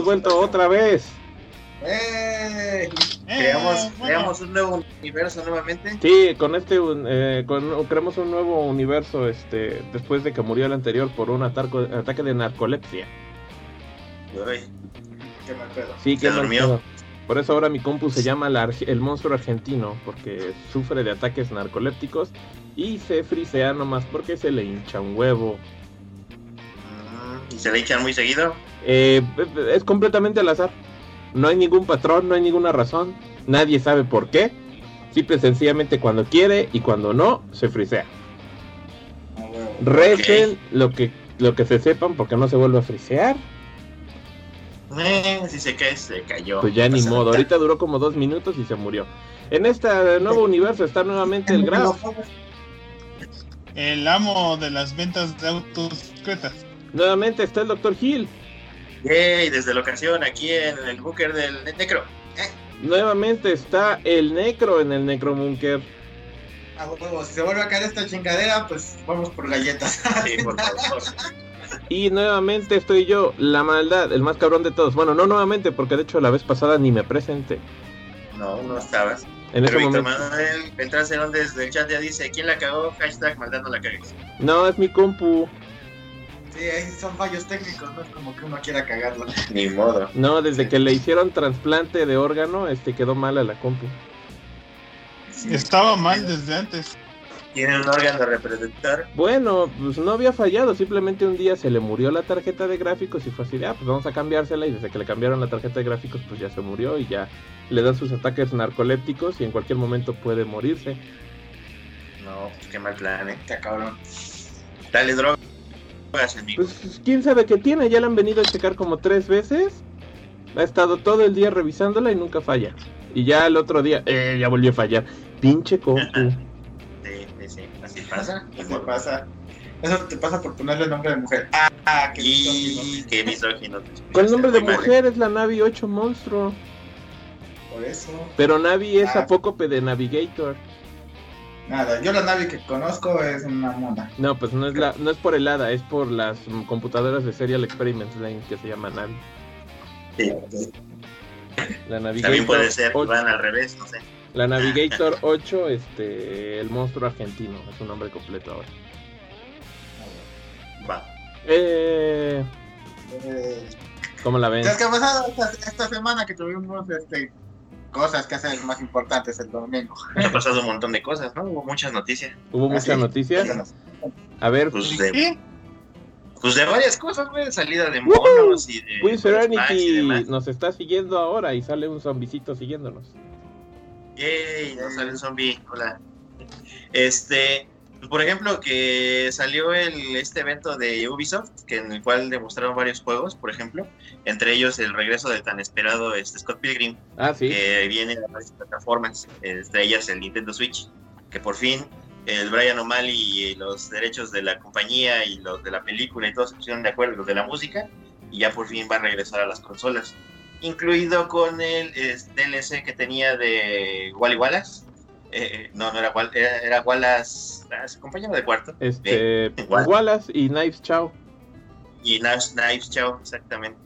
Hemos vuelto otra vez. ¡Eh! Eh, Creamos, bueno. creamos un nuevo universo nuevamente. Sí, con este un- eh, con- creamos un nuevo universo este después de que murió el anterior por un atarco- ataque de narcolepsia. Uy, Qué mal pedo. Sí, mal pedo. Por eso ahora mi compu se llama la el monstruo argentino, porque sufre de ataques narcolépticos y se frisea nomás porque se le hincha un huevo. ¿Y se le echan muy seguido? Eh, es completamente al azar. No hay ningún patrón, no hay ninguna razón. Nadie sabe por qué. Simple y sencillamente cuando quiere y cuando no, se frisea. Recen lo que lo que se sepan porque no se vuelve a frisear. Eh, si se cae, se cayó. Pues ya ni modo. Ahorita duró como dos minutos y se murió. En este nuevo universo está nuevamente el Graf. El amo de las ventas de autos cretas. Nuevamente está el Dr. Hill. Yay, desde la ocasión aquí en el búnker del Necro. Nuevamente está el Necro en el Necromunker. Ah, huevo, si se vuelve a caer esta chingadera, pues vamos por galletas. Sí, por favor. Y nuevamente estoy yo, la maldad, el más cabrón de todos. Bueno, no nuevamente, porque de hecho la vez pasada ni me presenté. No, no estabas. En Pero este Víctor momento. Manuel Beltrán Cerón desde el chat ya dice: ¿Quién la cagó? Hashtag maldad no la cagues. No, es mi compu. Sí, ahí son fallos técnicos, no es como que uno quiera cagarlo. Ni modo. No, desde que le hicieron trasplante de órgano, este quedó mala la compu. Estaba mal desde antes. Tiene un órgano reproductor. Bueno, pues no había fallado, simplemente un día se le murió la tarjeta de gráficos y fue así de, ah, pues vamos a cambiársela y desde que le cambiaron la tarjeta de gráficos pues ya se murió y ya le dan sus ataques narcolépticos y en cualquier momento puede morirse. No, pues qué mal plan, eh. Está cabrón. Dale drogas, Pues quién sabe qué tiene, ya la han venido a checar como tres veces. Ha estado todo el día revisándola y nunca falla. Y ya el otro día, eh, ya volvió a fallar. Pinche compu. Sí, sí, sí. Así pasa. Así pasa. Eso te pasa por ponerle nombre de mujer. Ah, ah Y misógino. qué misógino. Con el nombre de mujer es la Navi 8 monstruo. Por eso. Pero Navi es Ah. apócope de Navigator. Nada, yo la nave que conozco es una mona. No, pues no es la, no es por el hada, es por las computadoras de Serial Experiments Lane que se llama Navi. Sí. La Navigator También puede ser, 8, van al revés, no sé. la Navigator 8, este, el monstruo argentino, es su nombre completo ahora. Va. Eh, Eh, ¿Cómo la ven? ¿Sabes qué ha pasado esta, esta semana que tuvimos este, cosas que hacer más importantes el domingo? Ha pasado un montón de cosas, ¿no? Hubo muchas noticias. Hubo Ah, muchas sí. noticias. A ver, Pues de, ¿Qué? pues de varias cosas, güey. Salida de monos y de. Y Serenity nos está siguiendo ahora y sale un zombicito siguiéndonos. Yay, no sale un zombie. Hola. Este, pues, por ejemplo, que salió el, este evento de Ubisoft, que en el cual demostraron varios juegos, por ejemplo, entre ellos el regreso del tan esperado este, Scott Pilgrim, Ah, sí. que viene a varias plataformas, entre ellas el Nintendo Switch, que por fin el Brian O'Malley y los derechos de la compañía y los de la película y todos se pusieron de acuerdo, los de la música, y ya por fin va a regresar a las consolas. Incluido con el DLC que tenía de Wally Wallace. Eh, no, no era Wallace, era, era Wallace, ah, compañero de cuarto. Este, igual. Wallace y Knives Chow. Y Knives, Knives Chao, exactamente.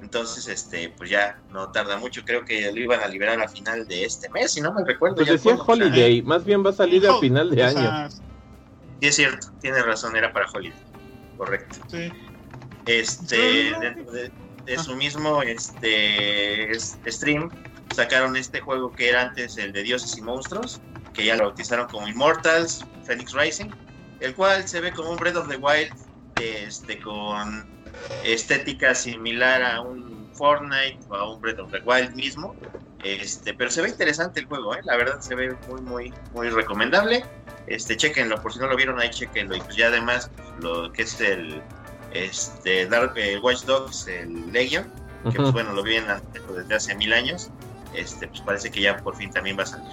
Entonces, este, pues ya no tarda mucho. Creo que lo iban a liberar a final de este mes, si no me recuerdo. Pues ya decía cuándo, o sea, Holiday, más bien va a salir a final de año. sea, Sí, es cierto, tiene razón, era para Holiday. Correcto. sí. Este, dentro de, de su mismo este, es- stream, sacaron este juego que era antes el de Dioses y Monstruos, que ya lo bautizaron como Immortals, Phoenix Rising, el cual se ve como un Breath of the Wild este, con estética similar a un Fortnite o a un Breath of the Wild mismo. Este, pero se ve interesante el juego, ¿eh? la verdad se ve muy, muy, muy recomendable. Este, chequenlo, por si no lo vieron ahí, chequenlo. Y pues ya además lo que es el este Dark eh, Watch Dogs, el Legion, que pues bueno, lo vienen desde hace mil años. Este, pues parece que ya por fin también va a salir.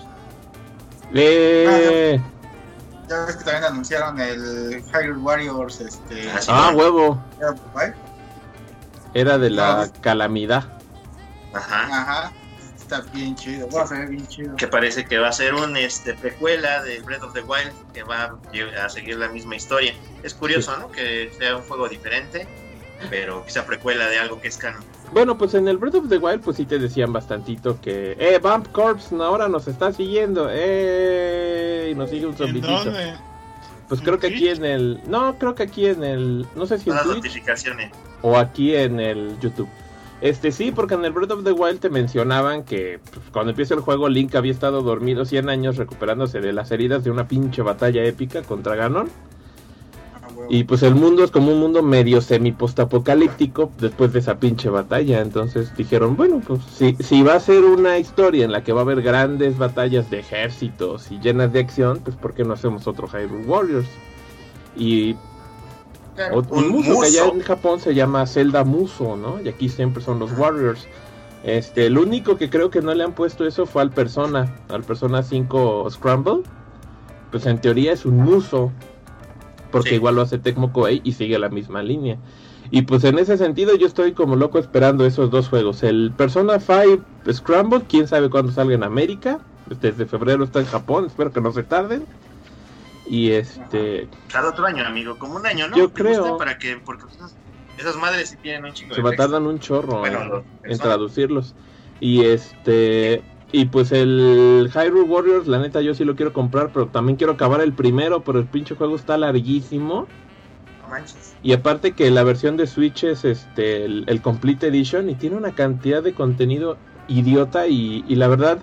Eh, Ya ves que también anunciaron el Hyrule Warriors, este... Ah, ah, huevo. Era de la Ah. calamidad. Ajá. Ajá. Está bien chido, va a ser bien chido. Que parece que va a ser un este precuela de Breath of the Wild que va a seguir la misma historia. Es curioso, ¿no? Que sea un juego diferente, pero sea precuela de algo que es canon. Bueno, pues en el Breath of the Wild, pues sí te decían bastantito que, eh, Vamp Corps ahora nos está siguiendo, eh, y nos sigue un ¿En zombicito. dónde? Pues creo que ¿En aquí en el, no, creo que aquí en el, no sé si en Las Twitch notificaciones. o aquí en el YouTube. Este sí, porque en el Breath of the Wild te mencionaban que pues, cuando empieza el juego Link había estado dormido 100 años recuperándose de las heridas de una pinche batalla épica contra Ganon. Y pues el mundo es como un mundo medio semi postapocalíptico después de esa pinche batalla. Entonces dijeron, bueno, pues si, si va a ser una historia en la que va a haber grandes batallas de ejércitos y llenas de acción, pues ¿por qué no hacemos otro Hyrule Warriors? Y Claro. un, Un muso, que allá muso. en Japón se llama Zelda Muso, ¿no? Y aquí siempre son los Warriors. Este, el único que creo que no le han puesto eso fue al Persona, al Persona 5 Scramble. Pues en teoría es un muso, porque Sí. igual lo hace Tecmo Koei y sigue la misma línea. Y pues en ese sentido yo estoy como loco esperando esos dos juegos. El Persona 5 Scramble, quién sabe cuándo salga en América. Desde febrero está en Japón, espero que no se tarden. Y este, Cada otro año, amigo, como un año, ¿no? Yo creo. Para que, porque esas, esas madres sí tienen un chingo se de tardan un chorro Bueno, en- traducirlos. Y este y pues el Hyrule Warriors, la neta yo sí lo quiero comprar, pero también quiero acabar el primero, pero el pinche juego está larguísimo. No manches. Y aparte que la versión de Switch es este el, el Complete Edition y tiene una cantidad de contenido idiota y, y la verdad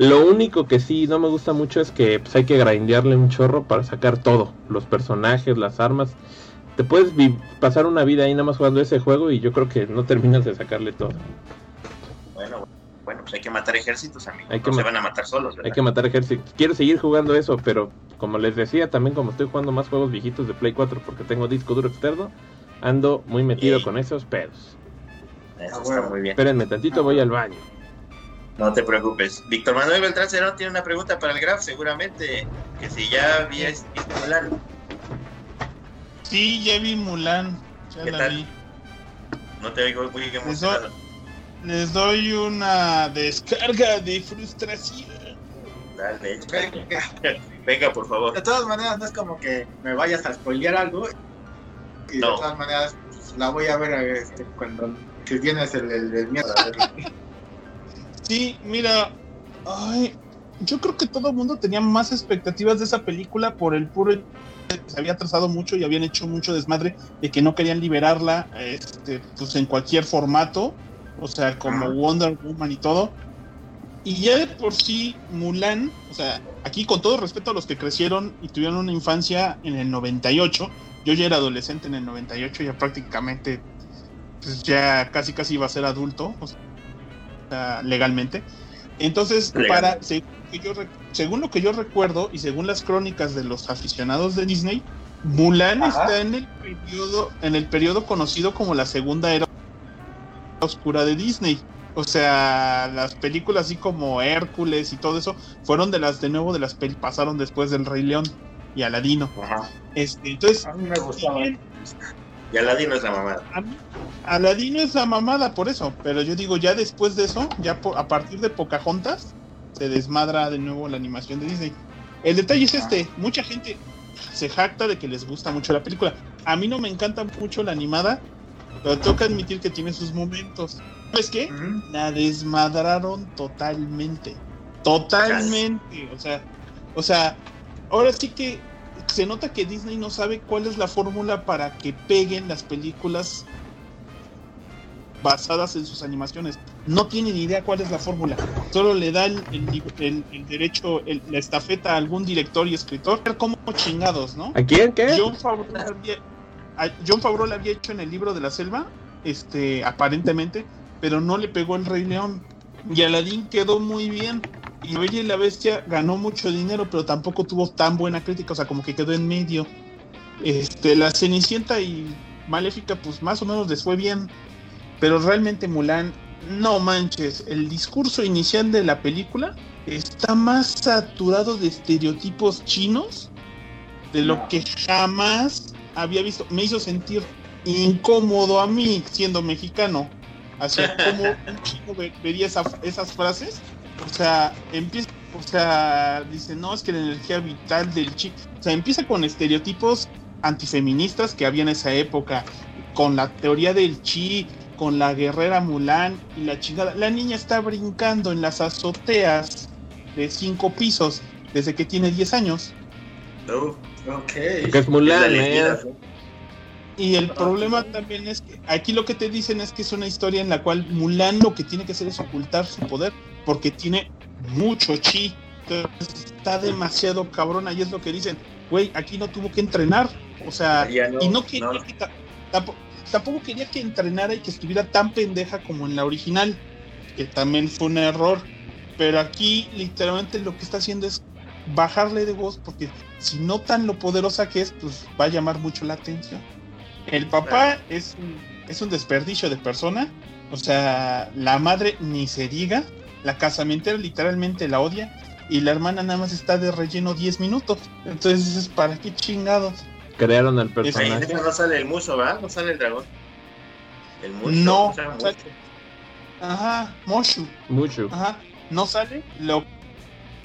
lo único que sí no me gusta mucho es que pues, hay que grindearle un chorro para sacar todo, los personajes, las armas. Te puedes pasar una vida ahí nada más jugando ese juego y yo creo que no terminas de sacarle todo. Bueno, pues hay que matar ejércitos, amigo. Hay que no se van a matar solos, ¿verdad? Hay que matar ejércitos. Quiero seguir jugando eso, pero como les decía, también como estoy jugando más juegos viejitos de Play 4 porque tengo disco duro externo, ando muy metido con esos pedos. Eso Ah, está bueno. muy bien. Espérenme tantito, voy al baño. No te preocupes. Víctor Manuel Beltrán Cerón tiene una pregunta para el Graf, seguramente. Que si ya habías visto Mulan. Sí, ya vi Mulan. Ya ¿Qué la tal? vi. No te oigo muy emocionado. Les doy una descarga de frustración. Dale, échale. Venga, por favor. De todas maneras, no es como que me vayas a spoilear algo. Y No. de todas maneras, pues, la voy a ver este, cuando si tienes el, el, el miedo a verla. Sí, mira, ay, yo creo que todo el mundo tenía más expectativas de esa película por el puro se había atrasado mucho y habían hecho mucho desmadre de que no querían liberarla este, pues en cualquier formato, o sea, como. Wonder Woman y todo. Y ya de por sí, Mulan, o sea, aquí con todo respeto a los que crecieron y tuvieron una infancia en el 98, yo ya era adolescente en el 98, ya prácticamente, pues ya casi casi iba a ser adulto, o sea, legalmente. Entonces, Legal. para, según, que yo rec- según lo que yo recuerdo y según las crónicas de los aficionados de Disney, Mulan Ajá. está en el periodo, en el periodo conocido como la segunda era oscura de Disney. O sea, las películas así como Hércules y todo eso fueron de las de nuevo de las pel pasaron después del Rey León y Aladino. Ajá. Este, entonces, A mí me gustaba. Y Aladino es la mamada. a mí- Aladino es la mamada por eso, pero yo digo ya después de eso, ya a partir de Pocahontas se desmadra de nuevo la animación de Disney. El detalle es este, mucha gente se jacta de que les gusta mucho la película. A mí no me encanta mucho la animada, pero tengo que admitir que tiene sus momentos. ¿Sabes qué? La desmadraron totalmente. Totalmente. O sea, o sea, ahora sí que se nota que Disney no sabe cuál es la fórmula para que peguen las películas basadas en sus animaciones. No tiene ni idea cuál es la fórmula. Solo le da el, el- el- el derecho, el- la estafeta a algún director y escritor. Ver cómo chingados, ¿no? ¿A quién? ¿Qué? John Favreau, John Favreau lo había hecho en el libro de la selva, este, aparentemente, pero no le pegó el Rey León. Y Aladdin quedó muy bien. Y La Bella y la Bestia ganó mucho dinero, pero tampoco tuvo tan buena crítica, o sea, como que quedó en medio. Este, la Cenicienta y Maléfica, pues más o menos les fue bien. Pero realmente Mulan, no manches, el discurso inicial de la película está más saturado de estereotipos chinos de lo que jamás había visto. Me hizo sentir incómodo a mí, siendo mexicano. Así como un chino ve- vería esa- esas frases. O sea, empieza, o sea, dice, no, es que la energía vital del chi. O sea, empieza con estereotipos antifeministas que había en esa época, con la teoría del chi, con la guerrera Mulan y la chingada. La niña está brincando en las azoteas de cinco pisos desde que tiene 10 años. No, Ok. Porque es Mulan, ¿eh? Y el problema también es que aquí lo que te dicen es que es una historia en la cual Mulan lo que tiene que hacer es ocultar su poder porque tiene mucho chi. Entonces, está demasiado cabrona y es lo que dicen, güey, aquí no tuvo que entrenar. O sea, no, y no quería no. que ta- tampo- tampoco quería que entrenara y que estuviera tan pendeja como en la original, que también fue un error. Pero aquí literalmente lo que está haciendo es bajarle de voz porque si no tan lo poderosa que es, pues va a llamar mucho la atención. El papá es un, es un desperdicio de persona, o sea, la madre ni se diga, la casamentera literalmente la odia y la hermana nada más está de relleno 10 minutos. Entonces dices, ¿para qué chingados? Crearon al personaje. no sale el muso, ¿verdad? No sale el dragón. El muso. No, o sea, mucho. sale- Ajá, Moshu. Mucho. Ajá, no sale. Lo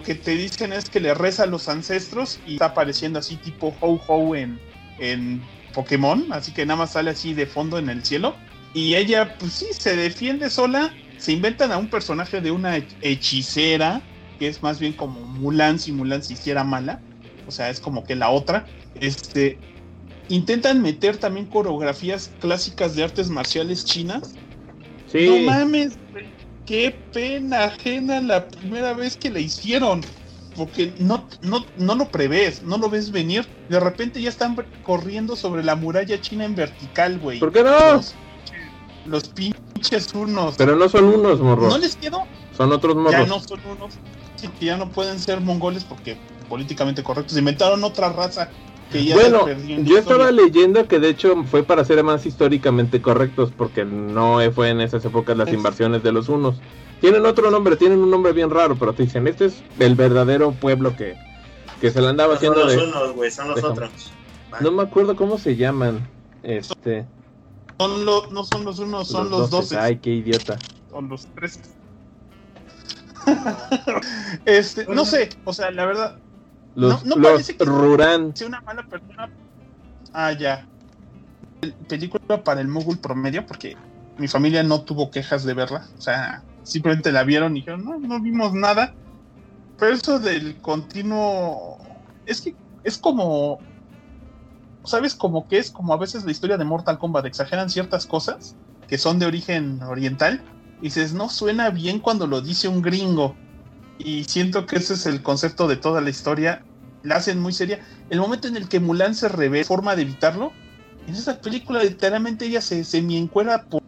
que te dicen es que le reza a los ancestros y está apareciendo así tipo Ho Ho en, en Pokémon, así que nada más sale así de fondo en el cielo. Y ella, pues sí, se defiende sola. Se inventan a un personaje de una he- hechicera, que es más bien como Mulan si Mulan se hiciera mala. O sea, es como que la otra. Este. Intentan meter también coreografías clásicas de artes marciales chinas Sí. no mames, qué pena ajena la primera vez que la hicieron. Porque no, no, no lo prevés, no lo ves venir. De repente ya están corriendo sobre la muralla china en vertical, güey. ¿Por qué no? Los, los pinches unos. Pero no son unos morros. ¿No les quedó? Son otros Ya morros. no son unos. Sí, que ya no pueden ser mongoles porque políticamente correctos. Inventaron otra raza que ya Bueno, yo estaba leyendo que de hecho fue para ser más históricamente correctos porque no fue en esas épocas las Es- invasiones de los unos. Tienen otro nombre, tienen un nombre bien raro, pero te dicen, este es el verdadero pueblo que, que se le andaba No son haciendo los de... unos, güey, son los Déjame. otros. No me acuerdo cómo se llaman. Este... Son lo- no son los unos, son los, doce. Ay, qué idiota. Son los tres. este, no sé, o sea, la verdad, Los, No- no los parece que- si una mala persona. Ah, ya. El- Película para el Mogul promedio, porque mi familia no tuvo quejas de verla. O sea, simplemente la vieron y dijeron, no, no vimos nada. Pero eso del continuo. Es que es como. ¿Sabes? Como que es como a veces la historia de Mortal Kombat. Exageran ciertas cosas que son de origen oriental. Y dices, no suena bien cuando lo dice un gringo. Y siento que ese es el concepto de toda la historia. La hacen muy seria. El momento en el que Mulan se revela, forma de evitarlo. En esa película, literalmente, ella se semi-encuera por,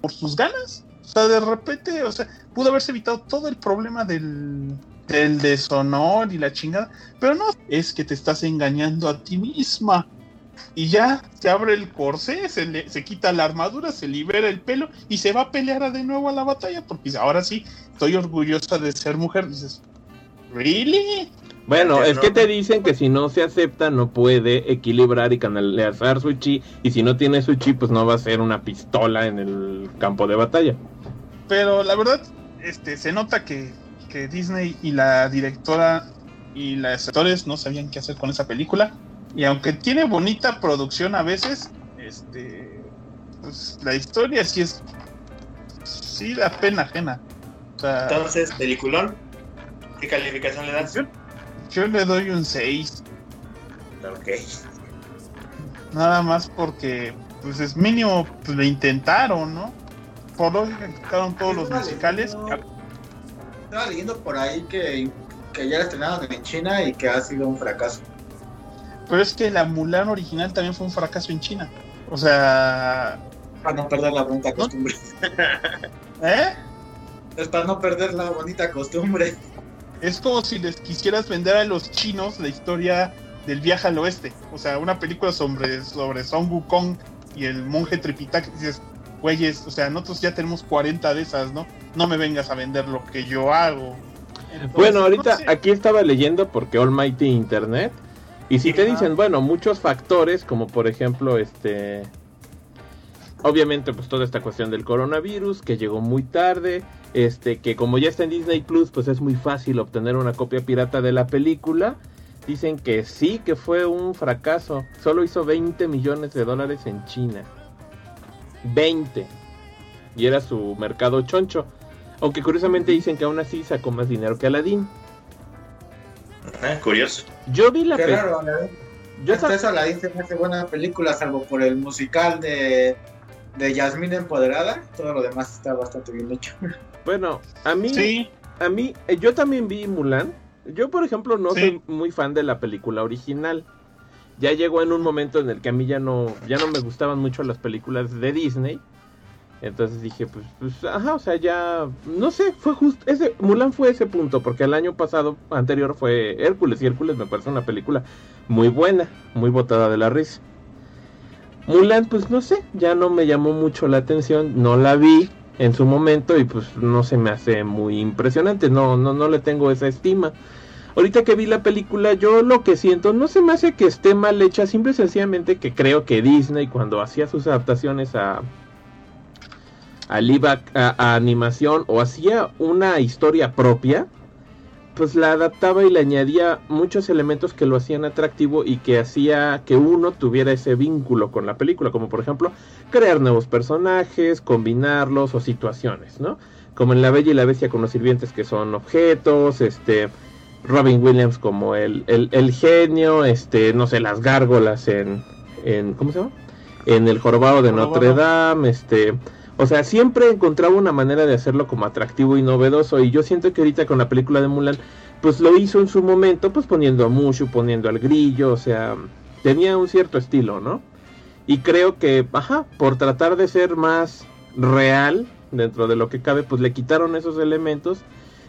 por sus ganas. O sea, de repente, o sea, pudo haberse evitado todo el problema del, del deshonor y la chingada. Pero no, es que te estás engañando a ti misma. Y ya se abre el corsé, se, le- se quita la armadura, se libera el pelo y se va a pelear de nuevo a la batalla. Porque dice, ahora sí, estoy orgullosa de ser mujer. Dices, ¿really? Bueno, es no. que te dicen que si no se acepta no puede equilibrar y canalizar su chi y si no tiene su chi pues no va a ser una pistola en el campo de batalla. Pero la verdad, este, se nota que, que Disney y la directora y los actores no sabían qué hacer con esa película. Y aunque tiene bonita producción a veces, este, pues la historia sí es, sí da pena ajena. O sea, Entonces, peliculón, ¿qué calificación le das? yo, yo le doy un 6, Ok. nada más porque, pues es mínimo, pues le intentaron, ¿no? Por lógica quitaron todos los Estaba musicales. leyendo- Estaba leyendo por ahí que, que ya la estrenaron en China y que ha sido un fracaso. Pero es que la Mulan original también fue un fracaso en China. O sea, Para no perder la bonita costumbre. ¿eh? Es para no perder la bonita costumbre. Es como si les quisieras vender a los chinos la historia del viaje al oeste. O sea, una película sobre, sobre Son Wukong y el monje Tripitaka. y Dices, güeyes, o sea, nosotros ya tenemos 40 de esas, ¿no? No me vengas a vender lo que yo hago. Entonces, Bueno, no ahorita sé. aquí estaba leyendo porque Almighty Internet y si te dicen, bueno, muchos factores como por ejemplo este obviamente pues toda esta cuestión del coronavirus que llegó muy tarde, este que como ya está en Disney Plus, pues es muy fácil obtener una copia pirata de la película. Dicen que sí, que fue un fracaso. Solo hizo 20 millones de dólares en China. 20. Y era su mercado choncho. Aunque curiosamente dicen que aún así sacó más dinero que Aladdin. Curioso. Yo vi la Qué película. raro, Aladdin. Yo Hasta eso Aladdin se me hace buena película, salvo por el musical de, de Yasmín Empoderada. Todo lo demás está bastante bien hecho. Bueno, a mí, Sí, a mí, eh, yo también vi Mulan. Yo, por ejemplo, no Sí. soy muy fan de la película original. Ya llegó en un momento en el que a mí ya no, ya no me gustaban mucho las películas de Disney. Entonces dije, pues, pues, ajá, o sea, ya, no sé, fue justo, ese, Mulan fue ese punto, porque el año pasado, anterior fue Hércules, y Hércules me parece una película muy buena, muy botada de la risa. Mulan, pues no sé, ya no me llamó mucho la atención, no la vi en su momento y pues no se me hace muy impresionante, no, no, no le tengo esa estima. Ahorita que vi la película, yo lo que siento no se me hace que esté mal hecha, simple y sencillamente que creo que Disney cuando hacía sus adaptaciones a, a live a, a animación o hacía una historia propia, pues la adaptaba y le añadía muchos elementos que lo hacían atractivo y que hacía que uno tuviera ese vínculo con la película, como por ejemplo crear nuevos personajes, combinarlos o situaciones, ¿no? Como en La Bella y la Bestia con los sirvientes que son objetos, este Robin Williams como el, el, el genio, este, no sé, las gárgolas en, en ¿cómo se llama? En el jorobado de. Notre Dame, este, o sea, siempre encontraba una manera de hacerlo como atractivo y novedoso. Y yo siento que ahorita con la película de Mulan, pues lo hizo en su momento, pues poniendo a Mushu, poniendo al grillo, o sea, tenía un cierto estilo, ¿no? Y creo que, ajá, por tratar de ser más real dentro de lo que cabe, pues le quitaron esos elementos.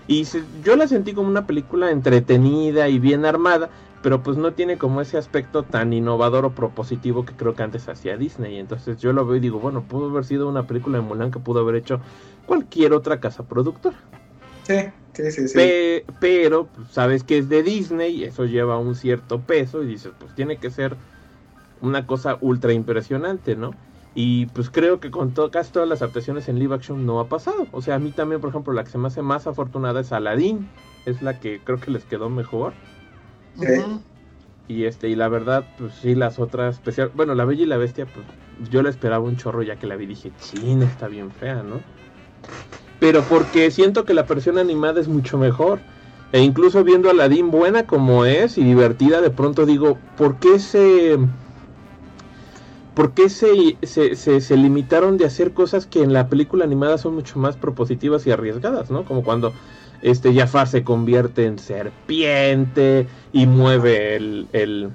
Y yo la sentí como una película entretenida y bien armada, pero pues no tiene como ese aspecto tan innovador o propositivo que creo que antes hacía Disney. Entonces yo lo veo y digo, bueno, pudo haber sido una película de Mulan que pudo haber hecho cualquier otra casa productora. Sí, sí, sí. sí. Pe- pero pues, sabes que es de Disney eso lleva un cierto peso y dices, pues tiene que ser una cosa ultra impresionante, ¿no? Y pues creo que con to- casi todas las adaptaciones en live action no ha pasado. O sea, a mí también, por ejemplo, la que se me hace más afortunada es Aladdin. Es la que creo que les quedó mejor. Sí. Y este, y la verdad, pues sí, las otras, especial, bueno, la Bella y la Bestia, pues yo la esperaba un chorro ya que la vi, dije, chin, está bien fea, ¿no? Pero porque siento que la versión animada es mucho mejor. E incluso viendo a Aladdin buena como es y divertida, de pronto digo, ¿por qué se... ¿Por qué se, se, se, se limitaron de hacer cosas que en la película animada son mucho más propositivas y arriesgadas, ¿no? Como cuando este Jafar se convierte en serpiente y mueve el, el,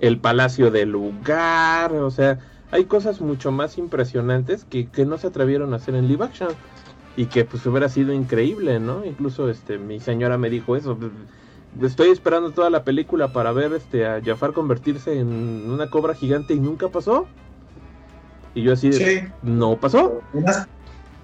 el palacio del lugar. O sea, hay cosas mucho más impresionantes que, que no se atrevieron a hacer en live action. Y que pues hubiera sido increíble, ¿no? Incluso este mi señora me dijo eso. Estoy esperando toda la película para ver este a Jafar convertirse en una cobra gigante y nunca pasó. Y yo así de, Sí. no pasó.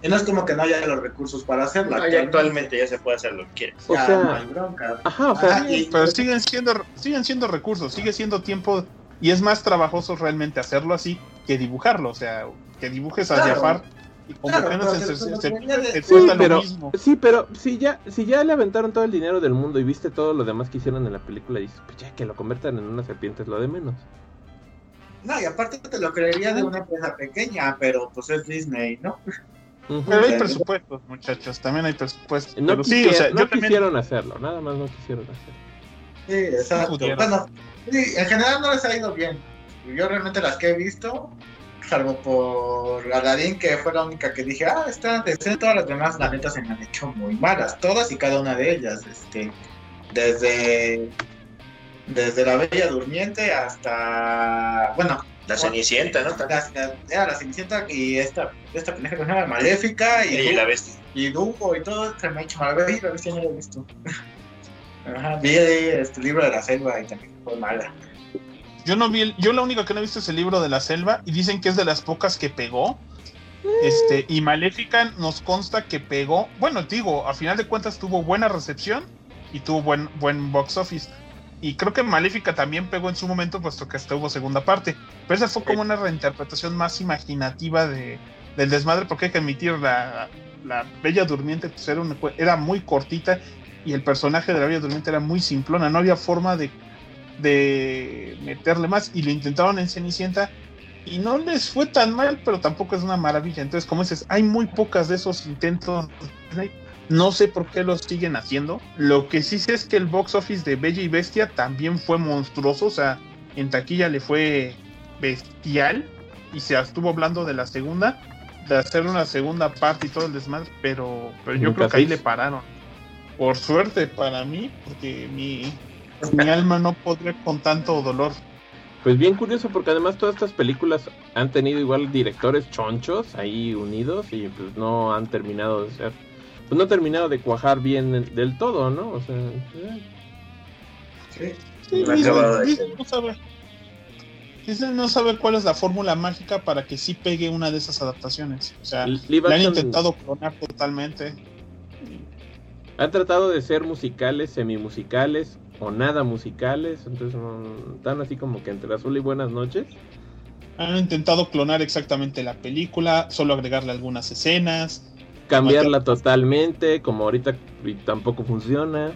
Y no es como que no haya los recursos para hacerlo. No, actualmente ya se puede hacer lo que quieres. O Ya sea- no hay bronca. Ajá, o sea, Ajá, y- Pero siguen siendo, siguen siendo recursos, sigue siendo tiempo y es más trabajoso realmente hacerlo así que dibujarlo. O sea, que dibujes a Claro. Jafar y como Claro, apenas pero se, Sí, cuesta pero, lo mismo. sí, pero si ya, si ya le aventaron todo el dinero del mundo y viste todo lo demás que hicieron en la película, dices, pues ya que lo conviertan en una serpiente es lo de menos. No, y aparte te lo creería de una empresa pequeña, pero pues es Disney, ¿no? Pero hay presupuestos, muchositos, también hay presupuestos. No, pero sí, quisiera- o sea, no yo también quisieron hacerlo, nada más no quisieron hacerlo. Sí, exacto. Bueno, sí, en general no les ha ido bien. Yo realmente las que he visto, salvo por Aladdin, que fue la única que dije, ah, está decente, todas las demás, la neta, se me han hecho muy malas, todas y cada una de ellas, este, desde, desde La Bella Durmiente hasta, bueno, La Cenicienta, ¿no? la, la- era la Cenicienta y esta, esta pendeja que se llama Maléfica y, Y la bestia. y Dumbo y todo, se me ha hecho mal, La Bella no la he visto. Ajá, vi este libro de la selva y también fue mala. Yo no vi, el- yo la única que no he visto es el libro de la selva y dicen que es de las pocas que pegó. Este, y Maléfica nos consta que pegó, bueno, digo, a final de cuentas tuvo buena recepción y tuvo buen, buen box office. Y creo que Maléfica también pegó en su momento, puesto que hasta hubo segunda parte. Pero esa fue como una reinterpretación más imaginativa de, del desmadre, porque hay que admitir, la, la Bella Durmiente pues, era, una- era muy cortita y el personaje de la Bella Durmiente era muy simplona, no había forma de de meterle más y lo intentaron en Cenicienta y no les fue tan mal, pero tampoco es una maravilla. Entonces, como dices, hay muy pocas de esos intentos. No sé por qué los siguen haciendo. Lo que sí sé es que el box office de Bella y Bestia también fue monstruoso. O sea, en taquilla le fue bestial. Y se estuvo hablando de la segunda, de hacer una segunda parte y todo el desmadre. Pero, pero yo creo que ahí le pararon. Por suerte para mí, porque mi, mi alma no podría con tanto dolor. Pues bien curioso porque además todas estas películas han tenido igual directores chonchos ahí unidos y pues no han terminado de ser, pues no han terminado de cuajar bien del todo, ¿no? O sea, eh. sí, sí Disney, no sabe. Disney no sabe cuál es la fórmula mágica para que sí pegue una de esas adaptaciones. O sea, le han intentado clonar totalmente. Han tratado de ser musicales, semimusicales, o nada musicales, entonces están así como que entre azul y buenas noches. Han intentado clonar exactamente la película, solo agregarle algunas escenas. Cambiarla totalmente, como ahorita tampoco funciona.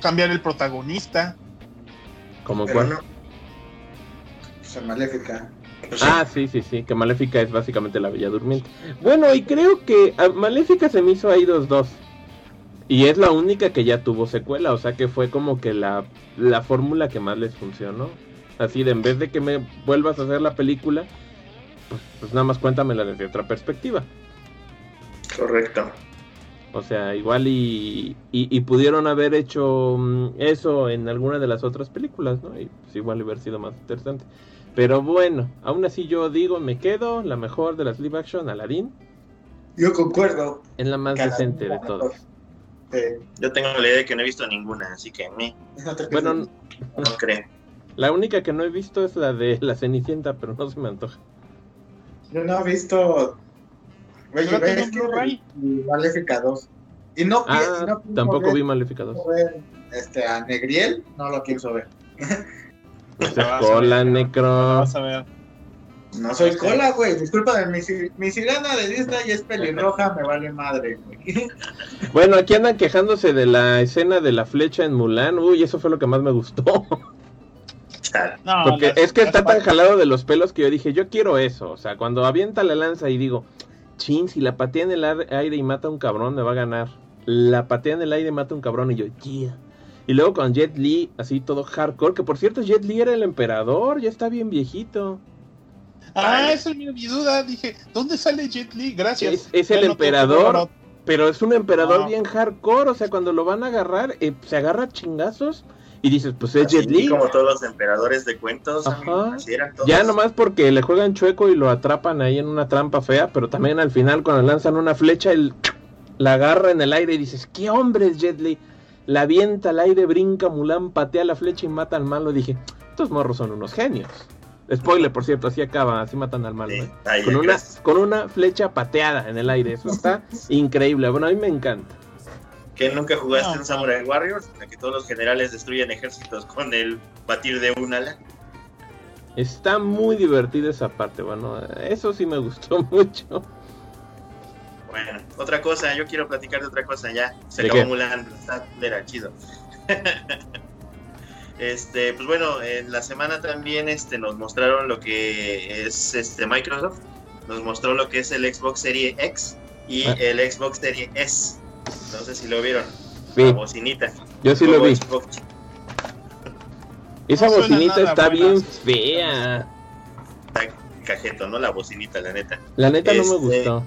Cambiar el protagonista. ¿Como cuál? Maléfica. Ah, sí, sí, sí, que Maléfica es básicamente la Bella Durmiente. Bueno, y creo que Maléfica se me hizo ahí dos dos. Y es la única que ya tuvo secuela, o sea que fue como que la, la fórmula que más les funcionó. Así de en vez de que me vuelvas a hacer la película, pues, pues nada más cuéntamela desde otra perspectiva. Correcto. O sea, igual y, y, pudieron haber hecho mm, eso en alguna de las otras películas, ¿no? Y pues igual hubiera sido más interesante. Pero bueno, aún así yo digo, me quedo la mejor de las live action, Aladdin. Yo concuerdo. En la más decente de todas. Yo tengo la idea de que no he visto ninguna, así que me. Bueno, no, creo. La única que no he visto es la de la Cenicienta, pero no se me antoja. Yo no he visto. Maléfica 2. Y no, ah, tampoco vi Maléfica 2. Este, a Negriel, no lo quiero ver. Hola, Necro. Vas a ver. No soy cola, güey. Disculpa, mi, mi sirena de Disney es pelirroja, me vale madre, güey. Bueno, aquí andan quejándose de la escena de la flecha en Mulan. Uy, eso fue lo que más me gustó. Porque es que está tan jalado de los pelos que yo dije, yo quiero eso. O sea, cuando avienta la lanza y digo, chin, si la patea en el aire y mata a un cabrón, me va a ganar. La patea en el aire y mata a un cabrón y yo, yeah. Y luego con Jet Li, así todo hardcore, que por cierto Jet Li era el emperador, ya está bien viejito. Ah, esa es mi, duda. Dije, ¿dónde sale Jet Li? Gracias. Es, el emperador, pero es un emperador bien hardcore. O sea, cuando lo van a agarrar, eh, se agarra chingazos. Y dices, pues es Jet Li. Como todos los emperadores de cuentos. Ajá. Ya nomás porque le juegan chueco y lo atrapan ahí en una trampa fea. Pero también al final, cuando lanzan una flecha, él la agarra en el aire y dices, ¿qué hombre es Jet Li? La avienta al aire, brinca, Mulan, patea la flecha y mata al malo. Dije, estos morros son unos genios. Spoiler, por cierto, así acaba, así matan al malo. ¿eh? con, una, con una flecha pateada en el aire. Eso está increíble. Bueno, a mí me encanta. ¿Que nunca jugaste en Samurai Warriors? En que todos los generales destruyen ejércitos con el batir de un ala. Está muy divertida esa parte, bueno, eso sí me gustó mucho. Bueno, otra cosa, yo quiero platicar de otra cosa ya. Se acabó Mulan, está, era chido. Este, pues bueno, en la semana también este, nos mostraron lo que es este Microsoft, nos mostró lo que es el Xbox Series X y ah. el Xbox Series S. No sé si lo vieron. La bocinita. Yo sí lo vi. Esa bocinita está bien fea. Está cajeto, ¿no? La bocinita, la neta. La neta no me este, gustó.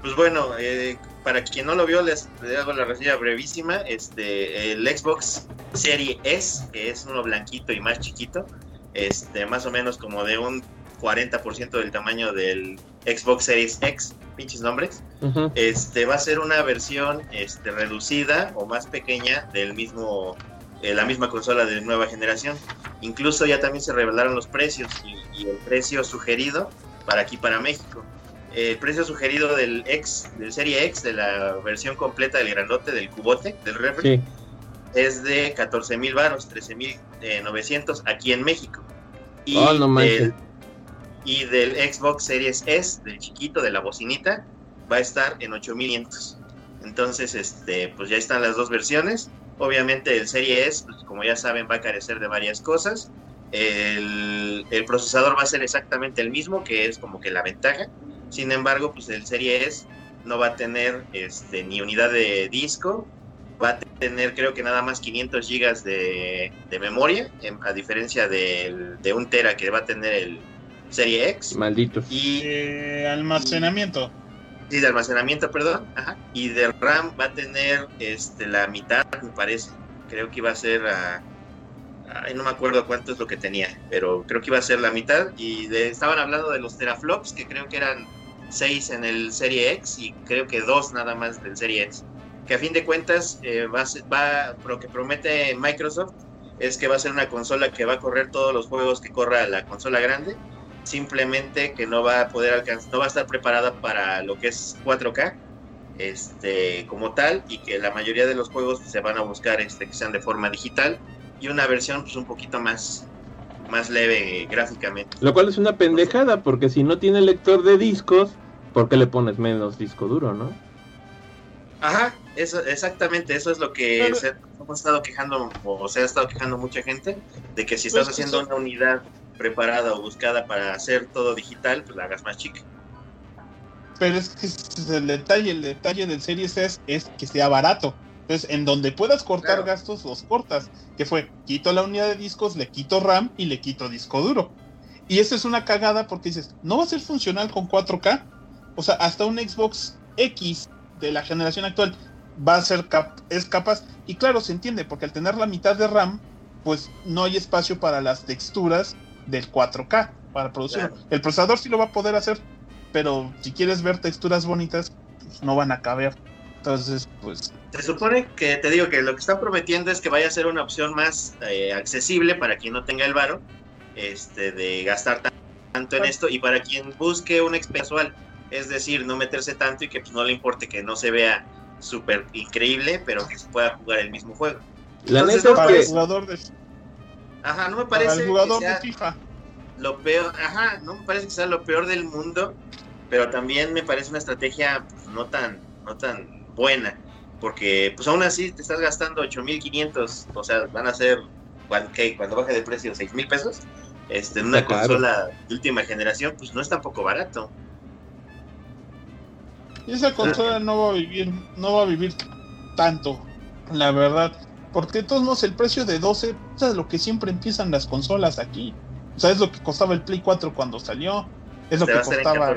Pues bueno, eh, para quien no lo vio, les, hago la reseña brevísima. Este, el Xbox Series S, que es uno blanquito y más chiquito, este, más o menos como de un 40% del tamaño del Xbox Series X, pinches nombres, este, va a ser una versión este, reducida o más pequeña del mismo, eh, la misma consola de nueva generación. Incluso ya también se revelaron los precios y, y el precio sugerido para aquí, para México el precio sugerido del X, del Serie X, de la versión completa del grandote, del cubote, del refri, es de 14 mil baros, 13 mil 900 eh, aquí en México. Y, oh, no y del Xbox Series S, del chiquito, de la bocinita, va a estar en 8500. Entonces, este, pues ya están las dos versiones. Obviamente el Serie S, pues como ya saben, va a carecer de varias cosas. El, procesador va a ser exactamente el mismo, que es como que la ventaja. Sin embargo, pues el Serie S no va a tener este, ni unidad de disco, va a tener creo que nada más 500 gigas de, de memoria, a diferencia del, de un tera que va a tener el Serie X. Maldito. Y eh, almacenamiento. Sí, de almacenamiento, perdón. Ajá. Y de RAM va a tener este, la mitad, me parece. Creo que iba a ser a, no me acuerdo cuánto es lo que tenía, pero creo que iba a ser la mitad. Y de, estaban hablando de los teraflops, que creo que eran 6 en el Serie X y creo que 2 nada más del Serie X. Que a fin de cuentas eh, va, va, lo que promete Microsoft es que va a ser una consola que va a correr todos los juegos que corra la consola grande, simplemente que no va a poder alcanzar, no va a estar preparada para lo que es 4K este, como tal y que la mayoría de los juegos se van a buscar este, que sean de forma digital y una versión pues un poquito más más leve gráficamente. Lo cual es una pendejada porque si no tiene lector de discos ¿por qué le pones menos disco duro, no? Ajá, eso, exactamente, eso es lo que se, hemos estado quejando, o se ha estado quejando mucha gente, de que si estás pues, haciendo una unidad preparada o buscada para hacer todo digital, pues la hagas más chica. Pero es que el detalle, el detalle del Series S es que sea barato. Entonces, en donde puedas cortar gastos, los cortas. Que fue, quito la unidad de discos, le quito RAM y le quito disco duro. Y eso es una cagada porque dices, no va a ser funcional con 4K. O sea, hasta un Xbox X de la generación actual va a ser es capaz. Y claro, se entiende, porque al tener la mitad de RAM, pues no hay espacio para las texturas del 4K para producirlo. El procesador sí lo va a poder hacer, pero si quieres ver texturas bonitas, pues no van a caber. Entonces, pues... Se supone que, te digo que lo que están prometiendo es que vaya a ser una opción más eh, accesible para quien no tenga el varo, este, de gastar tanto en esto, y para quien busque una experiencia es decir, no meterse tanto y que pues, no le importe que no se vea súper increíble, pero que se pueda jugar el mismo juego. La neta es que... Ajá, no me parece... el jugador de FIFA. Lo peor, ajá, no me parece que sea lo peor del mundo, pero también me parece una estrategia pues, no tan, no tan buena, porque pues aún así te estás gastando 8.500, o sea, van a ser, cuando baje de precio, 6.000 pesos, este, en una consola de última generación, pues no es tampoco barato. Y esa consola no va a vivir, no va a vivir tanto, la verdad. Porque de todos modos el precio de 12 es lo que siempre empiezan las consolas aquí. O sea, es lo que costaba el Play 4 cuando salió. Es lo que costaba.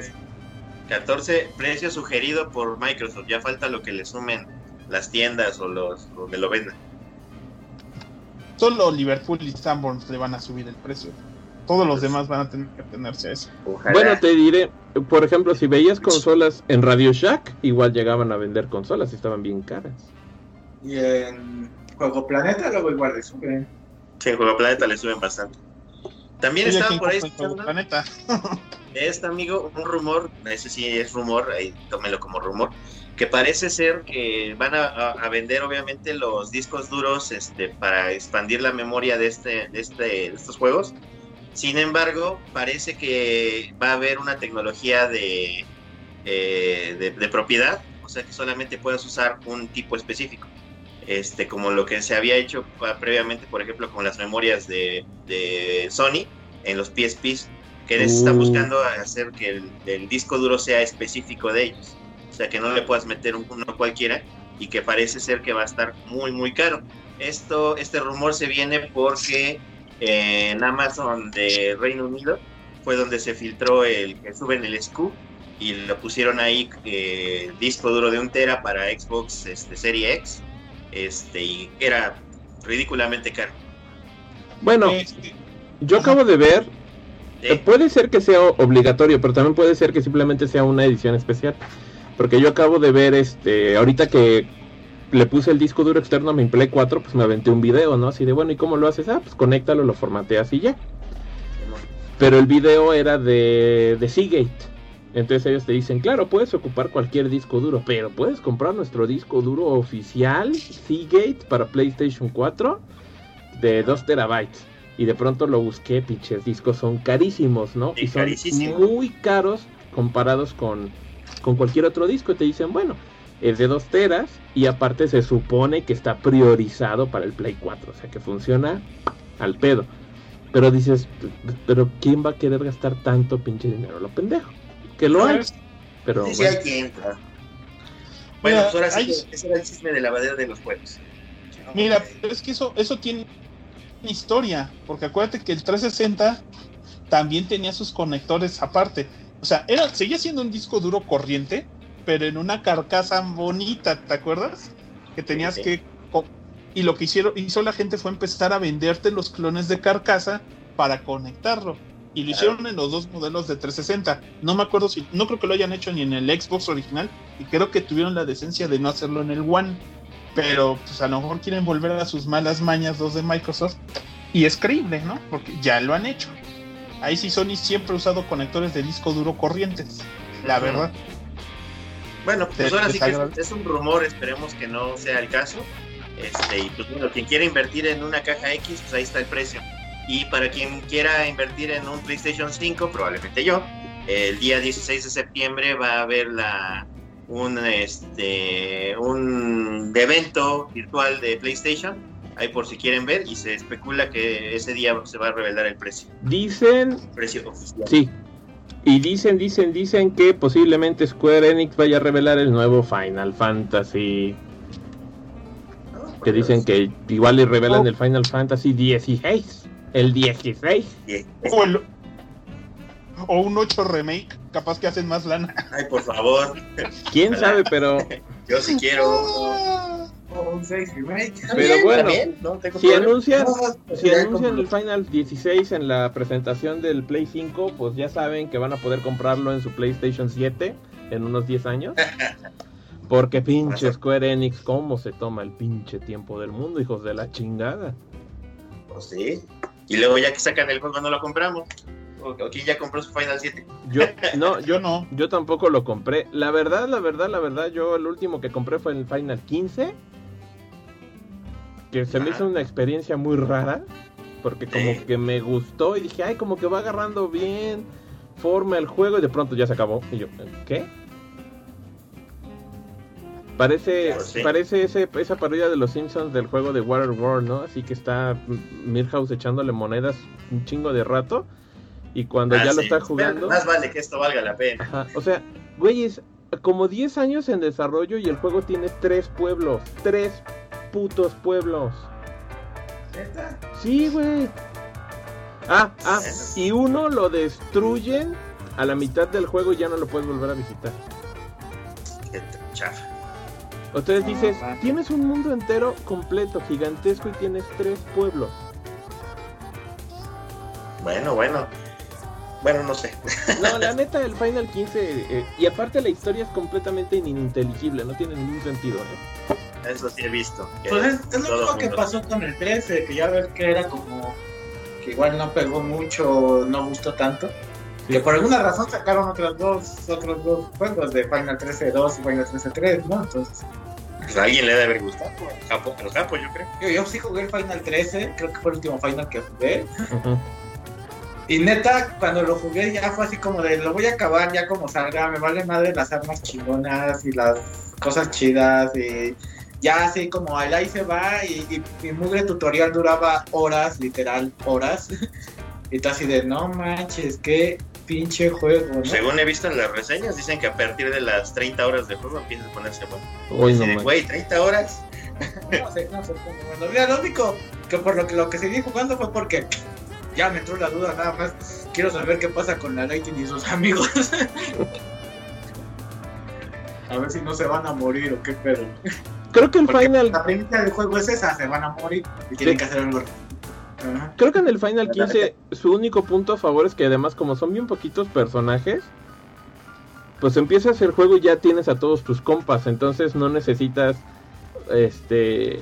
14. precio sugerido por Microsoft. Ya falta lo que le sumen las tiendas o los donde lo vendan. Solo Liverpool y Sanborns le van a subir el precio. Todos los demás van a tener que tenerse eso. Bueno, te diré, por ejemplo, si veías consolas en Radio Shack, igual llegaban a vender consolas y estaban bien caras. Y en Juego Planeta luego igual le suben. Sí, en Juego Planeta le suben bastante. También estaba por ahí Planeta. este amigo, un rumor, ese sí es rumor, ahí tómelo como rumor, que parece ser que van a, vender obviamente los discos duros este, para expandir la memoria de, este, de, este, de estos juegos sin embargo, parece que va a haber una tecnología de, eh, de, propiedad, o sea que solamente puedes usar un tipo específico. Este, como lo que se había hecho previamente, por ejemplo, con las memorias de, Sony en los PSPs, que están uh. buscando hacer que el, disco duro sea específico de ellos. O sea, que no le puedas meter uno cualquiera y que parece ser que va a estar muy, muy caro. Esto, este rumor se viene porque en Amazon de Reino Unido fue donde se filtró el que suben el SKU y lo pusieron ahí eh, disco duro de un tera para Xbox este, Serie X este y era ridículamente caro. Bueno, yo acabo de ver eh, puede ser que sea obligatorio, pero también puede ser que simplemente sea una edición especial. Porque yo acabo de ver este ahorita que le puse el disco duro externo a mi Play 4, pues me aventé un video, ¿no? Así de, bueno, ¿y cómo lo haces? Ah, pues conéctalo, lo formateas y ya. Pero el video era de, de Seagate. Entonces ellos te dicen, claro, puedes ocupar cualquier disco duro, pero puedes comprar nuestro disco duro oficial, Seagate, para PlayStation 4, de 2 terabytes. Y de pronto lo busqué, pinches discos son carísimos, ¿no? y son muy caros comparados con, con cualquier otro disco. Y te dicen, bueno, es de 2 teras y aparte se supone que está priorizado para el Play 4, o sea que funciona al pedo. Pero dices, pero ¿quién va a querer gastar tanto pinche dinero? Lo pendejo. Que lo hay. Pero Sí, sí bueno. hay quien. claro. Bueno, Mira, pues ahora sí, hay- que ese era el chisme de la lavadero de los juegos. Mira, pero es que eso, eso tiene historia, porque acuérdate que el 360 también tenía sus conectores aparte. O sea, era, seguía siendo un disco duro corriente, pero en una carcasa bonita, ¿te acuerdas? Que tenías Sí. que... Y lo que hicieron, hizo la gente fue empezar a venderte los clones de carcasa para conectarlo. Y lo hicieron en los dos modelos de 360. No me acuerdo si, no creo que lo hayan hecho ni en el Xbox original. Y creo que tuvieron la decencia de no hacerlo en el One. Pero pues a lo mejor quieren volver a sus malas mañas los de Microsoft. Y es creíble, ¿no? Porque ya lo han hecho. Ahí sí Sony siempre ha usado conectores de disco duro corrientes. La verdad. Bueno, pues ahora sí que es, es un rumor, esperemos que no sea el caso. Este, y pues bueno, quien quiera invertir en una caja X, pues ahí está el precio. Y para quien quiera invertir en un PlayStation 5, probablemente yo, el día 16 de septiembre va a haber la un este un evento virtual de PlayStation, ahí por si quieren ver, y se especula que ese día se va a revelar el precio, Dicen, precio oficial. sí. Y dicen, dicen, dicen que posiblemente Square Enix vaya a revelar el nuevo Final Fantasy. ¿no? Que dicen que igual le revelan Oh. el Final Fantasy 16. El 16. Bien. O, el- o un 8 remake, capaz que hacen más lana. Ay, por favor, Quién sabe, pero yo sí quiero O un 6 remake. Pero bueno, También, no tengo si problema. anuncian, No, si anuncian el Final 16 en la presentación del Play 5, pues ya saben que van a poder comprarlo en su PlayStation 7 en unos 10 años. Porque pinche Square Enix, ¿cómo se toma el pinche tiempo del mundo, hijos de la chingada? Pues sí. Y luego ya que sacan el juego no lo compramos. O, o quien ya compró su Final 7. Yo, no, Yo yo, no. yo tampoco lo compré. La verdad, la verdad, la verdad, yo el último que compré fue el Final 15. Que se me hizo una experiencia muy rara. Porque como Sí. que me gustó y dije, ay, como que va agarrando bien forma el juego y de pronto ya se acabó. Y yo, ¿qué? Parece, Pues sí. parece ese, esa parodia de los Simpsons del juego de Waterworld, ¿no? Así que está Milhouse echándole monedas un chingo de rato. Y cuando Ah, ya lo está jugando... Más vale que esto valga la pena. Ajá, o sea, güeyes, como 10 años en desarrollo y el juego tiene 3 pueblos. 3 putos pueblos. ¿Neta? Sí, güey. Ah, ah, y uno lo destruyen a la mitad del juego y ya no lo puedes volver a visitar. Qué chafa. Entonces dices, tienes un mundo entero completo, gigantesco y tienes 3 pueblos. Bueno, bueno. Bueno, no sé. No, la neta, el Final 15, eh, y aparte la historia es completamente ininteligible, no tiene ningún sentido, ¿eh? Eso sí he visto. Pues es, es lo mismo que pasó con el 13, que ya ves que era como que igual no pegó mucho, no gustó tanto. Que por alguna razón sacaron otros dos, otros dos juegos de Final 13 2 y Final 13 3, ¿no? Entonces, Pues a alguien le debe haber gustado. A Japón, a los japos, yo creo. yo, yo sí jugué el Final 13, creo que fue el último Final que jugué. Y neta, cuando lo jugué ya fue así como de, lo voy a acabar ya como salga, me vale madre las armas chingonas y las cosas chidas y ya así como el ahí se va y, y mi mugre tutorial duraba horas, literal, horas. y tú así de, no manches, qué pinche juego, ¿no? Según he visto en las reseñas, dicen que a partir de las 30 horas de juego empieza a ponerse bueno. Uy, no de, güey, 30 horas. No sé, no sé bueno, mira, lo único que por lo que, lo que seguí jugando fue porque ya me entró la duda nada más. Quiero saber qué pasa con la Lightning y sus amigos. A ver si no se van a morir o qué pedo. Creo que el Porque Final la premisa del juego es esa, se van a morir y tienen que hacer algo. Ajá. Creo que en el Final 15 su único punto a favor es que además como son bien poquitos personajes, pues empiezas el juego y ya tienes a todos tus compas, entonces no necesitas este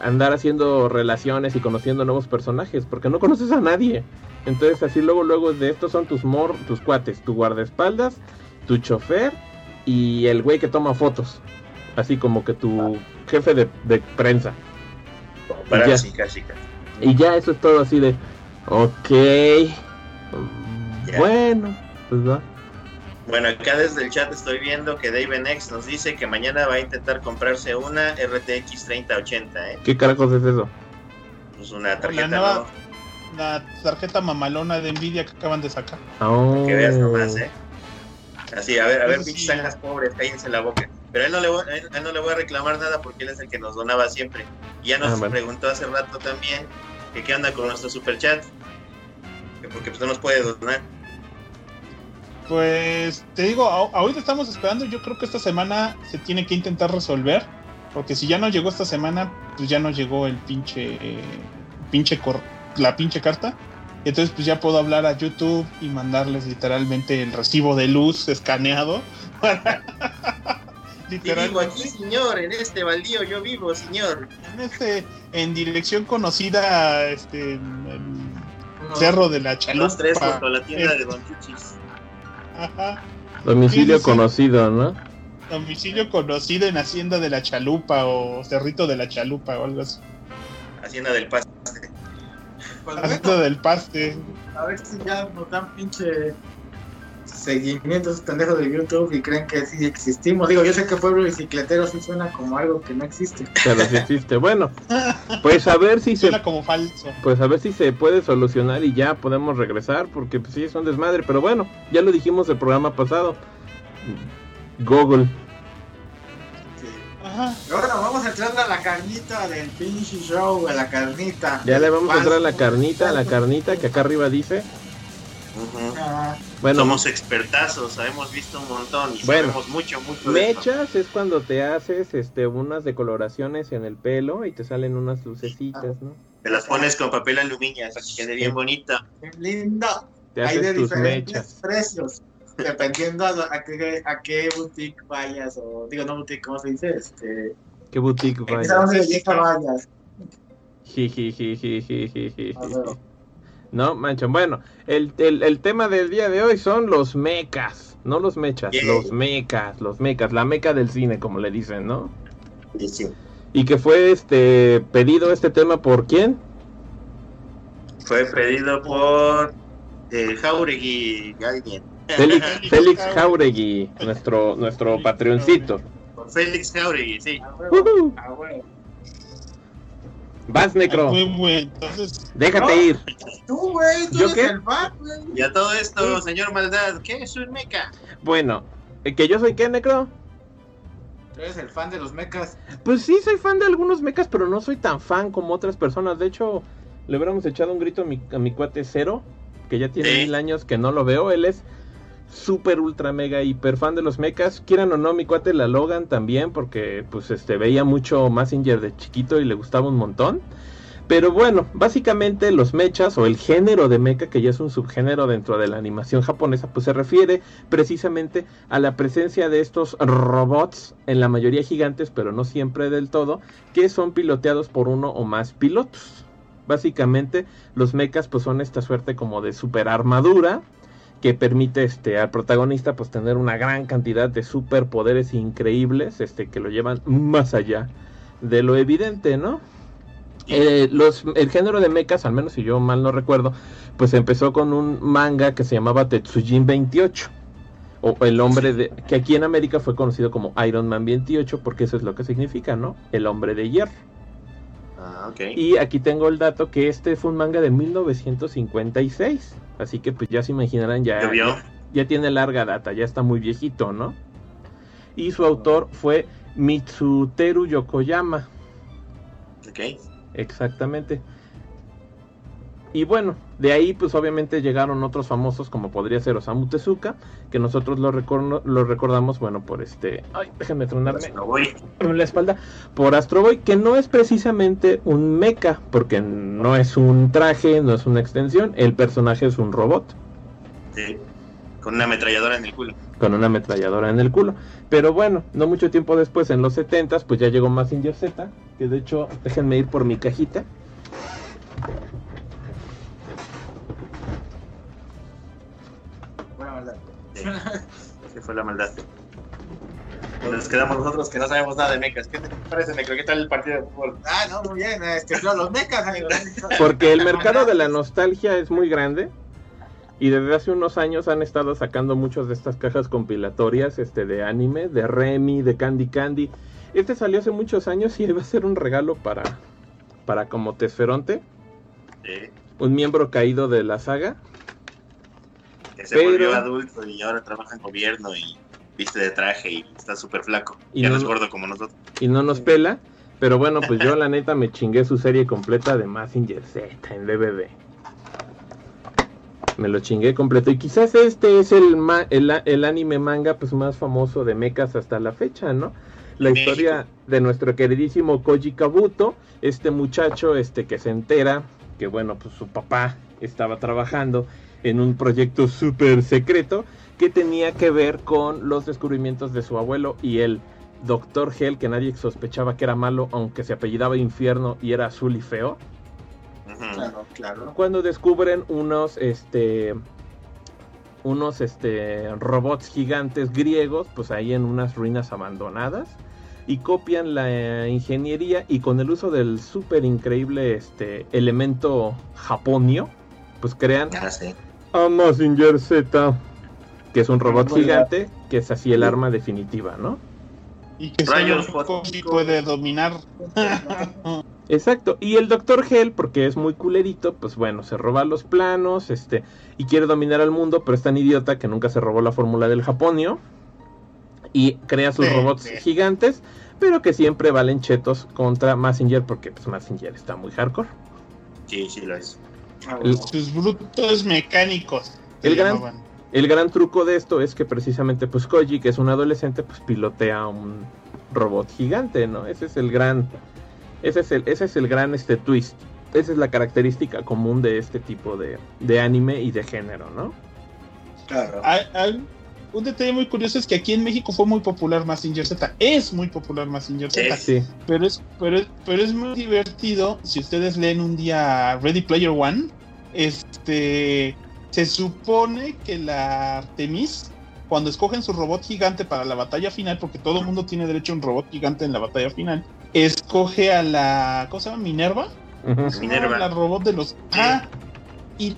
andar haciendo relaciones y conociendo nuevos personajes, porque no conoces a nadie. Entonces así luego luego de estos son tus mor tus cuates, tu guardaespaldas, tu chofer y el güey que toma fotos. Así como que tu jefe de, de prensa. Para chicas, chicas. Y ya eso es todo así de, ok, Ya. bueno, pues va. Bueno, acá desde el chat estoy viendo que Dave X nos dice que mañana va a intentar comprarse una RTX 3080, ¿eh? ¿Qué carajos es eso? Pues una tarjeta nueva- ¿no? la tarjeta mamalona de Nvidia que acaban de sacar. Oh. Que veas nomás, ¿eh? Así, a ver, a ver, sí, pinches pobres, cállense la boca. Pero a él no, le voy, a él- a él no le voy a reclamar nada porque él es el que nos donaba siempre. Y ya nos Ah, bueno. preguntó hace rato también que qué anda con nuestro superchat. Que porque pues no nos puede donar. Pues te digo, ahorita estamos esperando. Yo creo que esta semana se tiene que intentar resolver. Porque si ya no llegó esta semana, pues ya no llegó el pinche. eh, pinche cor- la pinche carta. Entonces, pues ya puedo hablar a YouTube y mandarles literalmente el recibo de luz escaneado. Y vivo aquí, literalmente señor, en este baldío yo vivo, señor. en, este, en dirección conocida, este, en el Cerro de la Chalupa. Los tres junto a la tienda de Don Chuchis. ajá. Domicilio conocido, ¿no? Domicilio conocido en Hacienda de la Chalupa o Cerrito de la Chalupa o algo así. Hacienda del Paste. Pues Hacienda bueno, del Paste. a ver si ya nos dan pinche seguimiento a esos pendejos de YouTube y creen que sí existimos. Digo, yo sé que pueblo bicicletero sí suena como algo que no existe. Pero sí existe. Bueno, pues a ver si se Suena como falso. pues a ver si se puede solucionar y ya podemos regresar, porque pues, sí es un desmadre, pero bueno, ya lo dijimos el programa pasado. Google. Sí. Ajá. Bueno, vamos a entrar a la carnita del pinche show, a la carnita. Ya le vamos a entrar a la carnita, a la carnita que acá arriba dice. Ah, Bueno, Somos expertazos, hemos visto un montón y Bueno. sabemos mucho, mucho de esto. mechas es cuando te haces este unas decoloraciones en el pelo y te salen unas lucecitas, ¿no? Te las pones con papel aluminio para que quede bien bonita. qué lindo. Te Hay de haces tus diferentes mechas. precios. Dependiendo a, lo- a qué, a qué boutique vayas, o digo, no boutique, ¿cómo se dice? Este, ¿Qué boutique en qué vayas. Jijijijijijiji. No, mancho. Bueno, el, el, el tema del día de hoy son los mecas. No los mechas, Yeah. los mecas, los mecas, la meca del cine, como le dicen, ¿no? Sí, sí. Y que fue este pedido este tema por quién? Fue pedido por eh, Jauregui alguien. Félix, Félix Jauregui, nuestro, nuestro patroncito. Por Félix Jauregui, sí. A huevo, Ujú. a huevo. Vas, Necro. Entonces, déjate No. ir. Tú, güey, tú ¿Yo eres qué? el güey. Y a todo esto, señor Maldad, ¿qué es un meca? Bueno, ¿eh, ¿que yo soy qué, Necro? Tú eres el fan de los mechas. Pues sí, soy fan de algunos mechas, pero no soy tan fan como otras personas. De hecho, le hubiéramos echado un grito a mi, a mi cuate Cero, que ya tiene Sí. mil años que no lo veo. Él es súper, ultra, mega, hiper fan de los mechas. Quieran o no, mi cuate la Logan también, porque pues este veía mucho Massinger de chiquito y le gustaba un montón. Pero bueno, básicamente los mechas o el género de mecha, que ya es un subgénero dentro de la animación japonesa, pues se refiere precisamente a la presencia de estos robots, en la mayoría gigantes, pero no siempre del todo, que son piloteados por uno o más pilotos. Básicamente, los mechas pues son esta suerte como de super armadura que permite este al protagonista pues tener una gran cantidad de superpoderes increíbles, este que lo llevan más allá de lo evidente, ¿no? Eh, los, el género de mechas, al menos si yo mal no recuerdo, pues empezó con un manga que se llamaba Tetsujin 28. O el hombre de. que aquí en América fue conocido como Iron Man 28, porque eso es lo que significa, ¿no? El hombre de hierro. Ah. Y aquí tengo el dato que este fue un manga de 1956. Así que pues ya se imaginarán, ya, ya tiene larga data, ya está muy viejito, ¿no? Y su autor fue Mitsuteru Yokoyama. Ok. Exactamente. Y bueno, de ahí pues obviamente llegaron otros famosos como podría ser Osamu Tezuka, que nosotros lo, lo recordamos, bueno, por este... Ay, déjenme tronarme en la espalda, por Astro Boy, que no es precisamente un mecha, porque no es un traje, no es una extensión, el personaje es un robot Sí. Con una ametralladora en el culo. con una ametralladora en el culo. Pero bueno, no mucho tiempo después, en los 70s, pues ya llegó Mazinger Z, que de hecho, déjenme ir por mi cajita. Sí. Fue la maldad. Nos quedamos nosotros que no sabemos nada de mechas. ¿Qué te parece, Necro? ¿Qué tal el partido de fútbol? Ah, no, muy bien. Este, no, los mechas, amigo. Porque el mercado de la nostalgia es muy grande. Y desde hace unos años han estado sacando muchas de estas cajas compilatorias este, de anime, de Remy, de Candy Candy. Este salió hace muchos años y iba a ser un regalo para, para como Tesferonte. Sí. un miembro caído de la saga. Que se Pero- volvió adulto y ahora trabaja en gobierno y viste de traje y está súper flaco. Y ya no- no es gordo como nosotros. y no nos pela. Pero bueno, pues yo la neta me chingué su serie completa de Massinger Z en DVD. Me lo chingué completo. Y quizás este es el, ma- el, a- el anime manga pues más famoso de mechas hasta la fecha, ¿no? La México. historia de nuestro queridísimo Koji Kabuto, este muchacho este que se entera que bueno, pues su papá estaba trabajando en un proyecto súper secreto que tenía que ver con los descubrimientos de su abuelo y el Doctor Hell, que nadie sospechaba que era malo, aunque se apellidaba Infierno y era azul y feo. Claro, claro. Cuando descubren unos, este, unos, este, robots gigantes griegos, pues ahí en unas ruinas abandonadas, y copian la eh, ingeniería y con el uso del súper increíble, este, elemento japonio, pues crean Ah, sí. A Mazinger Z, que es un robot gigante, que es así el arma definitiva, ¿no? Y que Rayos puede dominar. Exacto, y el Doctor Hell, porque es muy culerito, pues bueno, se roba los planos, este, y quiere dominar al mundo, pero es tan idiota que nunca se robó la fórmula del Japonio, y crea sus Sí, robots sí. gigantes, pero que siempre valen chetos contra Massinger, porque pues Massinger está muy hardcore. Sí, sí lo es. Ah, bueno. Sus brutos mecánicos. El gran-. El gran truco de esto es que precisamente pues Koji, que es un adolescente, pues pilotea un robot gigante, ¿no? Ese es el gran, ese es el, ese es el gran este twist. Esa es la característica común de este tipo de, de anime y de género, ¿no? Claro. Un detalle muy curioso es que aquí en México fue muy popular Mazinger Z. Es muy popular Mazinger Z. Sí. Pero es, pero, es- pero es muy divertido. Si ustedes leen un día Ready Player One, este se supone que la Artemis, cuando escogen su robot gigante para la batalla final, porque todo el mundo tiene derecho a un robot gigante en la batalla final, escoge a la. ¿Cómo se llama? Minerva. Ujú. Minerva. La robot de los. Ah, y,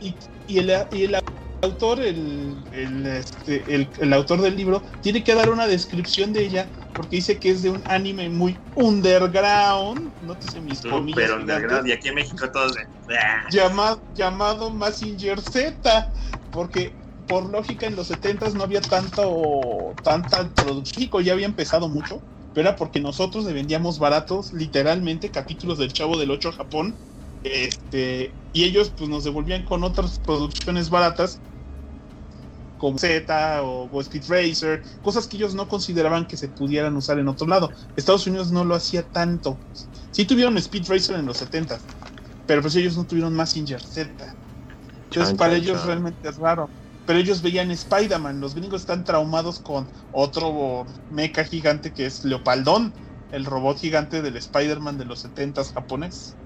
y, y el, y el autor, el, el, este, el, el autor del libro, tiene que dar una descripción de ella porque dice que es de un anime muy underground. Nótese mis comillas. Super underground. Y aquí en México todos de. "Ah". llamado, llamado Mazinger Z. Porque por lógica en los 70 no había tanto, tanta producción. Ya había empezado mucho. Pero era porque nosotros le vendíamos baratos, literalmente, capítulos del Chavo del 8 a Japón. Este, y ellos pues nos devolvían con otras producciones baratas como Z o Speed Racer, cosas que ellos no consideraban que se pudieran usar en otro lado. Estados Unidos no lo hacía tanto. Sí tuvieron Speed Racer en los 70, pero pues ellos no tuvieron Mazinger Z. Entonces Chan, para chan, ellos chan. realmente es raro. Pero ellos veían Spider-Man, los gringos están traumados con otro mecha gigante que es Leopaldón, el robot gigante del Spider-Man de los 70s japonés.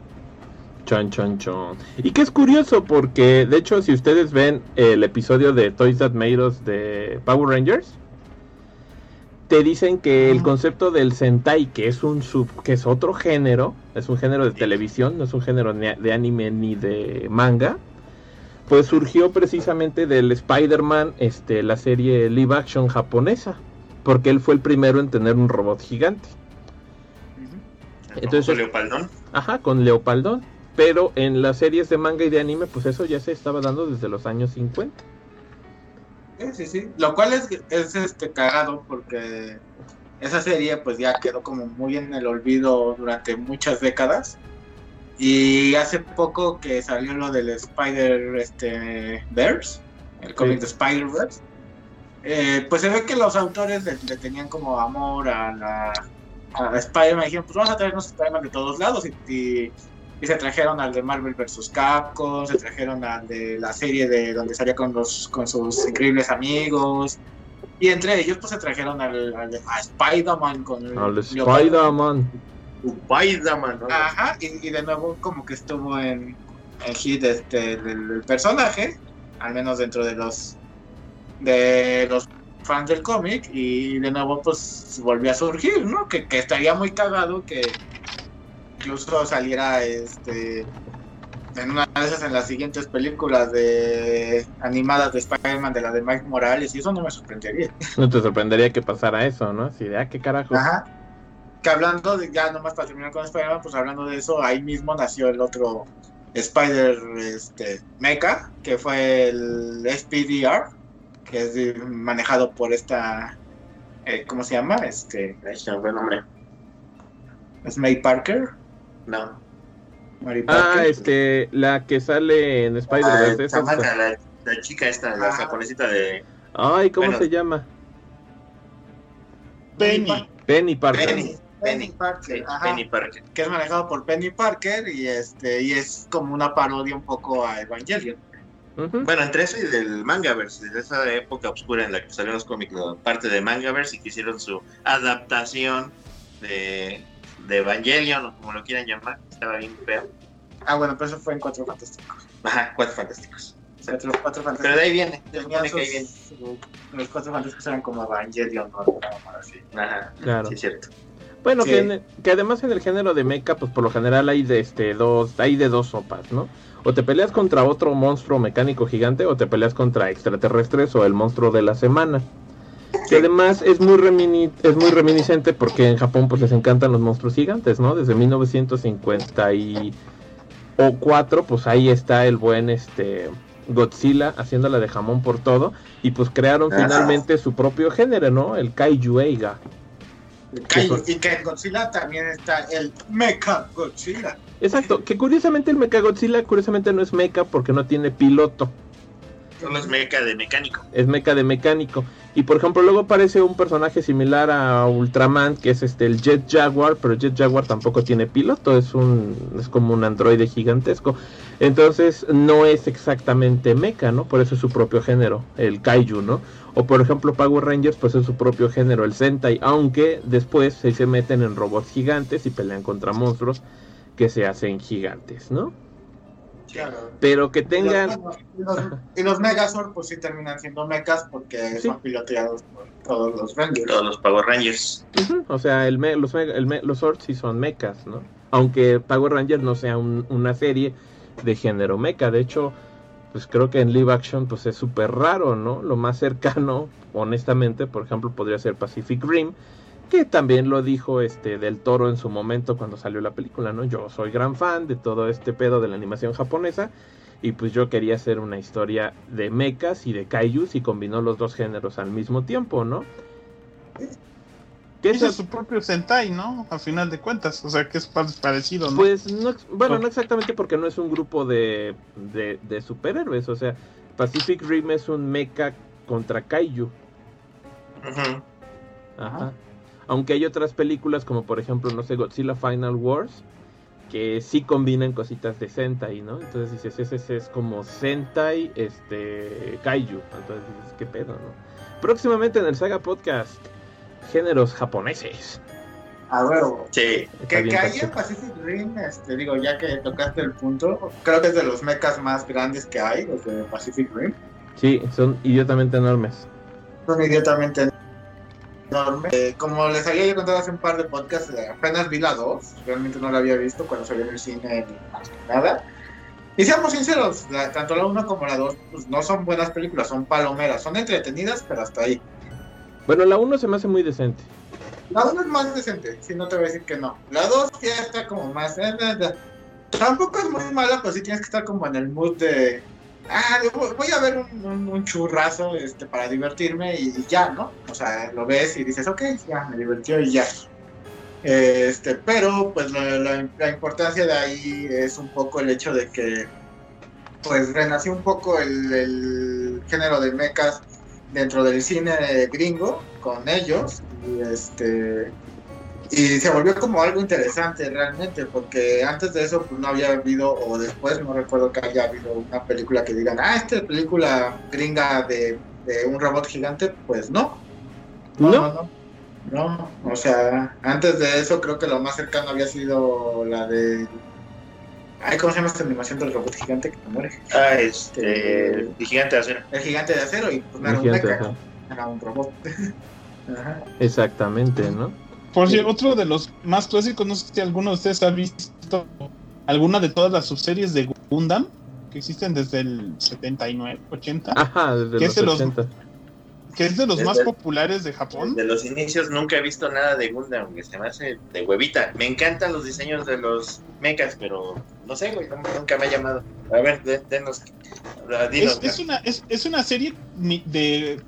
Chon, chon, chon. Y que es curioso porque, de hecho, si ustedes ven el episodio de Toys That Made Us de Power Rangers, te dicen que el concepto del Sentai, que es un sub, que es otro género, es un género de televisión, no es un género ni de anime ni de manga, pues surgió precisamente del Spider-Man, este, la serie live action japonesa, porque él fue el primero en tener un robot gigante. Entonces- famoso Leopaldón. Ajá, con Leopaldón. Pero en las series de manga y de anime, pues eso ya se estaba dando desde los años 50. Sí, sí, sí. Lo cual es, es este cagado porque esa serie pues ya quedó como muy en el olvido durante muchas décadas. Y hace poco que salió lo del Spider este Verse, el cómic Sí. de Spider-Verse. eh, pues se ve que los autores le, le tenían como amor a la a Spider-Man. Dijeron, pues vamos a traernos Spider-Man de todos lados. Y, y- y se trajeron al de Marvel vs. Capcom, se trajeron al de la serie de donde salía con los con sus increíbles amigos. Y entre ellos pues se trajeron al, al- a Spider-Man con el Al. Spider-Man. Spider-Man, ¿no? Ajá, y, y de nuevo como que estuvo en el hit este, del, del personaje, al menos dentro de los de los fans del cómic, y de nuevo pues volvió a surgir, ¿no? Que, que estaría muy cagado que incluso saliera este en una de esas en las siguientes películas de animadas de Spider-Man de la de Mike Morales y eso no me sorprendería. No te sorprendería que pasara eso, ¿no? Así de, ah, qué carajo. Ajá. Que hablando de, ya nomás para terminar con Spider-Man, pues hablando de eso, ahí mismo nació el otro, Spider este, Mecha, que fue el SPDR, que es manejado por esta, eh, ¿cómo se llama? Este, el nombre. es May Parker. No. Ah, este, la que sale en Ah, Samantha, está- la, la chica esta, la Ajá. japonesita de Ay, ¿cómo Bueno. se llama? Penny. Penny Parker. Penny. Penny Parker, sí, ajá, Penny Parker. que es manejado por Penny Parker y este y es como una parodia un poco a Evangelion. Bueno, entre eso y del Mangaverse, desde esa época oscura en la que salieron los cómics, la parte de Mangaverse y que hicieron su adaptación de, de Evangelion, o como lo quieran llamar, estaba bien feo. Ah, bueno, pero eso fue en Cuatro Fantásticos. Ajá, cuatro fantásticos. Cuatro, cuatro Pero Fantásticos. de ahí viene, se supone que ahí viene. su- los Cuatro Fantásticos eran como Evangelion o algo así. Ajá, Claro. sí es cierto. Bueno, Sí. que, en- que además en el género de mecha, pues por lo general hay de este dos, hay de dos sopas, ¿no? O te peleas contra otro monstruo mecánico gigante, o te peleas contra extraterrestres o el monstruo de la semana. Que además es muy remini- es muy reminiscente porque en Japón pues les encantan los monstruos gigantes, ¿no? Desde 1954, pues ahí está el buen este Godzilla haciéndola de jamón por todo y pues crearon Ajá. finalmente su propio género, ¿no? El Kaiju Eiga. Y, y que en Godzilla también está el Mecha Godzilla. Exacto, que curiosamente el Mecha Godzilla curiosamente no es mecha porque no tiene piloto, Solo es meca de mecánico. es mecha de mecánico. Y por ejemplo luego aparece un personaje similar a Ultraman que es este el Jet Jaguar, pero Jet Jaguar tampoco tiene piloto, es un es como un androide gigantesco. Entonces no es exactamente mecha, ¿no? Por eso es su propio género, el Kaiju, ¿no? O por ejemplo Power Rangers pues es su propio género, el Sentai, aunque después se meten en robots gigantes y pelean contra monstruos que se hacen gigantes, ¿no? Claro. Pero que tengan... Y los, y los Megazord pues sí terminan siendo mechas porque Sí. son piloteados por todos los Rangers. Todos los Power Rangers. O sea, el me- los, el me- los Zords sí son mechas, ¿no? Aunque Power Rangers no sea un- una serie de género mecha. De hecho, pues creo que en live action pues es súper raro, ¿no? Lo más cercano, honestamente, por ejemplo, podría ser Pacific Rim, que también lo dijo este del Toro en su momento cuando salió la película, ¿no? Yo soy gran fan de todo este pedo de la animación japonesa y pues yo quería hacer una historia de mechas y de kaijus y combinó los dos géneros al mismo tiempo, ¿no? Que Hizo eso- su propio Sentai, ¿no? A final de cuentas. O sea, que es pa- parecido, ¿no? Pues no, bueno, no exactamente porque no es un grupo de, de, de superhéroes, o sea, Pacific Rim es un mecha contra kaiju. Ujú. Ajá. Aunque hay otras películas como por ejemplo, no sé, Godzilla Final Wars, que sí combinan cositas de Sentai, ¿no? Entonces dices, ese, ese es como Sentai, este, kaiju. Entonces dices, ¿qué pedo, no? Próximamente en el Saga Podcast, géneros japoneses. A huevo. Sí. Que, que ahí en. Pacific Rim, este, digo, ya que tocaste el punto, creo que es de los mechas más grandes que hay, los de Pacific Rim. Sí, son idiotamente enormes. Son idiotamente enormes. Eh, como les había yo contado hace un par de podcasts, eh, apenas vi la 2, realmente no la había visto cuando salió en el cine ni nada. Y seamos sinceros, la- tanto la 1 como la 2 pues, no son buenas películas, son palomeras, son entretenidas, pero hasta ahí. Bueno, la 1 se me hace muy decente. La 1 es más decente, si no te voy a decir que no. La 2 ya está como más. eh, eh. Tampoco es muy mala, pero sí tienes que estar como en el mood de. Ah, voy- a ver un, un- churrazo este, para divertirme y, ya, ¿no? O sea, lo ves y dices, ok, ya, me divirtió y ya. Este, pero, pues la importancia de ahí es un poco el hecho de que, pues, renació un poco el, el género de mechas dentro del cine gringo con ellos y este y se volvió como algo interesante realmente porque antes de eso pues no había habido o después no recuerdo que haya habido una película que digan ah esta película gringa de, de un robot gigante pues no no, ¿No? no no no o sea antes de eso creo que lo más cercano había sido la de ay cómo se llama esta animación del robot gigante que muere Ah, este. El gigante de acero. el gigante de acero y pues no era un mecha, era un robot Ajá. Exactamente, ¿no? Por cierto, otro de los más clásicos, no sé si alguno de ustedes ha visto alguna de todas las subseries de Gundam que existen desde el 79, 80. Ajá, desde ¿Qué los se los- 80. que es de los más populares de Japón. De los inicios nunca he visto nada de Gundam, que se me hace de huevita. Me encantan los diseños de los mechas, pero no sé, güey, nunca me ha llamado. A ver, de- denos, dinos, Es, es una, es, es una serie de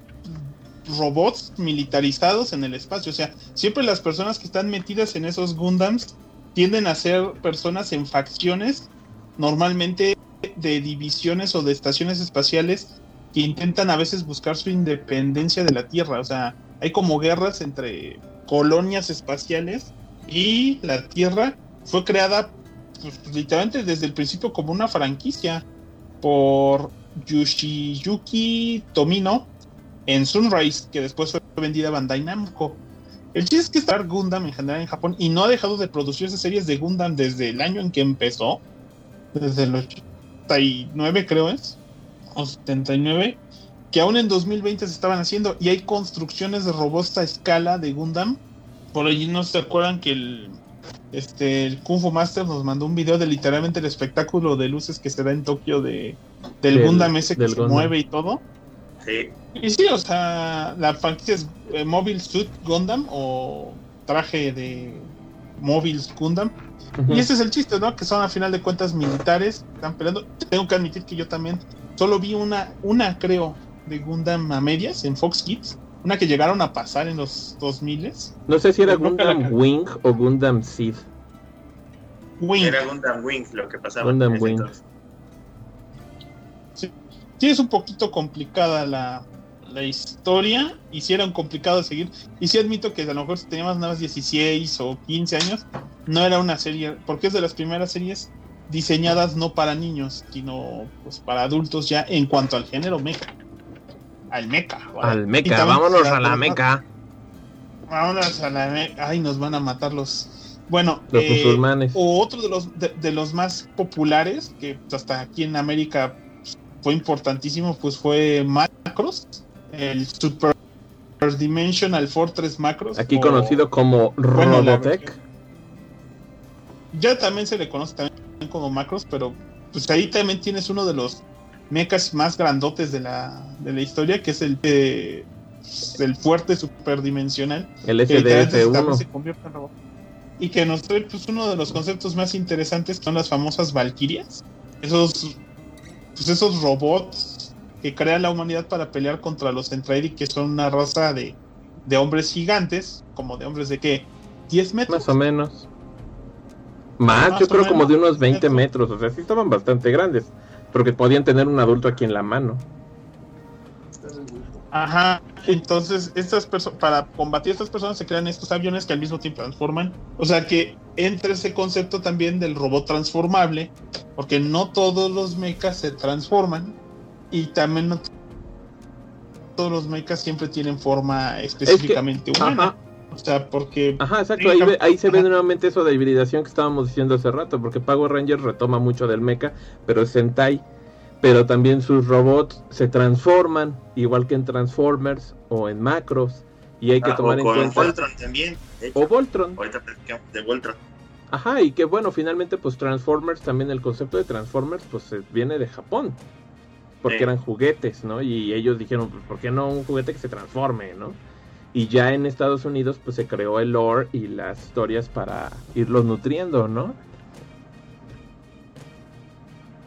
robots militarizados en el espacio. O sea, siempre las personas que están metidas en esos Gundams tienden a ser personas en facciones, normalmente de divisiones o de estaciones espaciales que intentan a veces buscar su independencia de la Tierra. O sea, hay como guerras entre colonias espaciales y la Tierra fue creada pues, literalmente desde el principio como una franquicia por Yoshiyuki Tomino en Sunrise, que después fue vendida a Bandai Namco. El chiste es que Star Gundam en general en Japón y no ha dejado de producirse series de Gundam desde el año en que empezó, desde el 89 creo es, o 79, que aún en 2020 se estaban haciendo y hay construcciones de robusta escala de Gundam. Por allí no se acuerdan que el, este, el Kung Fu Master nos mandó un video de literalmente el espectáculo de luces que se da en Tokio de, del, Del- Gundam ese que del se Gundam. mueve y todo. Sí, Y sí, o sea, la franquicia es eh, Mobile Suit Gundam o traje de Mobile Gundam. Y ese es el chiste, ¿no? Que son a final de cuentas militares, están peleando. Tengo que admitir que yo también solo vi una, una creo, de Gundam a medias en Fox Kids. Una que llegaron a pasar en los 2000 No sé si era la Gundam Wing o Gundam Seed. Wing. era Gundam Wing lo que pasaba. Gundam en Wing. entonces. Sí, es un poquito complicada la, la historia. Un complicado de seguir. Y sí admito que a lo mejor si teníamos nada más 16 o 15 años, no era una serie. Porque es de las primeras series diseñadas no para niños, sino pues para adultos ya en cuanto al género mecha. Al. ¿vale? Al meca, vámonos a la meca. Vámonos a la mecha. Ay, nos van a matar los. Bueno, Los eh, musulmanes. o otro de los, de, de los más populares, que pues, hasta aquí en América fue importantísimo, pues fue Macros, el Super Dimensional Fortress Macros. Aquí o- conocido como bueno, Robotech. Ya también se le conoce también como Macros, pero pues ahí también tienes uno de los mechas más grandotes de la, de la historia, que es el de el fuerte superdimensional El que literalmente también SDF-1. se convierte en robot. Y que nos trae pues, uno de los conceptos más interesantes que son las famosas Valkyrias. Esos, pues, esos robots que crea la humanidad para pelear contra los Entraidi, que son una raza de, de hombres gigantes, como de hombres de qué? 10 metros. Más o menos. Más, Más yo creo como menos. de unos 20 metros. O sea, sí estaban bastante grandes. Porque podían tener un adulto aquí en la mano. Ajá, entonces estas para combatir a estas personas se crean estos aviones que al mismo tiempo transforman. O sea que entra ese concepto también del robot transformable, porque no todos los mechas se transforman y también no todos los mechas siempre tienen forma específicamente humana. Ajá, O sea, porque ajá, exacto. Ahí, ve- ahí se ve nuevamente eso de hibridación que estábamos diciendo hace rato. Porque Power Rangers retoma mucho del mecha, pero es Sentai. Pero también sus robots se transforman, igual que en Transformers o en Macros. Y hay que Ah, tomar o en con cuenta. Voltron también. O Voltron. Ahorita platicamos de Voltron. Ajá, y que bueno, finalmente pues Transformers, también el concepto de Transformers pues eh, viene de Japón. Porque Sí. eran juguetes, ¿no? Y ellos dijeron, pues ¿por qué no un juguete que se transforme, ¿no? Y ya en Estados Unidos pues se creó el lore y las historias para irlos nutriendo, ¿no?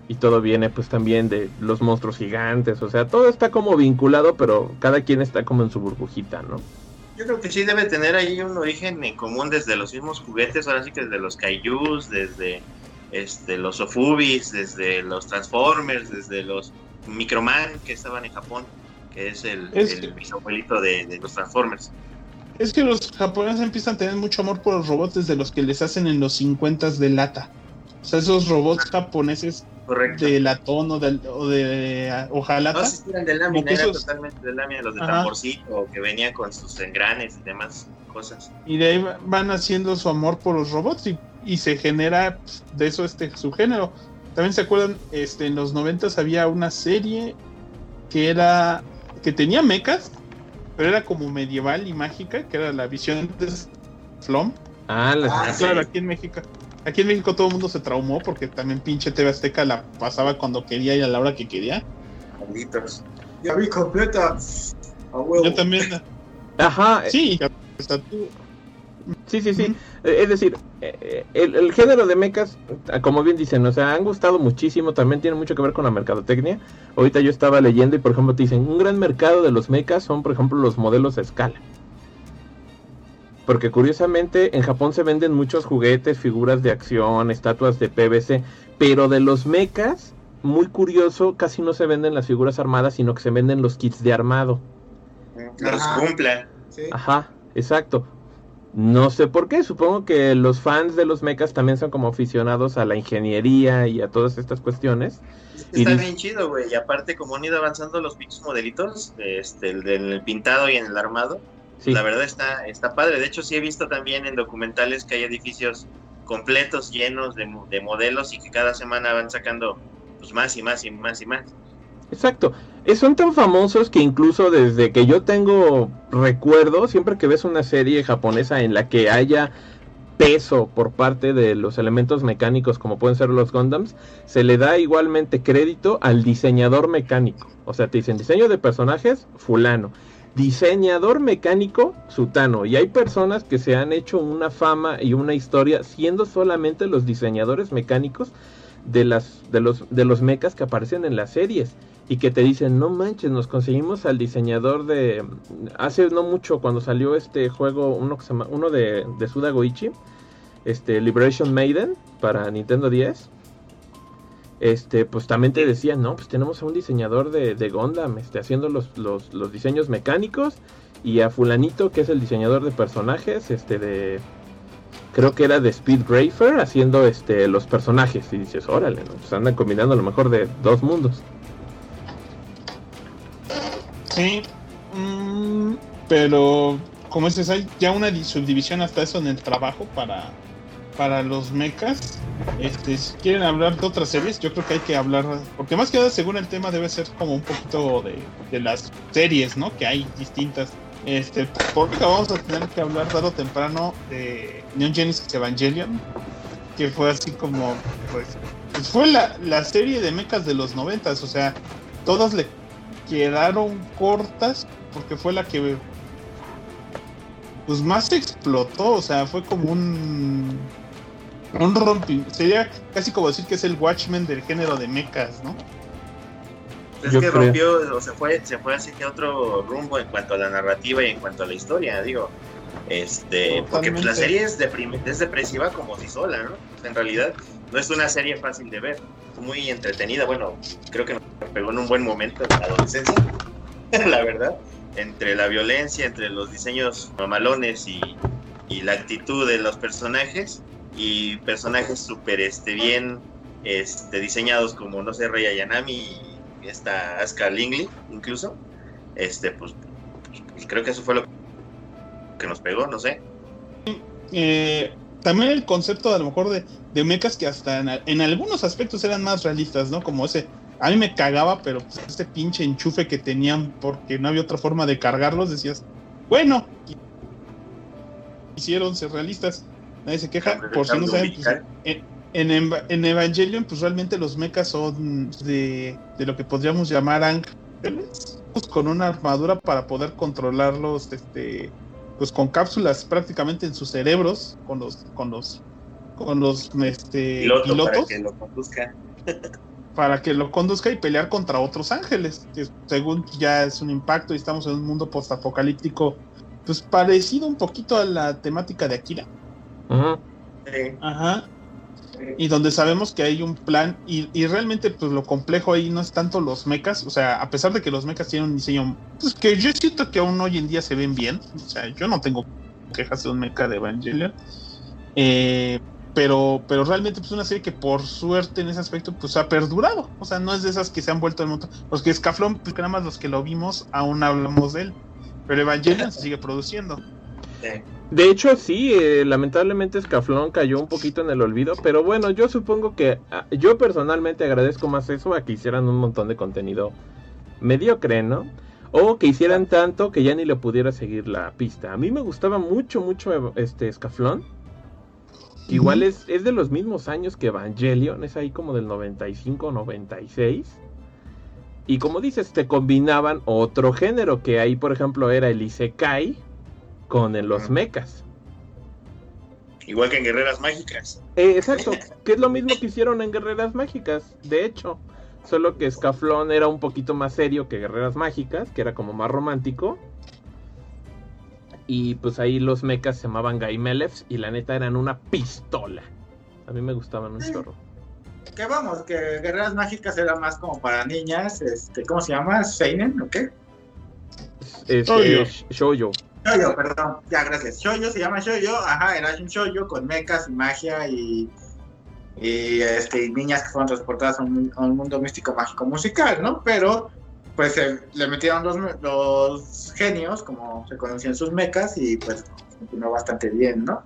Y todo viene pues también de los monstruos gigantes, o sea, todo está como vinculado, pero cada quien está como en su burbujita, ¿no? Yo creo que sí debe tener ahí un origen en común desde los mismos juguetes, ahora sí que desde los Kaijus, desde este, los Ofubis, desde los Transformers, desde los Microman que estaban en Japón, que es el, Es el bisabuelito de, de los Transformers. es que los japoneses empiezan a tener mucho amor por los robots desde los que les hacen en los 50 de lata. O sea, esos robots japoneses Correcto. de latón o de, o de hojalata. No si eran de lámina, esos- totalmente de lámina, los de Ajá. tamborcito, que venían con sus engranes y demás cosas. Y de ahí va- van haciendo su amor por los robots y, y se genera pues, de eso este su género. También se acuerdan, este, en los noventas había una serie que era que tenía mechas, pero era como medieval y mágica, que era la visión de Flom. Ah, las- Ah. Claro, aquí en México. Aquí en México todo el mundo se traumó porque también pinche TV Azteca la pasaba cuando quería y a la hora que quería. Malditos. Ya vi completa. Yo también. Ajá. Sí, Sí, sí, sí. Es decir, eh, el, el, género de mechas, como bien dicen, o sea, han gustado muchísimo, también tiene mucho que ver con la mercadotecnia. Ahorita yo estaba leyendo y, por ejemplo, te dicen, un gran mercado de los mechas son, por ejemplo, los modelos a escala. Porque curiosamente en Japón se venden muchos juguetes, figuras de acción, estatuas de PVC, pero de los mechas, muy curioso, casi no se venden las figuras armadas, sino que se venden los kits de armado. Los cumplan. Ajá, exacto. No sé por qué, supongo que los fans de los mechas también son como aficionados a la ingeniería y a todas estas cuestiones. está bien chido, güey. Y aparte, como han ido avanzando los pinches modelitos, este, el del pintado y en el armado, la verdad está, está padre. De hecho, sí he visto también en documentales que hay edificios completos llenos de, de modelos y que cada semana van sacando pues, más y más y más y más. Exacto. Eh, son tan famosos que incluso desde que yo tengo recuerdo, siempre que ves una serie japonesa en la que haya peso por parte de los elementos mecánicos como pueden ser los Gundams, se le da igualmente crédito al diseñador mecánico. O sea, te dicen diseño de personajes, fulano. Diseñador mecánico, sutano. Y hay personas que se han hecho una fama y una historia siendo solamente los diseñadores mecánicos de, las, de, los, de los mechas que aparecen en las series y que te dicen, no manches, nos conseguimos al diseñador de... Hace no mucho cuando salió este juego, uno, que se llama, uno de, de Suda Goichi, este Liberation Maiden para Nintendo 10. Este, pues también te decían, no, pues tenemos a un diseñador de, de Gundam, este, haciendo los, los, los diseños mecánicos y a fulanito que es el diseñador de personajes, este, de, creo que era de Speed Racer haciendo este los personajes y dices, órale, ¿no? pues andan combinando lo mejor de dos mundos. Sí, mm, pero como dices, hay ya una subdivisión hasta eso en el trabajo para, para los mechas. Este, si quieren hablar de otras series, yo creo que hay que hablar, porque más que nada, según el tema, debe ser como un poquito de, de las series, ¿no? Que hay distintas. Este, porque vamos a tener que hablar tarde o temprano de Neon Genesis Evangelion, que fue así como, pues, pues fue la, la serie de mechas de los noventas, o sea, todas le quedaron cortas porque fue la que pues más explotó, o sea, fue como un un rompimiento, sería casi como decir que es el Watchmen del género de mechas, ¿no? Es que rompió, o se fue, se fue así que otro rumbo en cuanto a la narrativa y en cuanto a la historia, digo. Este, porque pues, la serie es, es depresiva como si sola, ¿no? En realidad, no es una serie fácil de ver, muy entretenida. Bueno, creo que nos pegó en un buen momento en la adolescencia, la verdad. Entre la violencia, entre los diseños mamalones y, la actitud de los personajes, y personajes súper este, bien este, diseñados como, no sé, Rey Ayanami y esta Lingley, incluso. Este, pues, pues, creo que eso fue lo que nos pegó, no sé. Eh, también el concepto a lo mejor de, de mechas que hasta en, algunos aspectos eran más realistas, ¿no? Como ese, a mí me cagaba, pero pues este pinche enchufe que tenían porque no había otra forma de cargarlos, decías, bueno, hicieron ser realistas, nadie se queja, por si no saben, pues, en, en, Evangelion, pues realmente los mechas son de, de lo que podríamos llamar ángeles, pues, con una armadura para poder controlarlos, este pues con cápsulas prácticamente en sus cerebros, con los, con los, con los este, pilotos. Para que lo conduzca. para que lo conduzca y pelear contra otros ángeles, que según ya es un impacto y estamos en un mundo postapocalíptico, pues parecido un poquito a la temática de Akira. Ajá. Ajá y donde sabemos que hay un plan y, y, realmente pues lo complejo ahí no es tanto los mechas, o sea, a pesar de que los mechas tienen un diseño pues que yo siento que aún hoy en día se ven bien, o sea, yo no tengo quejas de un mecha de Evangelion, eh, pero, pero realmente pues una serie que por suerte en ese aspecto pues ha perdurado, o sea, no es de esas que se han vuelto al montón, los que Scaflón, pues nada más los que lo vimos aún hablamos de él, pero Evangelion se sigue produciendo. Sí. De hecho, sí, eh, lamentablemente Scaflón cayó un poquito en el olvido, pero bueno, yo supongo que ah, yo personalmente agradezco más eso a que hicieran un montón de contenido mediocre, ¿no? O que hicieran tanto que ya ni le pudiera seguir la pista. A mí me gustaba mucho, mucho este Scaflón. Igual es, es de los mismos años que Evangelion, es ahí como del 95, 96. Y como dices, te combinaban otro género, que ahí por ejemplo era el Isekai con el- los mechas. Igual que en Guerreras Mágicas. Eh, exacto, que es lo mismo que hicieron en Guerreras Mágicas, de hecho. Solo que Scaflón era un poquito más serio que Guerreras Mágicas, que era como más romántico. Y pues ahí los mechas se llamaban Gaimelefs y la neta eran una pistola. A mí me gustaban un Sí. chorro. Que vamos, que Guerreras Mágicas era más como para niñas, este, ¿cómo se llama? ¿Seinen o qué? Este, Shoujo. Shoyo, perdón, ya, gracias. Shoyo se llama Shoyo, ajá, era un Shoyo con mechas y magia y, y, este, niñas que fueron transportadas a un, mundo místico mágico musical, ¿no? Pero, pues eh, le metieron los, genios, como se conocían sus mechas, y pues funcionó bastante bien, ¿no?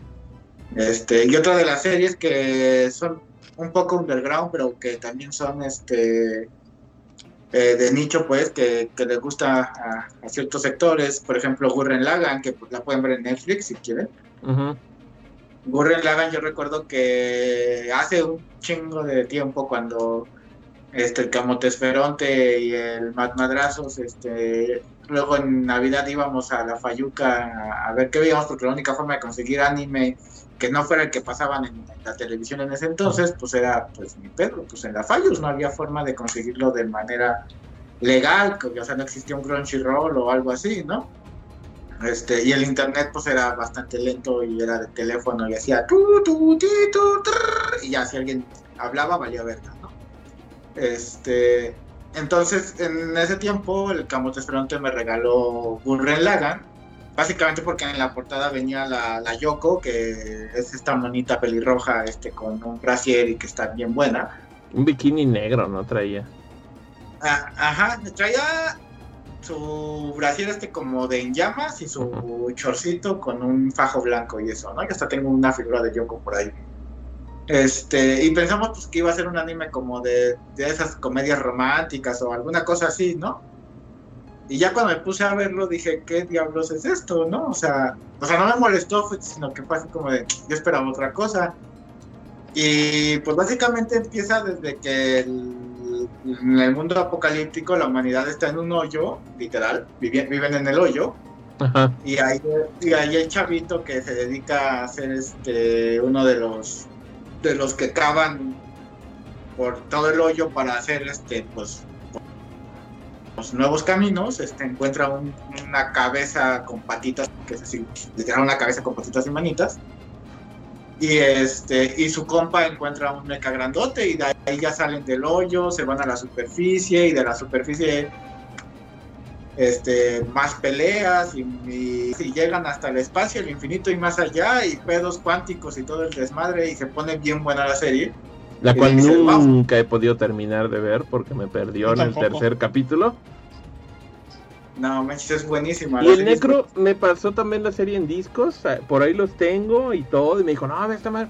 Este, y otra de las series que son un poco underground, pero que también son este eh, de nicho, pues, que, que les gusta a, a ciertos sectores. Por ejemplo, Gurren Lagann, que pues, la pueden ver en Netflix si quieren. Ujú. Gurren Lagann, yo recuerdo que hace un chingo de tiempo cuando este, el Camotesferonte y el Mad Madrazos, este, luego en Navidad íbamos a la Fayuca a, a ver qué veíamos, porque la única forma de conseguir anime que no fuera el que pasaban en la televisión en ese entonces, pues era pues mi pedo, pues en la Fayus no había forma de conseguirlo de manera legal, que, o sea, no existía un Crunchyroll o algo así, ¿no? Este, y el internet pues era bastante lento y era de teléfono y hacía tu, tu, ti, tu, y ya si alguien hablaba valía verga, ¿no? Este, entonces en ese tiempo el Camote Esperante me regaló Gurren Lagann, básicamente porque en la portada venía la, la Yoko, que es esta monita pelirroja este, con un brasier y que está bien buena. Un bikini negro, ¿no? Traía. Ah, ajá, traía su brasier este como de en llamas y su chorcito con un fajo blanco y eso, ¿no? Yo hasta tengo una figura de Yoko por ahí. Este, y pensamos pues que iba a ser un anime como de, de esas comedias románticas o alguna cosa así, ¿no? Y ya cuando me puse a verlo dije, ¿qué diablos es esto, no? O sea, o sea, no me molestó, sino que fue así como de, yo esperaba otra cosa. Y pues básicamente empieza desde que el- en el mundo apocalíptico la humanidad está en un hoyo, literal, vivi- viven en el hoyo, Ajá. y ahí, y ahí el chavito que se dedica a ser este uno de los de los que cavan por todo el hoyo para hacer este pues los nuevos caminos este encuentra un- una cabeza con patitas que es así literal una cabeza con patitas y manitas y este y su compa encuentra un meca grandote y de ahí ya salen del hoyo se van a la superficie y de la superficie este, más peleas y, y- y llegan hasta el espacio, el infinito y más allá, y pedos cuánticos y todo el desmadre, y se pone bien buena la serie. La cual nunca he podido terminar de ver porque me perdió en el tercer capítulo. No, es buenísima. Y el es Necro me pasó también la serie en discos, ah, por ahí los tengo y todo, y me dijo, no, esta madre.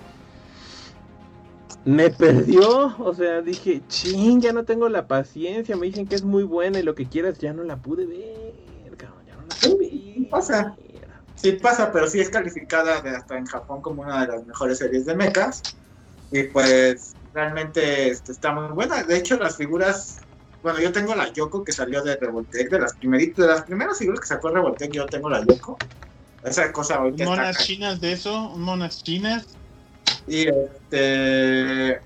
Me perdió, o sea, dije, ching, ya no tengo la paciencia, me dicen que es muy buena y lo que quieras, ya no la pude ver, cabrón, ya no la pude ver. pasa. Sí pasa, pero sí es calificada de hasta en Japón como una de las mejores series de mechas. Y pues realmente este, está muy buena. De hecho, las figuras, bueno, yo tengo la Yoko que salió de Revoltech, de las primeritas, de las primeras figuras que sacó Revoltech, yo tengo la Yoko. Esa cosa ahorita está Monas chinas de eso, monas chinas. Y este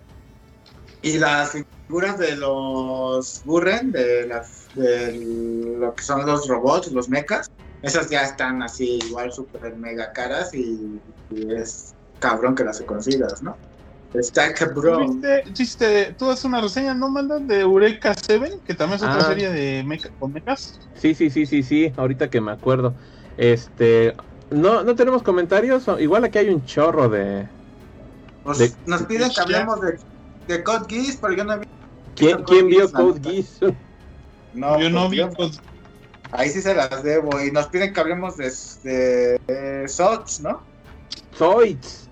y las figuras de los Burren, de las de lo que son los robots, los mechas, esas ya están así igual super mega caras y, y es cabrón que las consigas, ¿no? Está ¿Tú cabrón. viste, viste- tú haces una reseña, ¿no, mandan? De Eureka 7, que también es otra Ah. serie de mecha, con mechas. Sí, sí, sí, sí, sí, ahorita que me acuerdo. Este, no, no tenemos comentarios, igual aquí hay un chorro de... Pues, de- nos piden que hablemos de, de Code Geass, pero yo no vi. ¿Quién, Code quién vio Code. Geass? No, yo no vi. pues, ahí sí se las debo. Y nos piden que hablemos de, de, de Sots, ¿no? Zoids.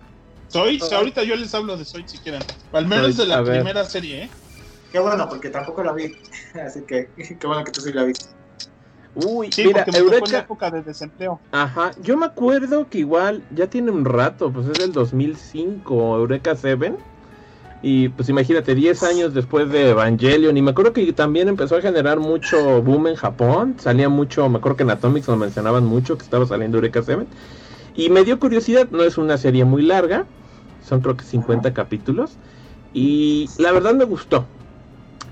Zoids, Ah. ahorita yo les hablo de Zoids si quieren. Al menos Zoids, de la ver. primera serie, ¿eh? Qué bueno, porque tampoco la vi. Así que qué bueno que tú sí la viste. Uy, Sí, mira, porque me tocó en la Eureka... época de desempleo. Ajá, yo me acuerdo que igual ya tiene un rato, pues es del 2005, Eureka 7. Y pues imagínate, 10 años después de Evangelion, y me acuerdo que también empezó a generar mucho boom en Japón, salía mucho, me acuerdo que en Atomics lo mencionaban mucho, que estaba saliendo Eureka 7, y me dio curiosidad, no es una serie muy larga, son creo que 50 capítulos, y la verdad me gustó,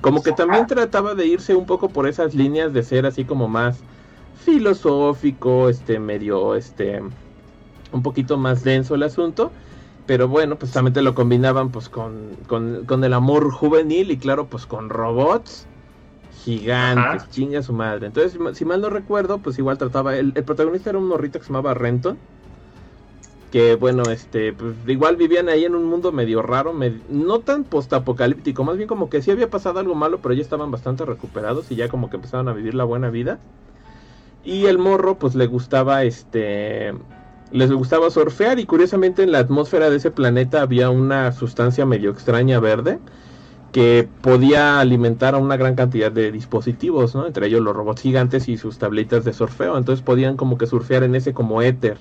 como que también trataba de irse un poco por esas líneas de ser así como más filosófico, este medio, este, un poquito más denso el asunto, pero bueno, pues también te lo combinaban pues con, con, el amor juvenil y claro, pues con robots gigantes, chinga su madre. Entonces, si mal no recuerdo, pues igual trataba, el, protagonista era un morrito que se llamaba Renton, que bueno, este, pues igual vivían ahí en un mundo medio raro, no tan postapocalíptico, más bien como que sí había pasado algo malo, pero ya estaban bastante recuperados y ya como que empezaban a vivir la buena vida. Y el morro, pues le gustaba este les gustaba surfear y curiosamente en la atmósfera de ese planeta había una sustancia medio extraña verde que podía alimentar a una gran cantidad de dispositivos, ¿no? Entre ellos los robots gigantes y sus tabletas de surfeo. Entonces podían como que surfear en ese como éter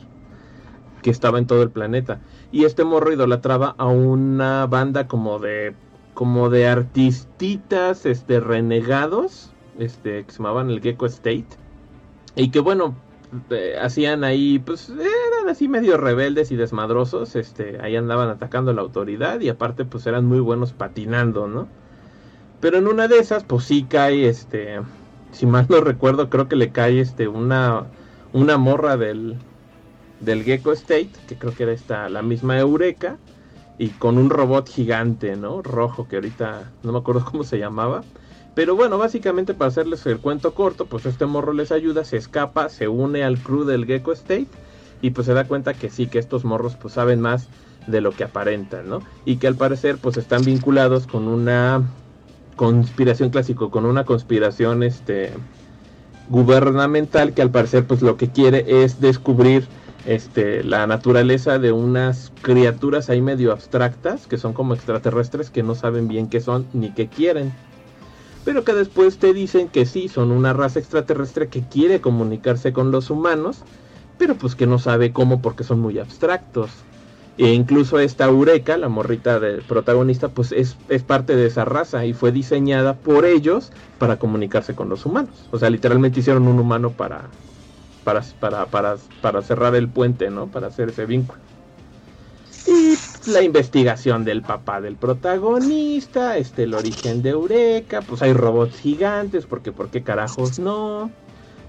que estaba en todo el planeta. Y este morro idolatraba a una banda como de como de artistitas este renegados, este que se llamaban el Gecko State. Y que bueno, eh, hacían ahí, pues eran así medio rebeldes y desmadrosos, este, ahí andaban atacando a la autoridad y aparte pues eran muy buenos patinando, ¿no? Pero en una de esas pues sí cae, este, si mal no recuerdo, creo que le cae este una, una morra del, del Gecko State, que creo que era esta, la misma Eureka, y con un robot gigante, ¿no? Rojo, que ahorita no me acuerdo cómo se llamaba pero bueno, básicamente para hacerles el cuento corto, pues este morro les ayuda, se escapa, se une al crew del Gecko State y pues se da cuenta que sí, que estos morros pues saben más de lo que aparentan, ¿no? Y que al parecer pues están vinculados con una conspiración clásico, con una conspiración este gubernamental que al parecer pues lo que quiere es descubrir este la naturaleza de unas criaturas ahí medio abstractas que son como extraterrestres que no saben bien qué son ni qué quieren pero que después te dicen que sí, son una raza extraterrestre que quiere comunicarse con los humanos, pero pues que no sabe cómo porque son muy abstractos. E incluso esta Eureka, la morrita del protagonista, pues es, es, parte de esa raza y fue diseñada por ellos para comunicarse con los humanos. O sea, literalmente hicieron un humano para, para, para, para, para cerrar el puente, ¿no? Para hacer ese vínculo. Y la investigación del papá del protagonista, este el origen de Eureka, pues hay robots gigantes, porque por qué carajos no.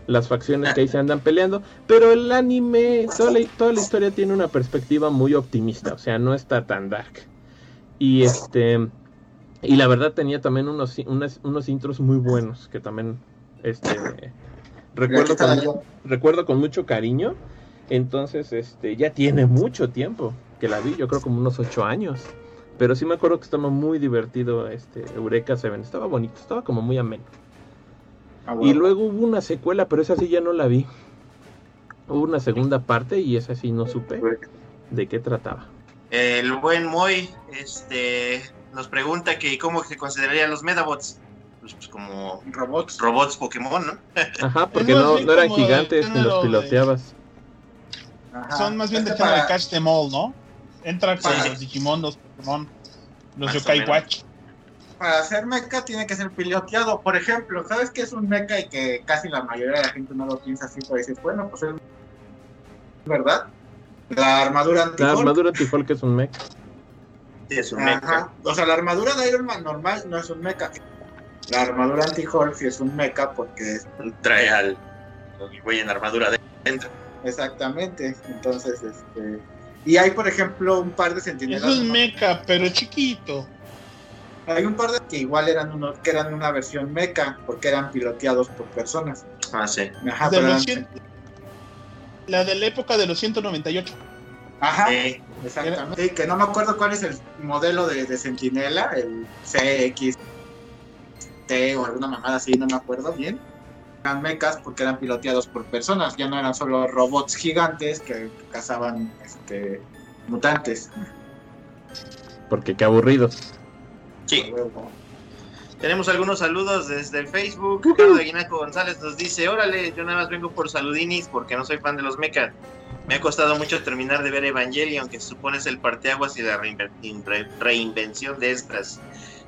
Las facciones que ahí se andan peleando, pero el anime, toda la, toda la historia tiene una perspectiva muy optimista, o sea, no está tan dark. Y este y la verdad tenía también unos unos intros muy buenos que también este recuerdo con, recuerdo con mucho cariño. Entonces, este ya tiene mucho tiempo que la vi, yo creo como unos ocho años. Pero sí me acuerdo que estaba muy divertido este Eureka Seven, estaba bonito, estaba como muy ameno. Ah, y luego hubo una secuela, pero esa sí ya no la vi. Hubo una segunda parte y esa sí no supe de qué trataba. El buen Moy este, nos pregunta que cómo se considerarían los Medabots. Pues, pues, como robots. Robots Pokémon, ¿no? Ajá, porque no, no eran gigantes ni los piloteabas. Son más bien de tema de Catch Them All, ¿no? Entra para los Digimon, los Pokémon, los Yokai Watch. Para hacer mecha tiene que ser piloteado. Por ejemplo, ¿sabes qué es un mecha y que casi la mayoría de la gente no lo piensa así? Pues dices, bueno, pues es verdad. La armadura anti La armadura anti que es un mecha. Sí, es un mecha. O sea, la armadura de Iron Man normal no es un mecha. La armadura anti-Hulk es un mecha porque es... trae al güey en armadura dentro. Exactamente. Entonces, este y hay, por ejemplo, un par de centinelas. Es un mecha, pero chiquito. Hay un par de que igual eran unos, que eran una versión mecha, porque eran piloteados por personas. Ah, sí. Ajá, La de la época de los 198. Ajá, exactamente. Sí, que no me acuerdo cuál es el modelo de, de centinela, el CXT o alguna mamada así, no me acuerdo bien eran mechas porque eran piloteados por personas, ya no eran solo robots gigantes que, cazaban este, mutantes. Porque qué aburrido. Sí. Tenemos algunos saludos desde el Facebook. Ricardo de Guinaco González nos dice, órale, yo nada más vengo por saludinis porque no soy fan de los mechas. Me ha costado mucho terminar de ver Evangelion, que se supone es el parteaguas y la reinvención de estas.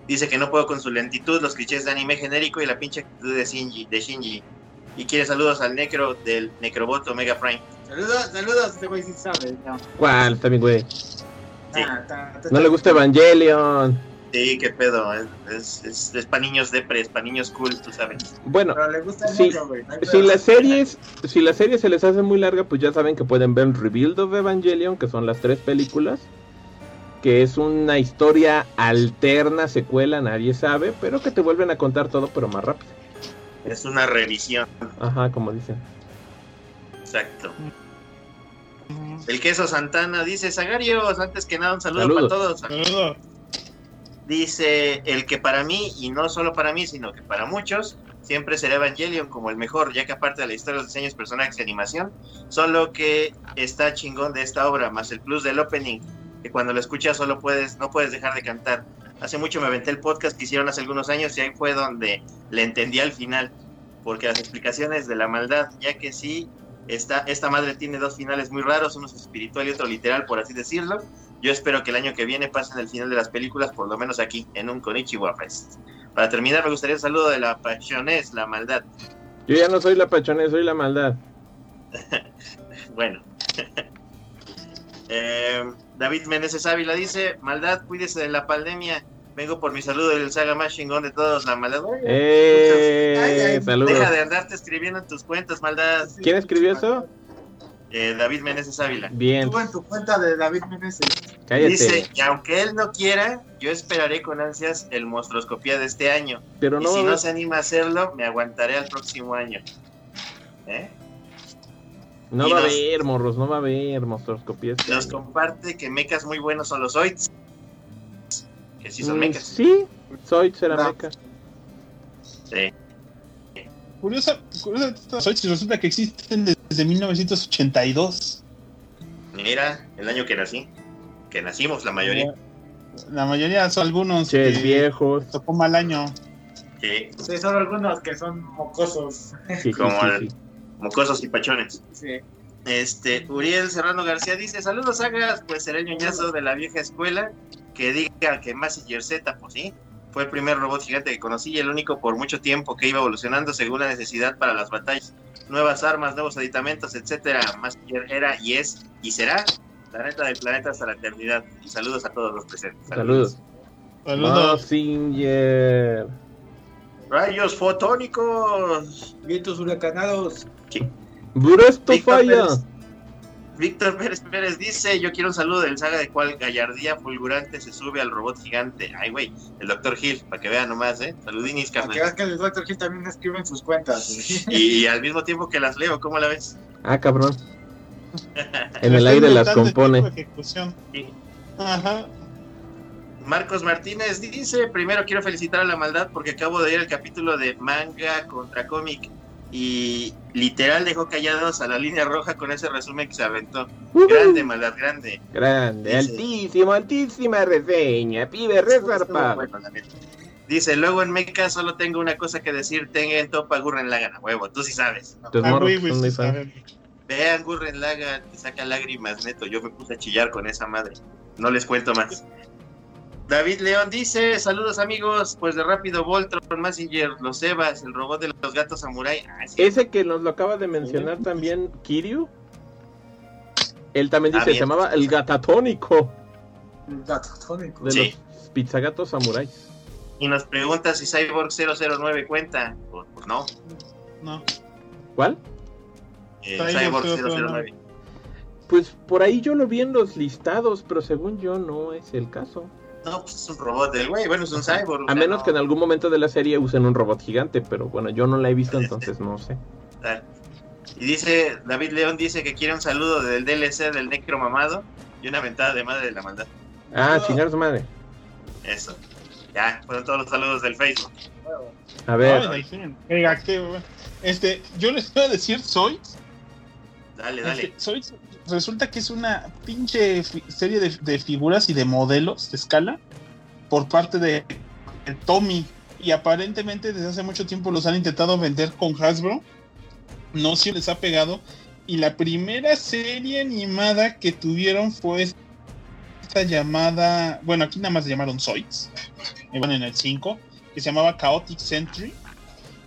Dice que no puedo con su lentitud, los clichés de anime genérico y la pinche actitud de Shinji. De Shinji. Y quiere saludos al necro del Necrobot Omega Prime. Saludos, saludos, este güey sí sabe. No, ¿Cuál? Está bien, güey. Sí. Ah, ta- ta- No le gusta Evangelion. Sí, qué pedo. Es, es, es para niños depres, para niños cool, tú sabes. Bueno, Pero le gusta Sí, mucho, güey. no hay si pedo. la serie es- si la serie se les hace muy larga, pues ya saben que pueden ver Rebuild of Evangelion, que son las tres películas, que es una historia alterna, secuela, nadie sabe, pero que te vuelven a contar todo, pero más rápido. Es una revisión. Ajá, como dicen. Exacto. El queso Santana dice, Sagarios, antes que nada un saludo Saludos. para todos. Saludos. Dice, el que para mí, y no solo para mí, sino que para muchos, siempre será Evangelion como el mejor, ya que aparte de la historia, los diseños, personajes y animación, son lo que está chingón de esta obra, más el plus del opening, que cuando lo escuchas solo puedes, no puedes dejar de cantar. Hace mucho me aventé el podcast que hicieron hace algunos años y ahí fue donde le entendí al final, porque las explicaciones de la maldad, ya que sí, esta, esta madre tiene dos finales muy raros, uno es espiritual y otro literal, por así decirlo. Yo espero que el año que viene pasen el final de las películas, por lo menos aquí, en un Konichiwa Fest. Para terminar, me gustaría el saludo de la Pasiones, la maldad. Yo ya no soy la pachonés, soy la maldad. Bueno. Eh, David Meneses Ávila dice, maldad, cuídese de la pandemia. Vengo por mi saludo del saga más chingón de todos, la maldad. ¡Eh! Ay, ay, Saludos. Deja de andarte escribiendo en tus cuentas, maldad. ¿Quién escribió eso? Eh, David Meneses Ávila. Bien, Estuvo en tu cuenta de David Meneses. cállate. Dice, y aunque él no quiera, yo esperaré con ansias el monstruoscopía de este año. Pero y no, si va a no se anima a hacerlo, me aguantaré al próximo año. ¿Eh? No y va a haber, morros, no va a haber monstruoscopías. Nos comparte que mechas muy buenos son los Zoids. Que sí son Mm, mechas. Sí, soy No. Cerameca. Sí. Curiosa, curiosa esta Zoids, resulta que existen desde 1982. Mira, el año que nací. Que nacimos la mayoría. La mayoría son algunos Ches que viejos. tocó mal año. Sí, Sí, son algunos que son mocosos. Sí, sí, Como sí, el- sí. Mocosos y pachones. Sí. Este, Uriel Serrano García dice, saludos sagas, pues será el ñoñazo de la vieja escuela que diga que Massinger Z, pues sí, fue el primer robot gigante que conocí y el único por mucho tiempo que iba evolucionando según la necesidad para las batallas. Nuevas armas, nuevos aditamentos, etcétera. Massinger era y es y será la neta del planeta hasta la eternidad. Y saludos a todos los presentes. Saludos. Saludos. Mazinger. Rayos fotónicos. Vientos huracanados. Bro, esto Víctor falla. Pérez. Víctor Pérez Pérez dice, yo quiero un saludo del saga de cual gallardía fulgurante se sube al robot gigante. Ay, güey, el Dr. Hill, para que vean nomás, ¿eh? Saludinis, Para que carnal. veas que el Dr. Hill también escribe en sus cuentas. Y, y al mismo tiempo que las leo, ¿cómo la ves? Ah, cabrón. En el aire las compone. ejecución. Sí. Ajá. Marcos Martínez dice, primero quiero felicitar a la maldad porque acabo de ir el capítulo de manga contra cómic y literal dejó callados a la línea roja con ese resumen que se aventó. Grande, maldad, grande. Grande, Dice- altísimo, altísima reseña. Pibe, resarpa. Bueno. Dice, luego en Mecha solo tengo una cosa que decir, tengan topa Gurren Lagann a huevo, tú sí sabes. Fans. saben. Vean Gurren Lagann, te saca lágrimas, neto, yo me puse a chillar con esa madre. No les cuento más. David León dice, saludos amigos, pues de rápido Voltron, Massinger, los Evas, el robot de los gatos samurai. Ah, sí. Ese que nos lo acaba de mencionar también Kiryu. Él también Ah, dice, se bien. llamaba el gatatónico El gato tónico. de Sí. los pizzagatos samuráis. Y nos pregunta si Cyborg 009 cuenta. Pues, pues no, No. ¿Cuál? eh, Cyborg Cyborg 009. 009. Pues por ahí yo lo vi en los listados, pero según yo no es el caso. No, pues es un robot del güey, bueno, es un cyborg. A menos no, que en algún momento de la serie usen un robot gigante, pero bueno, yo no la he visto, entonces no sé. tal. Y dice, David León dice que quiere un saludo del DLC del Necro Mamado y una ventada de madre de la maldad. Ah, No. chingar su madre. Eso. Ya, fueron todos los saludos del Facebook. A ver, qué. Este, yo les voy a decir, soy. Dale, dale. Este, soy resulta que es una pinche serie de, de figuras y de modelos de escala por parte de, Tommy. Y aparentemente desde hace mucho tiempo los han intentado vender con Hasbro. No si les ha pegado. Y la primera serie animada que tuvieron fue esta llamada, bueno, aquí nada más se llamaron Zoids, en el 5, que se llamaba Chaotic Century.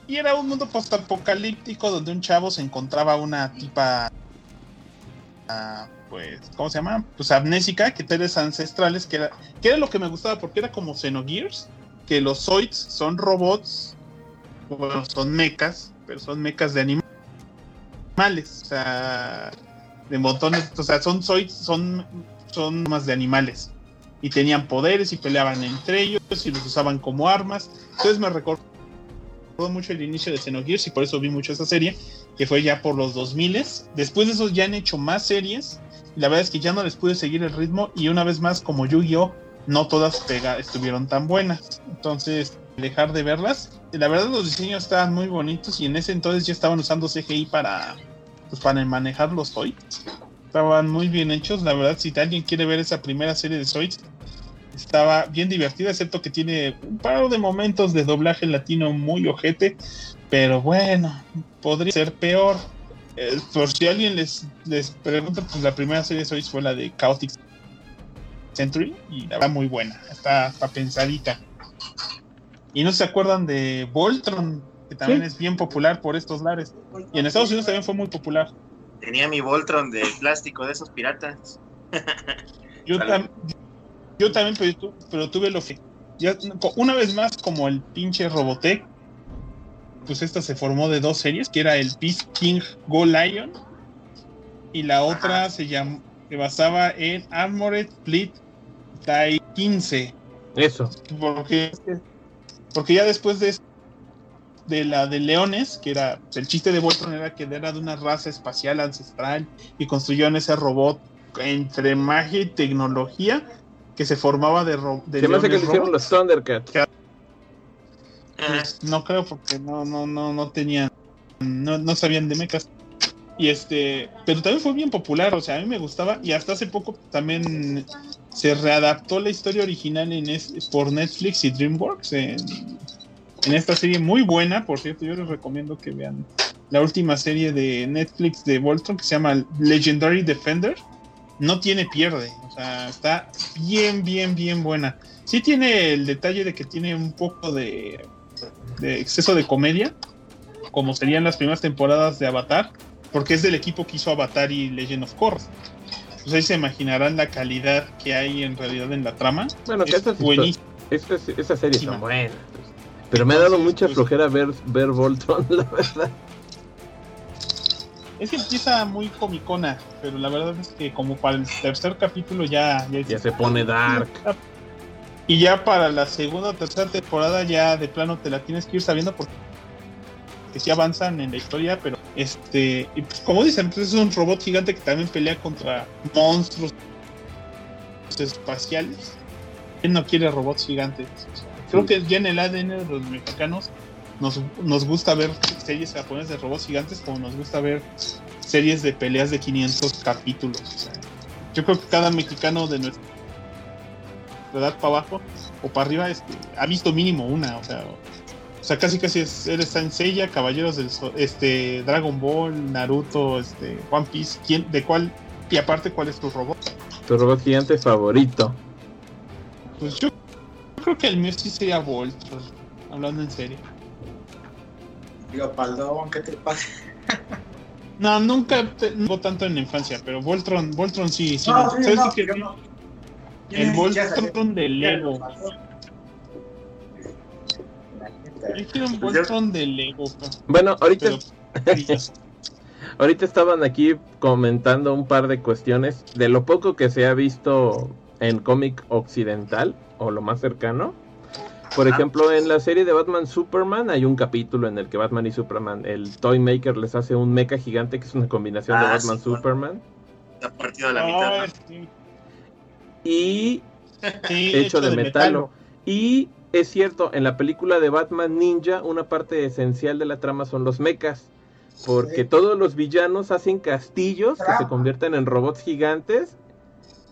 Y era un mundo postapocalíptico donde un chavo se encontraba una tipa, pues, ¿cómo se llama? Pues amnésica, que teles ancestrales, que era, que era lo que me gustaba porque era como Xenogears, que los Zoids son robots, bueno, son mechas, pero son mechas de animales, o sea, de montones, o sea, son Zoids, son, son más de animales. Y tenían poderes y peleaban entre ellos y los usaban como armas. Entonces me recordó mucho el inicio de Xenogears y por eso vi mucho esa serie, que fue ya por los 2000 Después de eso ya han hecho más series. La verdad es que ya no les pude seguir el ritmo y una vez más como Yu-Gi-Oh! no todas pega, estuvieron tan buenas. Entonces, dejar de verlas. La verdad los diseños estaban muy bonitos y en ese entonces ya estaban usando CGI para, pues, para manejar los Zoids. Estaban muy bien hechos. La verdad, si alguien quiere ver esa primera serie de Zoids, estaba bien divertida, excepto que tiene un par de momentos de doblaje latino muy ojete. Pero bueno, podría ser peor. Eh, por si alguien les, les pregunta, pues la primera serie de fue la de Chaotic Century y la verdad muy buena. Está, está pensadita. Y no se acuerdan de Voltron, que también es bien popular por estos lares. Y en Estados Unidos también fue muy popular. Tenía mi Voltron de plástico de esos piratas. yo, yo también, pero, pero tuve lo que. Ya, una vez más, como el pinche Robotech, pues esta se formó de dos series, que era el Peace King Go Lion y la otra se llamó, se basaba en Armored Fleet Tai 15. Eso. Porque porque ya después de, de la de Leones, que era el chiste de Voltron era que era de una raza espacial ancestral y construyeron ese robot entre magia y tecnología que se formaba de, ro de se me hace que hicieron los Thundercats. Pues, no creo porque no no no no tenían no, no sabían de mechas. Y este, pero también fue bien popular, o sea, a mí me gustaba y hasta hace poco también se readaptó la historia original en por Netflix y DreamWorks en, esta serie muy buena, por cierto, yo les recomiendo que vean la última serie de Netflix de Voltron que se llama Legendary Defender. No tiene pierde, o sea, está bien, bien, bien buena. Sí tiene el detalle de que tiene un poco de, de exceso de comedia, como serían las primeras temporadas de Avatar, porque es del equipo que hizo Avatar y Legend of Korra. Pues ahí se imaginarán la calidad que hay en realidad en la trama. Bueno, que esta, esta, esta serie está buena. Pero me ha dado mucha pues, flojera ver, ver Voltron, la verdad. Es que empieza muy comicona, pero la verdad es que como para el tercer capítulo ya... Ya, se pone dark. Y ya para la segunda o tercera temporada ya de plano te la tienes que ir sabiendo porque que sí avanzan en la historia, pero este, y pues, como dicen, pues es un robot gigante que también pelea contra monstruos espaciales. ¿Quién no quiere robots gigantes? creo que ya en el ADN de los mexicanos nos, nos gusta ver series japonesas de robots gigantes como nos gusta ver series de peleas de 500 capítulos. yo creo que cada mexicano de nuestra edad para abajo o para arriba este, ha visto mínimo una, o sea, o sea, casi casi es, eres Seiya, Caballeros del este, Dragon Ball, Naruto, este, One Piece. ¿Quién, ¿De cuál? Y aparte, ¿cuál es tu robot? Tu robot gigante favorito. Pues yo, creo que el mío sí sería Voltron, hablando en serio. Digo, Paldón, ¿qué te pasa? no, nunca tengo tanto en la infancia, pero Voltron, Voltron sí, sí. ¿Sabes no, qué? El Voltron de Lego. un Voltron de Lego. Bueno, ahorita. ahorita estaban aquí comentando un par de cuestiones de lo poco que se ha visto en cómic occidental o lo más cercano. Por ejemplo, en la serie de Batman Superman hay un capítulo en el que Batman y Superman, el Toy Maker les hace un mecha gigante que es una combinación de ah, Batman Superman. La partida de la mitad. Y hecho, de, metal. Y es cierto, en la película de Batman Ninja, una parte esencial de la trama son los mechas. Porque todos los villanos hacen castillos que se convierten en robots gigantes.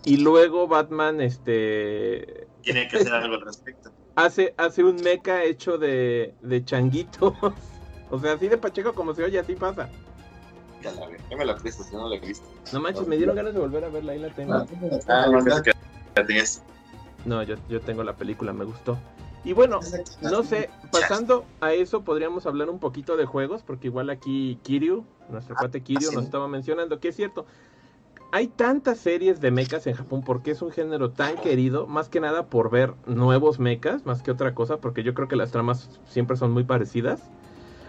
Y luego Batman, este. Tiene que hacer algo al respecto. Hace, hace un mecha hecho de, de changuitos. o sea, así de pacheco como se oye, así pasa. préstala, güey. Ya me la prestas, no la he visto. No manches, me dieron ganas de volver a verla, ahí la tengo. Ah, no, que la tenías. No, yo, yo tengo la película, me gustó. Y bueno, no sé, pasando a eso, podríamos hablar un poquito de juegos, porque igual aquí Kiryu, nuestro cuate Kiryu, sí. nos estaba mencionando que es cierto. Hay tantas series de mechas en Japón porque es un género tan querido, más que nada por ver nuevos mechas, más que otra cosa, porque yo creo que las tramas siempre son muy parecidas.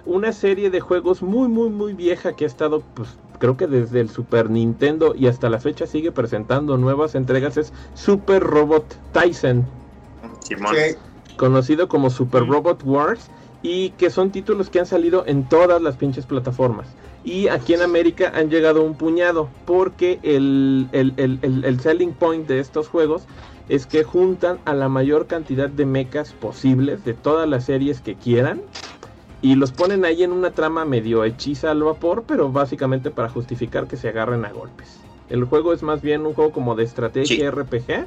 Una serie de juegos muy, muy, muy vieja que ha estado, pues, creo que desde el Super Nintendo y hasta la fecha sigue presentando nuevas entregas es Super Robot Tyson conocido como Super Robot Wars y que son títulos que han salido en todas las pinches plataformas. Y aquí en América han llegado un puñado porque el, el, el, el- el selling point de estos juegos es que juntan a la mayor cantidad de mechas posibles de todas las series que quieran y los ponen ahí en una trama medio hechiza al vapor, pero básicamente para justificar que se agarren a golpes. El juego es más bien un juego como de estrategia Sí. RPG,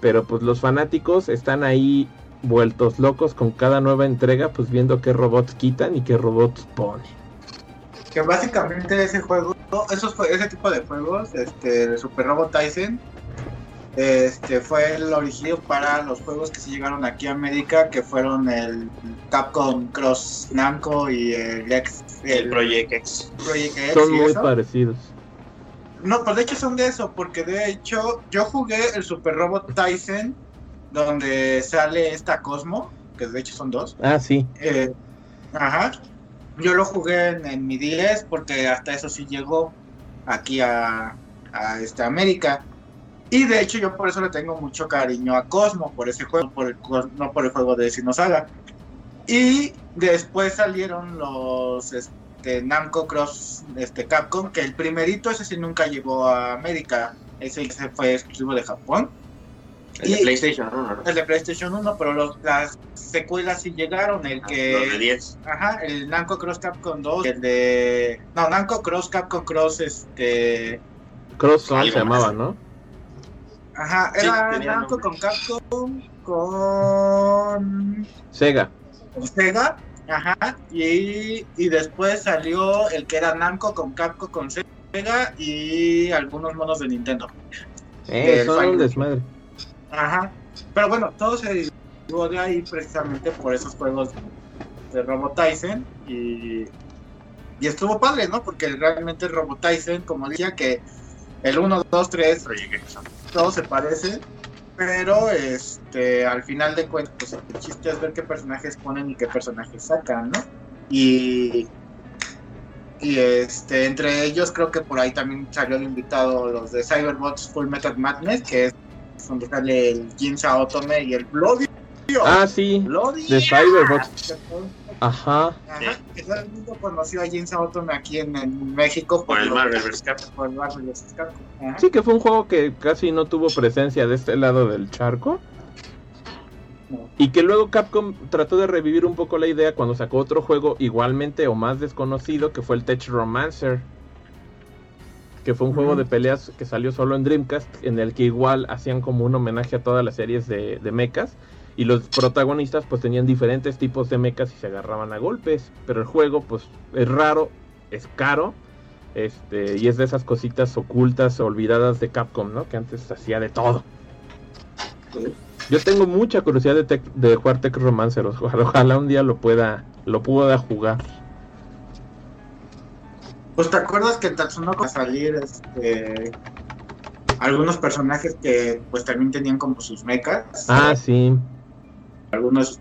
pero pues los fanáticos están ahí vueltos locos con cada nueva entrega, pues viendo qué robots quitan y qué robots ponen. Que básicamente ese juego, esos, ese tipo de juegos, este, de Super Robot Tyson, este, fue el origen para los juegos que se llegaron aquí a América, que fueron el Capcom Cross Namco y el X, El Project X. Project X Son muy eso. parecidos. No, pues de hecho son de eso, porque de hecho yo jugué el Super Robot Tyson, donde sale esta Cosmo, que de hecho son dos. Ah, sí. Eh, ajá. Yo lo jugué en, en mi 10 porque hasta eso sí llegó aquí a, esta América. Y de hecho yo por eso le tengo mucho cariño a Cosmo, por ese juego, por el, no por el juego de Sinosaga. Y después salieron los este, Namco Cross este, Capcom, que el primerito ese sí nunca llegó a América, ese se fue exclusivo de Japón. El de PlayStation, ¿no? ¿no? El de PlayStation 1, pero los- las secuelas sí llegaron, el que... Ah, Los de 10. Ajá, el Namco Cross Capcom 2, el de... No, Namco Cross Capcom Cross, este... Cross Zone Algo se llamaba. ¿no? Ajá, Sí, era tenía Namco nombre. con Capcom, con... Sega. con Sega, ajá, y, y después salió el que era Namco con Capcom con Sega y algunos monos de Nintendo. Eh, son un desmadre. Ajá, pero bueno, todo se derivó de ahí precisamente por esos juegos de Robot Tyson y, y estuvo padre, ¿no? Porque realmente Robot Tyson, como decía, que el 1, 2, 3, Project X. todos se parecen, pero este al final de cuentas, pues el chiste es ver qué personajes ponen y qué personajes sacan, ¿no? Y, y este, entre ellos creo que por ahí también salió el invitado los de Cyberbots Full Metal Madness, que es donde sale el Jinza Otome y el Bloody. Ah, sí. Bloody. De Cyberbots. Ajá. Ajá, que todo el mundo conoció a Jinza Otome aquí en, en México Por el Marvel vs. Capcom. por el Marvel vs. Sí, que fue un juego que casi no tuvo presencia de este lado del charco. Y que luego Capcom trató de revivir un poco la idea cuando sacó otro juego igualmente o más desconocido que fue el Tech Romancer. Que fue un juego de peleas que salió solo en Dreamcast, en el que igual hacían como un homenaje a todas las series de, de mechas. Y los protagonistas pues tenían diferentes tipos de mechas y se agarraban a golpes. Pero el juego pues es raro, es caro. Este, y es de esas cositas ocultas, olvidadas de Capcom, ¿no? Que antes hacía de todo. Yo tengo mucha curiosidad de, tec- de jugar Tech Romancer. Ojalá, ojalá un día lo pueda, lo pueda jugar. Pues te acuerdas que en Tatsunoko va a salir este algunos personajes que pues también tenían como sus mechas. Ah, sí. Algunos de sus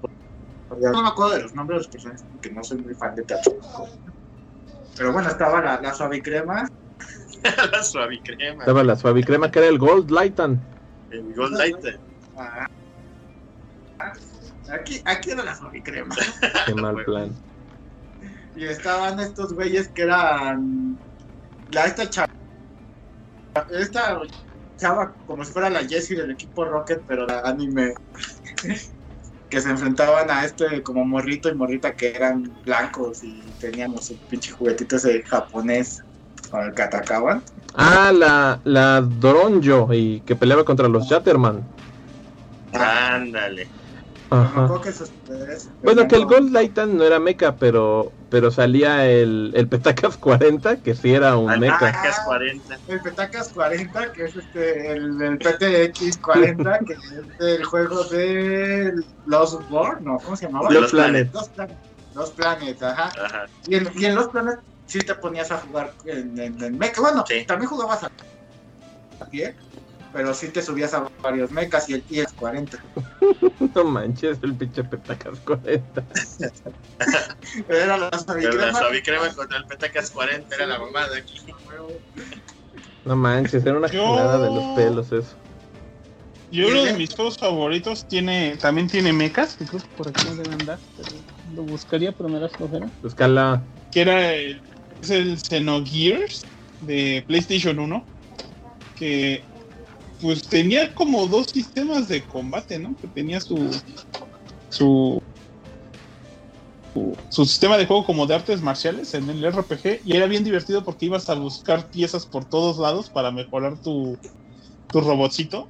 no me acuerdo de los nombres de los personajes porque no soy muy fan de Tatsunoko. Pero bueno, estaba la, la suave crema. La suavicrema. Estaba la suavicrema que era el Gold Lightan. El Gold Lighter. Ah, aquí, aquí era la suave crema. Qué mal plan. Y estaban estos güeyes que eran la esta chava esta chava como si fuera la Jessie del equipo Rocket pero la anime que se enfrentaban a este como morrito y morrita que eran blancos y teníamos un pinche juguetito ese japonés con el que atacaban Ah, la, la Doronjo y que peleaba contra los Shatterman. Ándale. Ajá. que Bueno, que el Gold Titan no era mecha, pero pero salía el, el Petacas 40, que sí era un Al mecha. Petacas 40. El Petacas 40, que es este, el, el PTX 40, que es del juego de Lost World, ¿no? ¿Cómo se llamaba? Los Los Planet. Los Planet. Los Planet, ajá. Ajá. Y en, y en Los Planet sí te ponías a jugar en, en, en mecha. Bueno, Sí. también jugabas a a pie, pero sí te subías a varios mechas y el y el 40. No manches, el pinche Petacas 40. Era la Pero la contra el Petacas 40 era la mamada aquí. No manches, era una Yo- jalada de los pelos eso. Yo uno de mis juegos favoritos tiene, también tiene mechas, que creo que por aquí no deben andar, pero lo buscaría, pero me da flojera. Escala. Que era el, es el Xenogears de PlayStation 1, que pues tenía como dos sistemas de combate, ¿no? Que tenía su su su, su sistema de juego como de artes marciales en el RPG y era bien divertido porque ibas a buscar piezas por todos lados para mejorar tu, tu robotcito.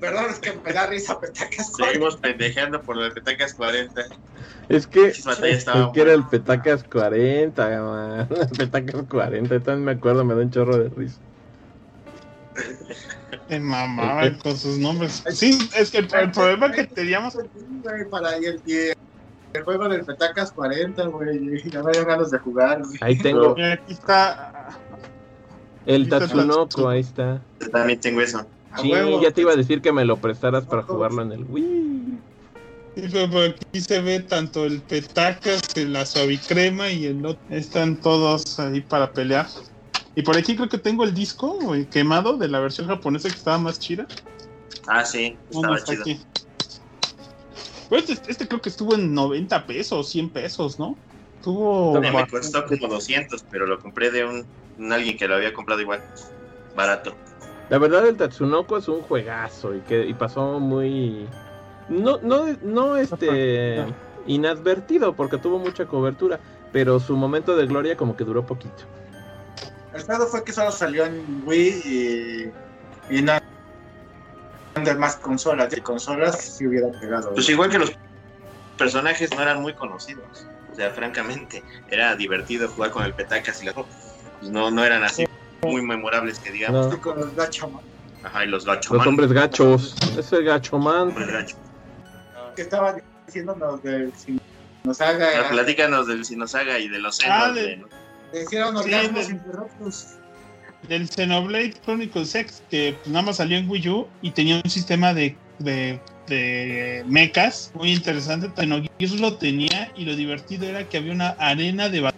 Perdón, es que me da risa Petacas 40. Seguimos pendejeando por el Petacas 40. Es que, es que era el. Petacas 40, man. El Petacas 40, también me acuerdo, me da un chorro de risa. Me mamaban con sus nombres. Sí, es que el, el problema que teníamos para el, el juego del Petacas 40, güey. Ya me dio ganas de jugar, güey. Ahí tengo aquí está. el Ahí está el Tatsunoko, ahí está. Yo también tengo eso. Sí, ya te iba a decir que me lo prestaras para jugarlo en el Wii. Sí, pero aquí se ve tanto el petacas, el- la suavicrema y el otro. Están todos ahí para pelear. Y por aquí creo que tengo el disco güey, quemado de la versión japonesa que estaba más chida. Ah, sí, ¿Dónde estaba chido. aquí? Pues este, este creo que estuvo en 90 pesos, 100 pesos, ¿no? Estuvo. Me bastante- costó como 200, pero lo compré de un, un alguien que lo había comprado igual. Barato. La verdad, el Tatsunoko es un juegazo y que y pasó muy. No, no, no este. inadvertido porque tuvo mucha cobertura, pero su momento de gloria como que duró poquito. El pedo fue que solo salió en Wii y, y no en demás consolas. De consolas sí hubiera pegado. Pues igual que los personajes no eran muy conocidos. O sea, francamente, era divertido jugar con el Petacas y las pues no, no eran así muy memorables que digamos. No. Con los Gacha Man, Ajá, y los Los gachoman. hombres gachos. Ese gacho man. Hombres gacho. que estaban diciendo los del si nos haga Ah, platícanos del Sinosaga y de los senos. Ah, de- de- hicieron orgasmos interruptus. Del Xenoblade Chronicles X, que pues, nada más salió en Wii U y tenía un sistema de, de, de mechas muy interesante. Xenogears lo tenía y lo divertido era que había una arena de bat-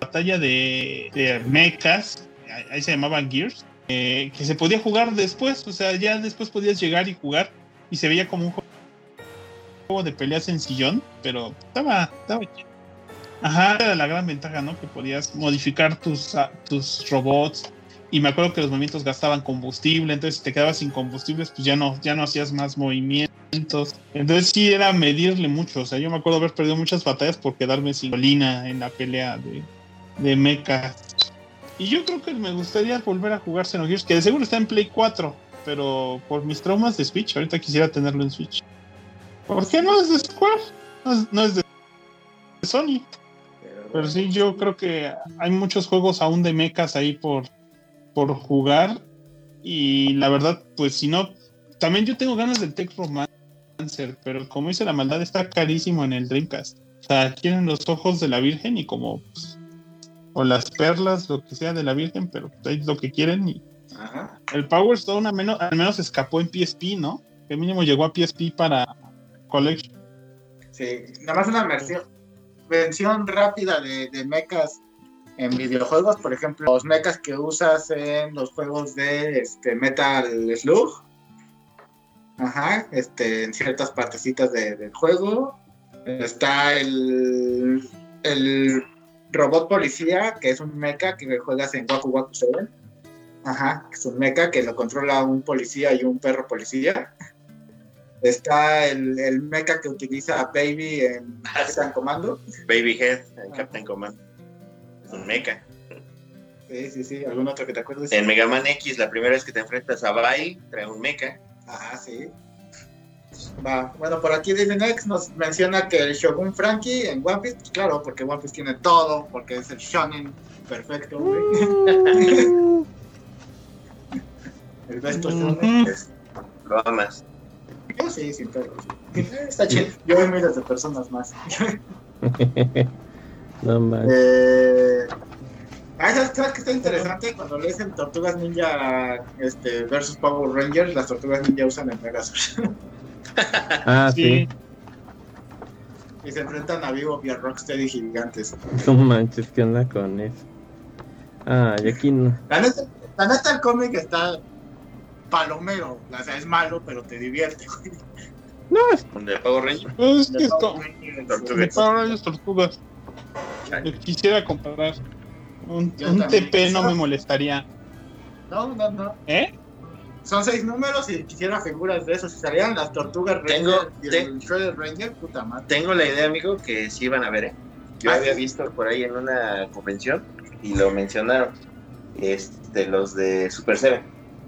batalla de, de mechas, ahí- se llamaban Gears, eh, que se podía jugar después, o sea, ya después podías llegar y jugar y se veía como un juego de peleas en sillón, pero estaba, estaba chido. Ajá, era la gran ventaja, ¿no? Que podías modificar tus, ah, tus robots. Y me acuerdo que los movimientos gastaban combustible, entonces si te quedabas sin combustibles, pues ya no, ya no hacías más movimientos. Entonces sí era medirle mucho. O sea, yo me acuerdo haber perdido muchas batallas por quedarme sin colina en la pelea de, de. Y yo creo que me gustaría volver a jugar Xenogears, que de seguro está en Play 4, pero por mis traumas de Switch, ahorita quisiera tenerlo en Switch. ¿Por qué no es de Square? No es, no es de Sony. Pero sí, yo creo que hay muchos juegos aún de mechas ahí por, por jugar. Y la verdad, pues si no, también yo tengo ganas del Tech Romancer, pero como dice la maldad, está carísimo en el Dreamcast. O sea, quieren los ojos de la Virgen y como, pues, o las perlas, lo que sea de la Virgen, pero pues, es lo que quieren. Y Ajá. el Power Stone al menos, al menos escapó en PSP, ¿no? Que mínimo llegó a PSP para Collection. Sí, nada más una versión, versión rápida de, de mechas en videojuegos, por ejemplo, los mechas que usas en los juegos de este, Metal Slug. Ajá, este, en ciertas partecitas de- del juego. Está el, el robot policía, que es un mecha que juegas en Waku Waku 7. Ajá, es un mecha que lo controla un policía y un perro policía. Está el, el mecha que utiliza a Baby en Captain Commando. Baby Head en Captain Command. Es un mecha. Sí, sí, sí. ¿Algún otro que te acuerdes? En Mega Man X, la primera vez que te enfrentas a Bai, trae un mecha. Ajá, sí. Va. Bueno, por aquí Divinex nos menciona que el Shogun Frankie en One Piece, pues claro, porque One Piece tiene todo, porque es el shonen perfecto, güey. Uh. el besto shonen. es- Lo amas. Yo sí, sin pedo. Está chido. Yo veo miles de personas más. no manches. Eh, ah, ¿sabes, sabes qué está interesante? Cuando lees en Tortugas Ninja este, versus Power Rangers, las Tortugas Ninja usan el Megazord. Ah, sí. Sí. y se enfrentan a Vivo y a Rocksteady gigantes. No manches, ¿qué onda con eso? Ah, y aquí no. La neta, la neta el cómic está palomero. O sea, es malo, pero te divierte. güey. No, es De Power Ranger. Pues es que esto. Tortugas. De Power Rangers Tortugas. Chale. Yo quisiera comparar. Un, un. TP no me molestaría. No, no, no. ¿Eh? Son seis números y quisiera figuras de esos. Si salían las Tortugas Tengo- Ranger y te- el Shredder Ranger, puta madre. Tengo la idea, amigo, que sí iban a ver, ¿eh? Yo Ah, había sí. visto por ahí en una convención y lo mencionaron. Este, los de Super Seven,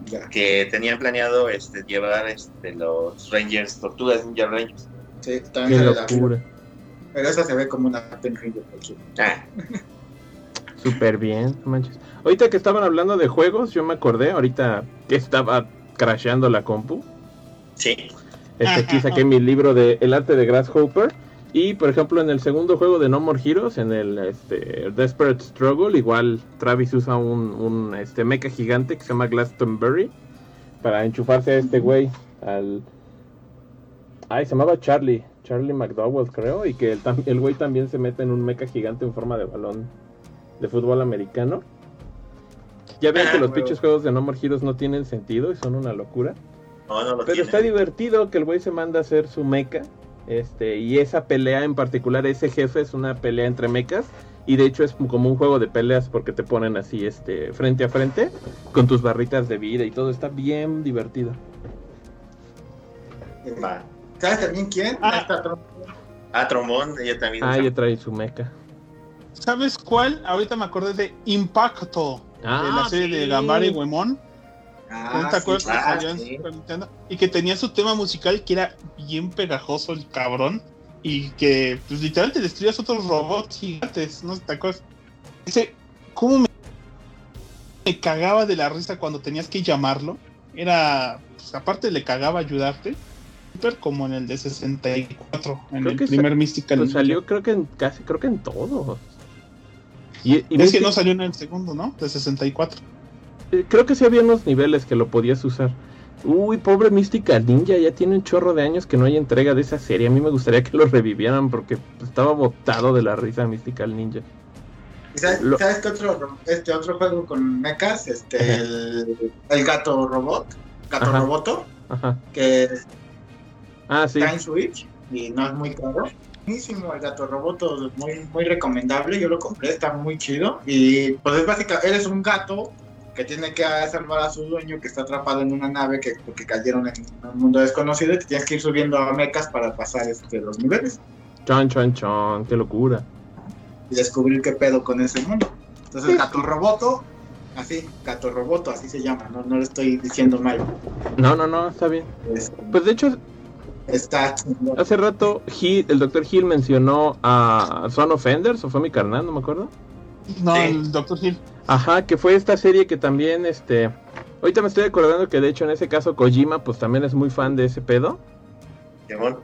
Ya. que tenían planeado este, llevar este, los Rangers, Tortugas Ninja Rangers. Sí, qué también la- locura. Pero esa se ve como una Pen Ranger. Ah, Súper bien, no manches. Ahorita que estaban hablando de juegos, yo me acordé, ahorita que estaba crasheando la compu. sí. Este, aquí saqué mi libro de El arte de Grasshopper. Y por ejemplo, en el segundo juego de No More Heroes, en el este, Desperate Struggle, igual Travis usa un, un este, mecha gigante que se llama Glastonbury para enchufarse a este güey, al. Ay, se llamaba Charlie, Charlie McDowell, creo, y que el, el güey también se mete en un mecha gigante en forma de balón de fútbol americano. Ya ven Ah, que los huevo. pinches juegos de No More Heroes no tienen sentido y son una locura. No, no lo Pero tiene. está divertido que el güey se manda a hacer su mecha. Este, y esa pelea en particular, ese jefe es una pelea entre mechas. Y de hecho es como un juego de peleas porque te ponen así, este, frente a frente, con tus barritas de vida y todo. Está bien divertido. Va. ¿Sabes también quién? Ah. Trom- Ah, Trombón, ella también. Ah, ya trae su mecha. ¿Sabes cuál? Ahorita me acordé de Impacto. de Ah, la serie de. Gambari y Huemón. Ah, ¿No te acuerdas sí, que ah, salió en sí. Super Nintendo? Y que tenía su tema musical que era bien pegajoso el cabrón. Y que pues literalmente destruías otros robots gigantes, ¿no te acuerdas? Ese, ¿cómo me, me cagaba de la risa cuando tenías que llamarlo? Era, pues aparte le cagaba ayudarte. Super como en el de 64, en Creo el que primer Mystical Pues salió creo que en casi, creo que en todos. Y, y Es que no salió en el segundo, ¿no? De 64. Eh, creo que sí había unos niveles que lo podías usar. Uy, pobre Mystical Ninja, ya tiene un chorro de años que no hay entrega de esa serie. A mí me gustaría que lo revivieran porque estaba botado de la risa Mystical Ninja. ¿Y sabes, Lo- sabes qué otro, este otro juego con mechas? Este, el, el gato robot, gato Ajá. roboto, Ajá. que Ah, sí. está en Switch y no es muy caro. Buenísimo, el gato roboto, muy, muy recomendable. Yo lo compré, está muy chido. Y pues es básicamente, eres un gato que tiene que salvar a su dueño que está atrapado en una nave que porque cayeron en un mundo desconocido y te tienes que ir subiendo a mechas para pasar este, los niveles Chon, chon, chon. Qué locura. y descubrir qué pedo con ese mundo. Entonces, gato roboto, así, gato roboto, así se llama, no, no le estoy diciendo mal. No, no, no, está bien. Es- Pues de hecho, está hace rato el doctor Hill mencionó a Son of Enders, o fue mi carnal, no me acuerdo. No, Sí. el Dr. Hill. Ajá, que fue esta serie que también, este... Ahorita me estoy acordando que de hecho en ese caso Kojima pues también es muy fan de ese pedo. Simón.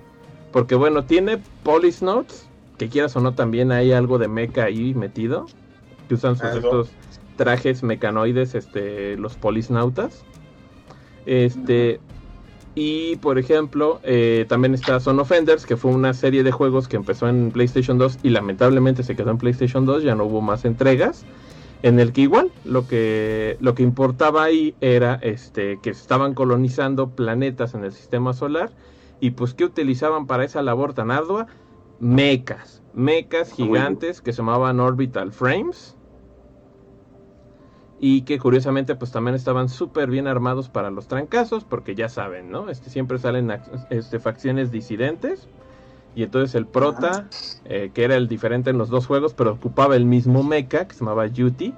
Porque bueno, tiene Police Notes, que quieras o no también hay algo de mecha ahí metido. Que usan sus estos trajes mecanoides, este, los polisnautas. Este... Y por ejemplo, eh, también está Son Offenders, que fue una serie de juegos que empezó en PlayStation 2 y lamentablemente se quedó en PlayStation 2, ya no hubo más entregas. En el que igual lo que, lo que importaba ahí era este, que estaban colonizando planetas en el sistema solar y pues ¿qué utilizaban para esa labor tan ardua? Mecas, mecas gigantes que se llamaban Orbital Frames y que curiosamente pues también estaban súper bien armados para los trancazos porque ya saben, ¿no? Este, siempre salen este, facciones disidentes y entonces el prota, eh, que era el diferente en los dos juegos, pero ocupaba el mismo mecha que se llamaba Yuti,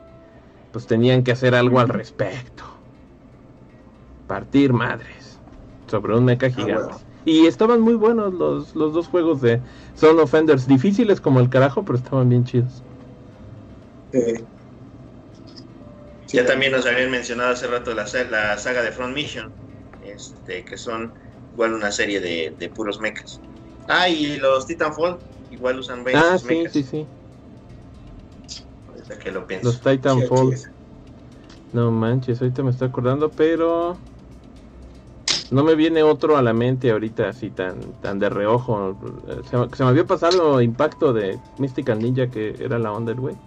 pues tenían que hacer algo al respecto. Partir madres sobre un mecha gigante. bueno. Y estaban muy buenos los, los dos juegos de Son Offenders, difíciles como el carajo, pero estaban bien chidos. Sí. Ya también nos habían mencionado hace rato la, la saga de Front Mission, este, que son igual una serie de, de puros mechas. Ah, y los Titanfall, igual usan Ah, varios sí, mechas. sí, sí. Ahorita que lo pienso. Los Titanfall. Sí. No manches, ahorita me estoy acordando, pero no me viene otro a la mente ahorita así tan tan de reojo. Se, me- se me había pasado impacto de Mystical Ninja que era la onda del güey.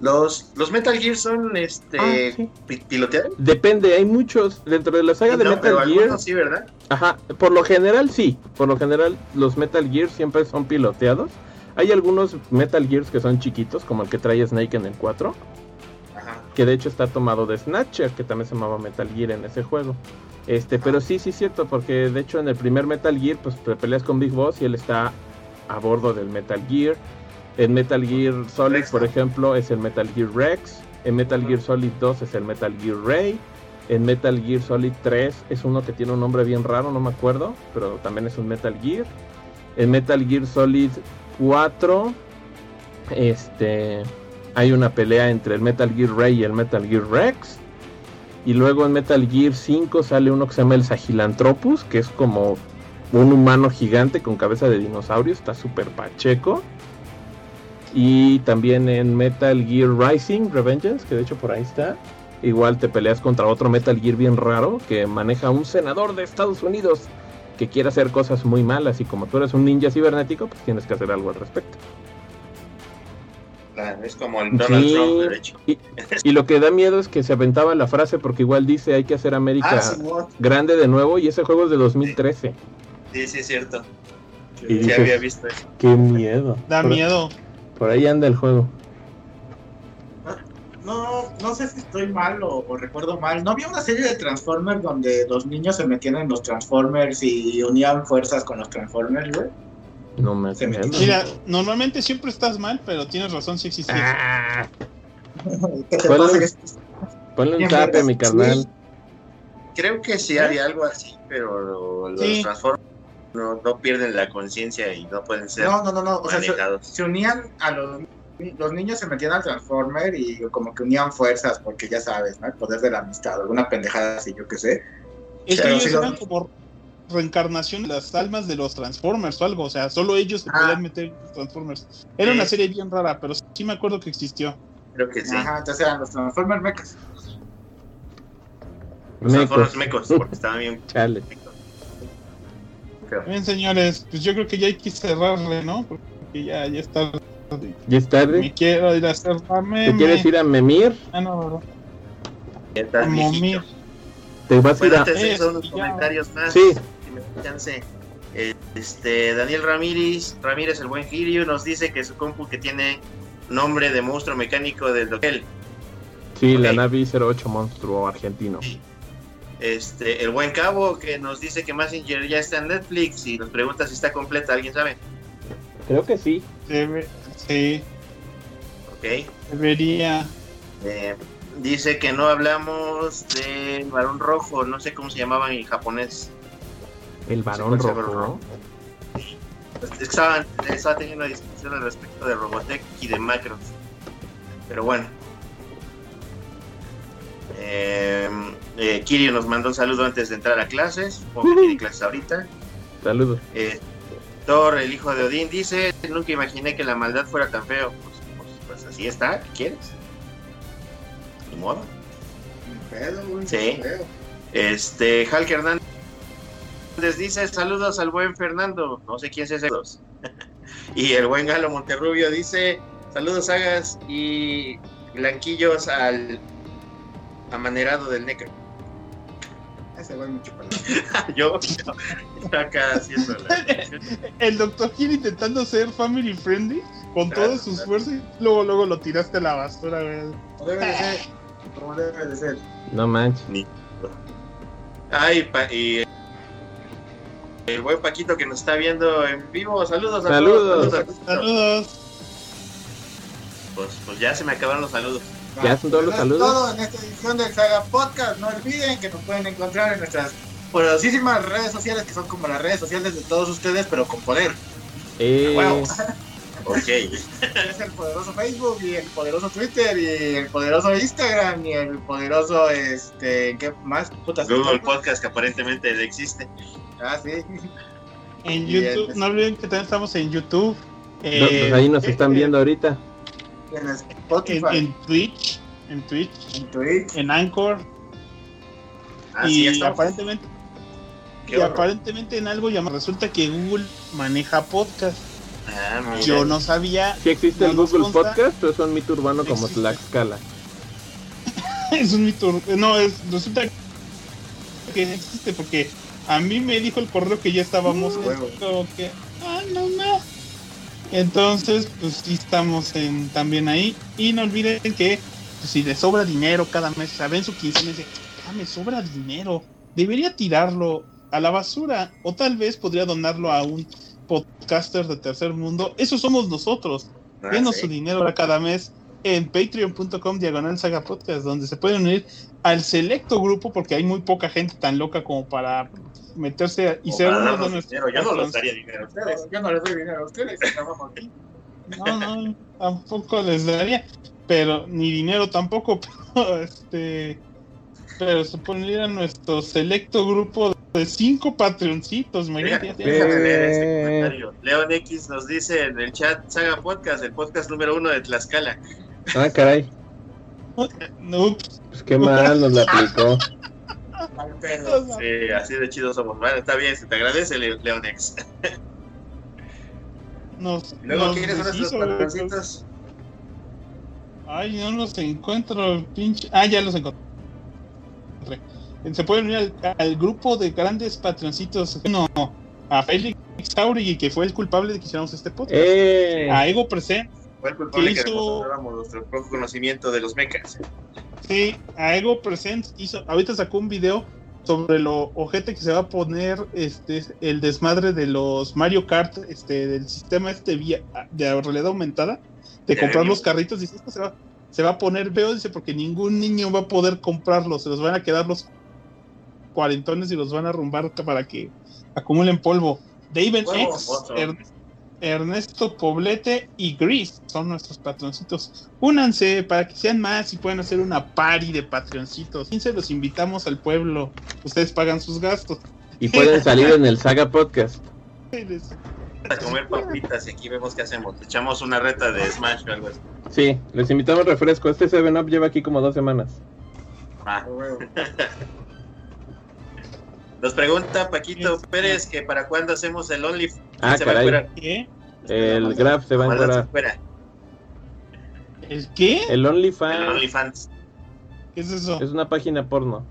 Los, los Metal Gear son este, Ah, sí. pi- piloteados. Depende, hay muchos dentro de la saga de No, pero Metal Gear. sí, ¿verdad? Ajá, por lo general sí, por lo general los Metal Gear siempre son piloteados. Hay algunos Metal Gears que son chiquitos, como el que trae Snake en el 4, Ajá. que de hecho está tomado de Snatcher, que también se llamaba Metal Gear en ese juego. Este, pero sí, sí es cierto, porque de hecho en el primer Metal Gear, pues te peleas con Big Boss y él está a bordo del Metal Gear. En Metal Gear Solid, por ejemplo, es el Metal Gear Rex. En Metal Gear Solid 2 es el Metal Gear Ray. En Metal Gear Solid 3 es uno que tiene un nombre bien raro, no me acuerdo, pero también es un Metal Gear. En Metal Gear Solid 4 este hay una pelea entre el Metal Gear Ray y el Metal Gear Rex. Y luego en Metal Gear 5 sale uno que se llama el Sagilanthropus, que es como un humano gigante con cabeza de dinosaurio, está súper pacheco. Y también en Metal Gear Rising Revengeance, que de hecho por ahí está, igual te peleas contra otro Metal Gear bien raro que maneja un senador de Estados Unidos que quiere hacer cosas muy malas y como tú eres un ninja cibernético, pues tienes que hacer algo al respecto. Claro, es como el Donald Sí. Trump, de hecho. Y lo que da miedo es que se aventaba la frase porque igual dice hay que hacer América Ah, grande de nuevo y ese juego es de 2013. Sí, sí, es cierto. Y Sí, dices, había visto eso. Qué miedo. Da miedo. Por ahí anda el juego. No, no sé si estoy mal o, o recuerdo mal. ¿No había una serie de Transformers donde los niños se metían en los Transformers y unían fuerzas con los Transformers, güey? No me Se me- acuerdo. Mira, normalmente siempre estás mal, pero tienes razón si existe. Ah, ¿Qué te ¿Cuál pasa? es? ponle un tape, mi carnal. Creo que sí había algo así, pero los Sí. Transformers no, no pierden la conciencia y no pueden ser No, no, no, no. O sea, se, unían a los los niños se metían al Transformer y como que unían fuerzas porque ya sabes, ¿no? El poder de la amistad, alguna pendejada así, yo qué sé. Es que ellos eran como reencarnación de las almas de los Transformers o algo. O sea, solo ellos se Ah. podían meter en los Transformers. Era Sí. una serie bien rara, pero sí me acuerdo que existió. Creo que sí. Ajá, entonces eran los Transformers mechas. Los Transformers Mecos. mecos, porque estaban bien. Chale. Bien, señores, pues yo creo que ya hay que cerrarle, ¿no? Porque ya, ya está. ¿Ya es tarde? Me quiero ir a hacer la meme. ¿Te quieres ir a Memir? Ah, no, no, viejito. momir. ¿Te vas a ir Bueno, a...? antes de Eh, eso, unos ya. comentarios más. Sí. si me. Eh, Este, Daniel Ramírez, Ramírez, el buen Girio, nos dice que su compu que tiene nombre de monstruo mecánico del Doquel. Sí, la. Navi 08 monstruo argentino. Este, el buen Cabo, que nos dice que Messenger ya está en Netflix y nos pregunta si está completa, ¿alguien sabe? Creo que sí. Debe- sí, Ok. debería. Eh, dice que no hablamos de Barón Rojo, no sé cómo se llamaba en japonés. El varón rojo. varón que Estaban, estaba teniendo una discusión al respecto de Robotech y de macros. Pero bueno. Eh, eh, Kirio nos mandó un saludo antes de entrar a clases. Supongo que tiene clases ahorita. Saludos. Eh, Thor, el hijo de Odín, dice: Nunca imaginé que la maldad fuera tan feo. Pues, pues, pues así está, ¿qué quieres? Ni modo. Ni pedo, güey, Sí. ni pedo. Este, Hulk Hernández dice saludos al buen Fernando, no sé quién es ese. y el buen Galo Monterrubio dice saludos Sagas y blanquillos al amanerado del Necro. Ese güey mucho palo. yo, yo acá haciendo la... El doctor Gil intentando ser family friendly con Claro, todas sus claro. fuerzas y luego, luego lo tiraste a la basura, güey. Como debe de ser. Como debe de ser. No manches. Ay, pa- y el buen Paquito que nos está viendo en vivo, saludos a Saludos. todos. Saludos. Saludos. Pues, pues ya se me acabaron los saludos. Ya son todos los saludos. todo en esta edición del Saga Podcast. No olviden que nos pueden encontrar en nuestras poderosísimas redes sociales que son como las redes sociales de todos ustedes, pero con poder. Eh, Huevo. Ok. Es el poderoso Facebook y el poderoso Twitter y el poderoso Instagram y el poderoso, este, ¿qué más? Putas. Google Podcast que aparentemente existe. Ah, sí. En YouTube, pues. no olviden que también estamos en YouTube. no, eh, pues ahí nos están viendo ahorita. En en, Spotify, en Twitch, en Twitch, en Twitch. en Anchor Así y aparentemente Qué y horror. aparentemente en algo llamado resulta que Google maneja podcast. Ah. Yo no sabía, ¿Sí existe No el Google consta. Podcast o es un mito urbano como Existe. Tlaxcala? es un mito, no es resulta que no existe porque a mí me dijo el correo que ya estábamos Mm, huevo. como que ah no no entonces pues sí estamos en, también ahí. Y no olviden que pues, si les sobra dinero cada mes saben su quincena y dicen ah me sobra dinero debería tirarlo a la basura. O tal vez podría donarlo a un podcaster de tercer mundo. Eso somos nosotros. Ah, Denos sí. su dinero para cada mes en patreon.com diagonal saga podcast, donde se pueden unir al selecto grupo, porque hay muy poca gente tan loca como para meterse y ser uno de nuestros. Yo no les daría dinero a ustedes. Yo no les doy dinero a ustedes, aquí. No, no, tampoco les daría, pero ni dinero tampoco, pero este. Pero se pondría a nuestro selecto grupo de cinco patreoncitos, imagínate. Déjame leer este comentario. Leon X nos dice en el chat Saga Podcast, el podcast número uno de Tlaxcala. Ah, caray. No, Pues qué mal nos la aplicó. Sí, así de chidos somos. Bueno, está bien, se te agradece, Le- Leon X. nos, Luego, nos ¿quiénes son güey. patroncitos? Ay, no los encuentro, pinche. Ah, ya los encontré. Se pueden unir al, al grupo de grandes patroncitos. No, a Félix Jauregui, que fue el culpable de que hiciéramos este podcast. Eh, A Ego Present, Fue el culpable ¿Qué que hizo? demostráramos nuestro poco conocimiento de los mechas. sí, a Ego Present hizo, ahorita sacó un video sobre lo ojete que se va a poner este el desmadre de los Mario Kart, este, del sistema este vía, de realidad aumentada, de comprar los carritos, dice esto se va, se va a poner feo, dice, porque ningún niño va a poder comprarlos, se los van a quedar los cuarentones y los van a rumbar para que acumulen polvo. David X, oso. Er- Ernesto Poblete y Gris son nuestros patroncitos. Únanse para que sean más y puedan hacer una party de patroncitos. se los invitamos al pueblo. Ustedes pagan sus gastos. y pueden salir en el Saga Podcast. A comer papitas y aquí vemos qué hacemos. Echamos una reta de Smash o algo así. Sí, les invitamos refresco. Este 7-Up lleva aquí como dos semanas. Va. Nos pregunta Paquito. Pérez que para cuándo hacemos el Only. Ah, se va a caray. ¿Qué? El Graf se va a encuadrar. ¿El qué? El El OnlyFans. ¿Qué es eso? es una página porno.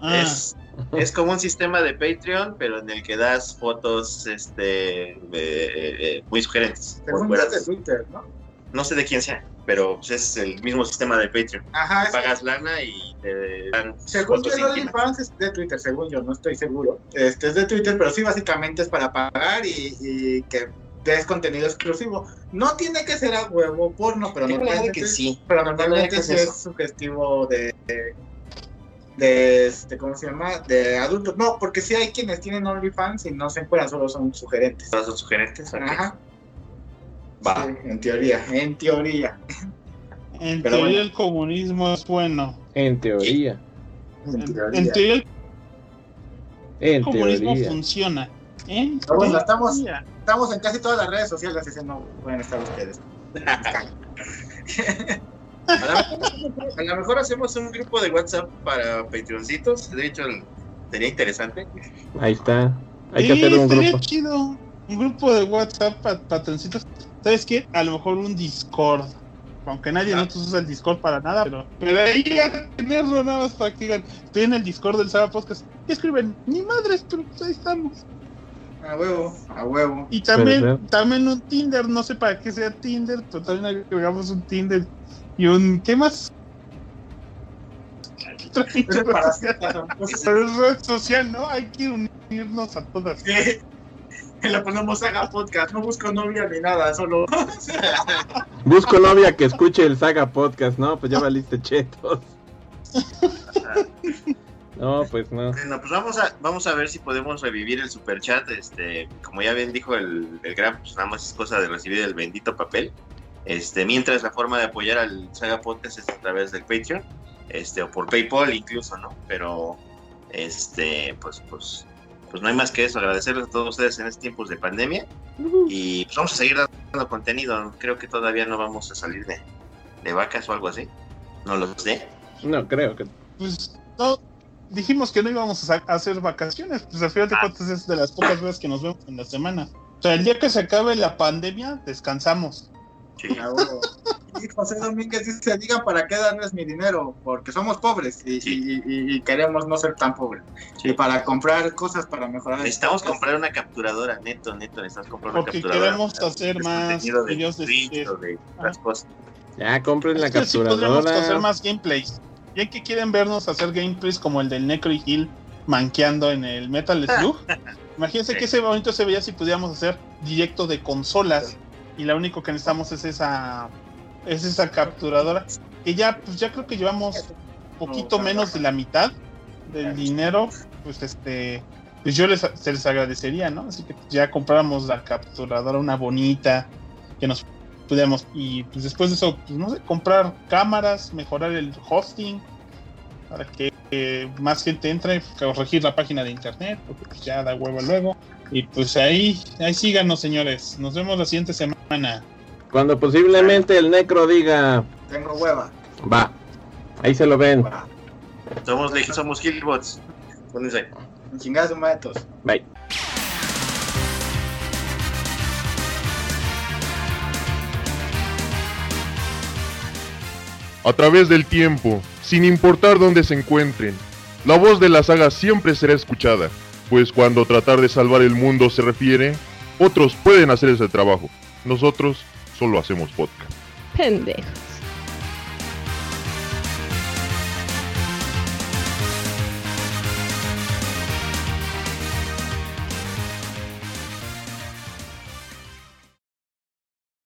Ah, Es, es como un sistema de Patreon, pero en el que das fotos este, eh, eh, muy sugerentes. por de Twitter, ¿no? No sé de quién sea, pero pues, es el mismo sistema de Patreon. Ajá, Pagas lana y te dan según yo íntimas. OnlyFans es de Twitter, según yo, no estoy seguro. Este es de Twitter, pero sí básicamente es para pagar y, y que des contenido exclusivo. No tiene que ser a huevo porno, pero de normalmente que sí. Pero normalmente sí es es sugestivo de, de, de, este, ¿cómo se llama? De adultos. No, porque sí hay quienes tienen OnlyFans y no se encuentran, solo son sugerentes. Todas son sugerentes. Ajá. Va. Sí, en teoría, en teoría. en pero teoría bueno. el comunismo es bueno. En teoría. En, En en teoría. teoría el En comunismo teoría. funciona. En Pero bueno, estamos- teoría. Estamos en casi todas las redes sociales, así que no pueden estar ustedes. A lo, mejor hacemos un grupo de WhatsApp para Patreoncitos. De hecho, sería interesante. Ahí está. Hay Sí, que hacer un grupo. chido. Un grupo de WhatsApp pa- patroncitos. ¿Sabes qué? A lo mejor un Discord. Aunque nadie Ah. no usa el Discord para nada, pero, pero ahí ya tenerlo nada más para que digan, estoy en el Discord del Saga Podcast. Y escriben, ni madres, pero pues ahí estamos. A huevo, a huevo. Y también, también un Tinder, no sé para qué sea Tinder, pero también agregamos un Tinder y un. ¿Qué más? Otra red social. Entonces, Pero es red social, ¿no? Hay que unirnos a todas. ¿qué? Le ponemos haga podcast, no busco novia ni nada, solo. Busco novia que escuche el Saga Podcast, ¿no? Pues ya valiste chetos. No, pues no. Bueno, pues vamos a, vamos a ver si podemos revivir el super chat. Este, como ya bien dijo el, el gran, pues nada más es cosa de recibir el bendito papel. Este, mientras la forma de apoyar al Saga Podcast es a través del Patreon, este, o por PayPal incluso, ¿no? Pero, este, pues, pues, pues no hay más que eso. Agradecerles a todos ustedes en estos tiempos de pandemia y pues vamos a seguir dando contenido. Creo que todavía no vamos a salir de, de vacas o algo así. No lo sé. No, creo que. Pues no, dijimos que no íbamos a, hacer vacaciones, pues al final de Ah. cuentas es de las pocas veces que nos vemos en la semana. O sea, el día que se acabe la pandemia, descansamos. Sí. Ah. Y José Domínguez dice, digan para qué darles mi dinero, porque somos pobres y, Sí. y- y- y queremos no ser tan pobres. Sí. Y para comprar cosas para mejorar. el Necesitamos comprar una capturadora, neto, neto, necesitamos comprar una Porque capturadora. queremos hacer Es más de videos de de otras cosas. Ya compren la Es que sí podríamos hacer capturadora. más gameplays. Ya que quieren vernos hacer gameplays como el del Necro y Hill manqueando en el Metal Slug. Imagínense Sí. que ese bonito se veía si pudiéramos hacer directo de consolas. Y lo único que necesitamos es esa es esa capturadora. Que ya, pues ya creo que llevamos poquito menos de la mitad del dinero. Pues este. Pues yo les, se les agradecería, ¿no? Así que ya compráramos la capturadora, una bonita, que nos pudiéramos. Y pues después de eso, pues no sé, comprar cámaras, mejorar el hosting, para que eh, más gente entre, corregir la página de internet, porque pues ya da huevo luego. Y pues ahí, ahí síganos, señores. Nos vemos la siguiente semana. Cuando posiblemente el necro diga, Tengo hueva. va. Ahí se lo ven. Va. Somos, leg- somos Killbots. Pónganse. Chingados de matos. Bye. a través del tiempo, sin importar dónde se encuentren. La voz de la saga siempre será escuchada, pues cuando tratar de salvar el mundo se refiere, otros pueden hacer ese trabajo. Nosotros solo hacemos podcast. Pendejo.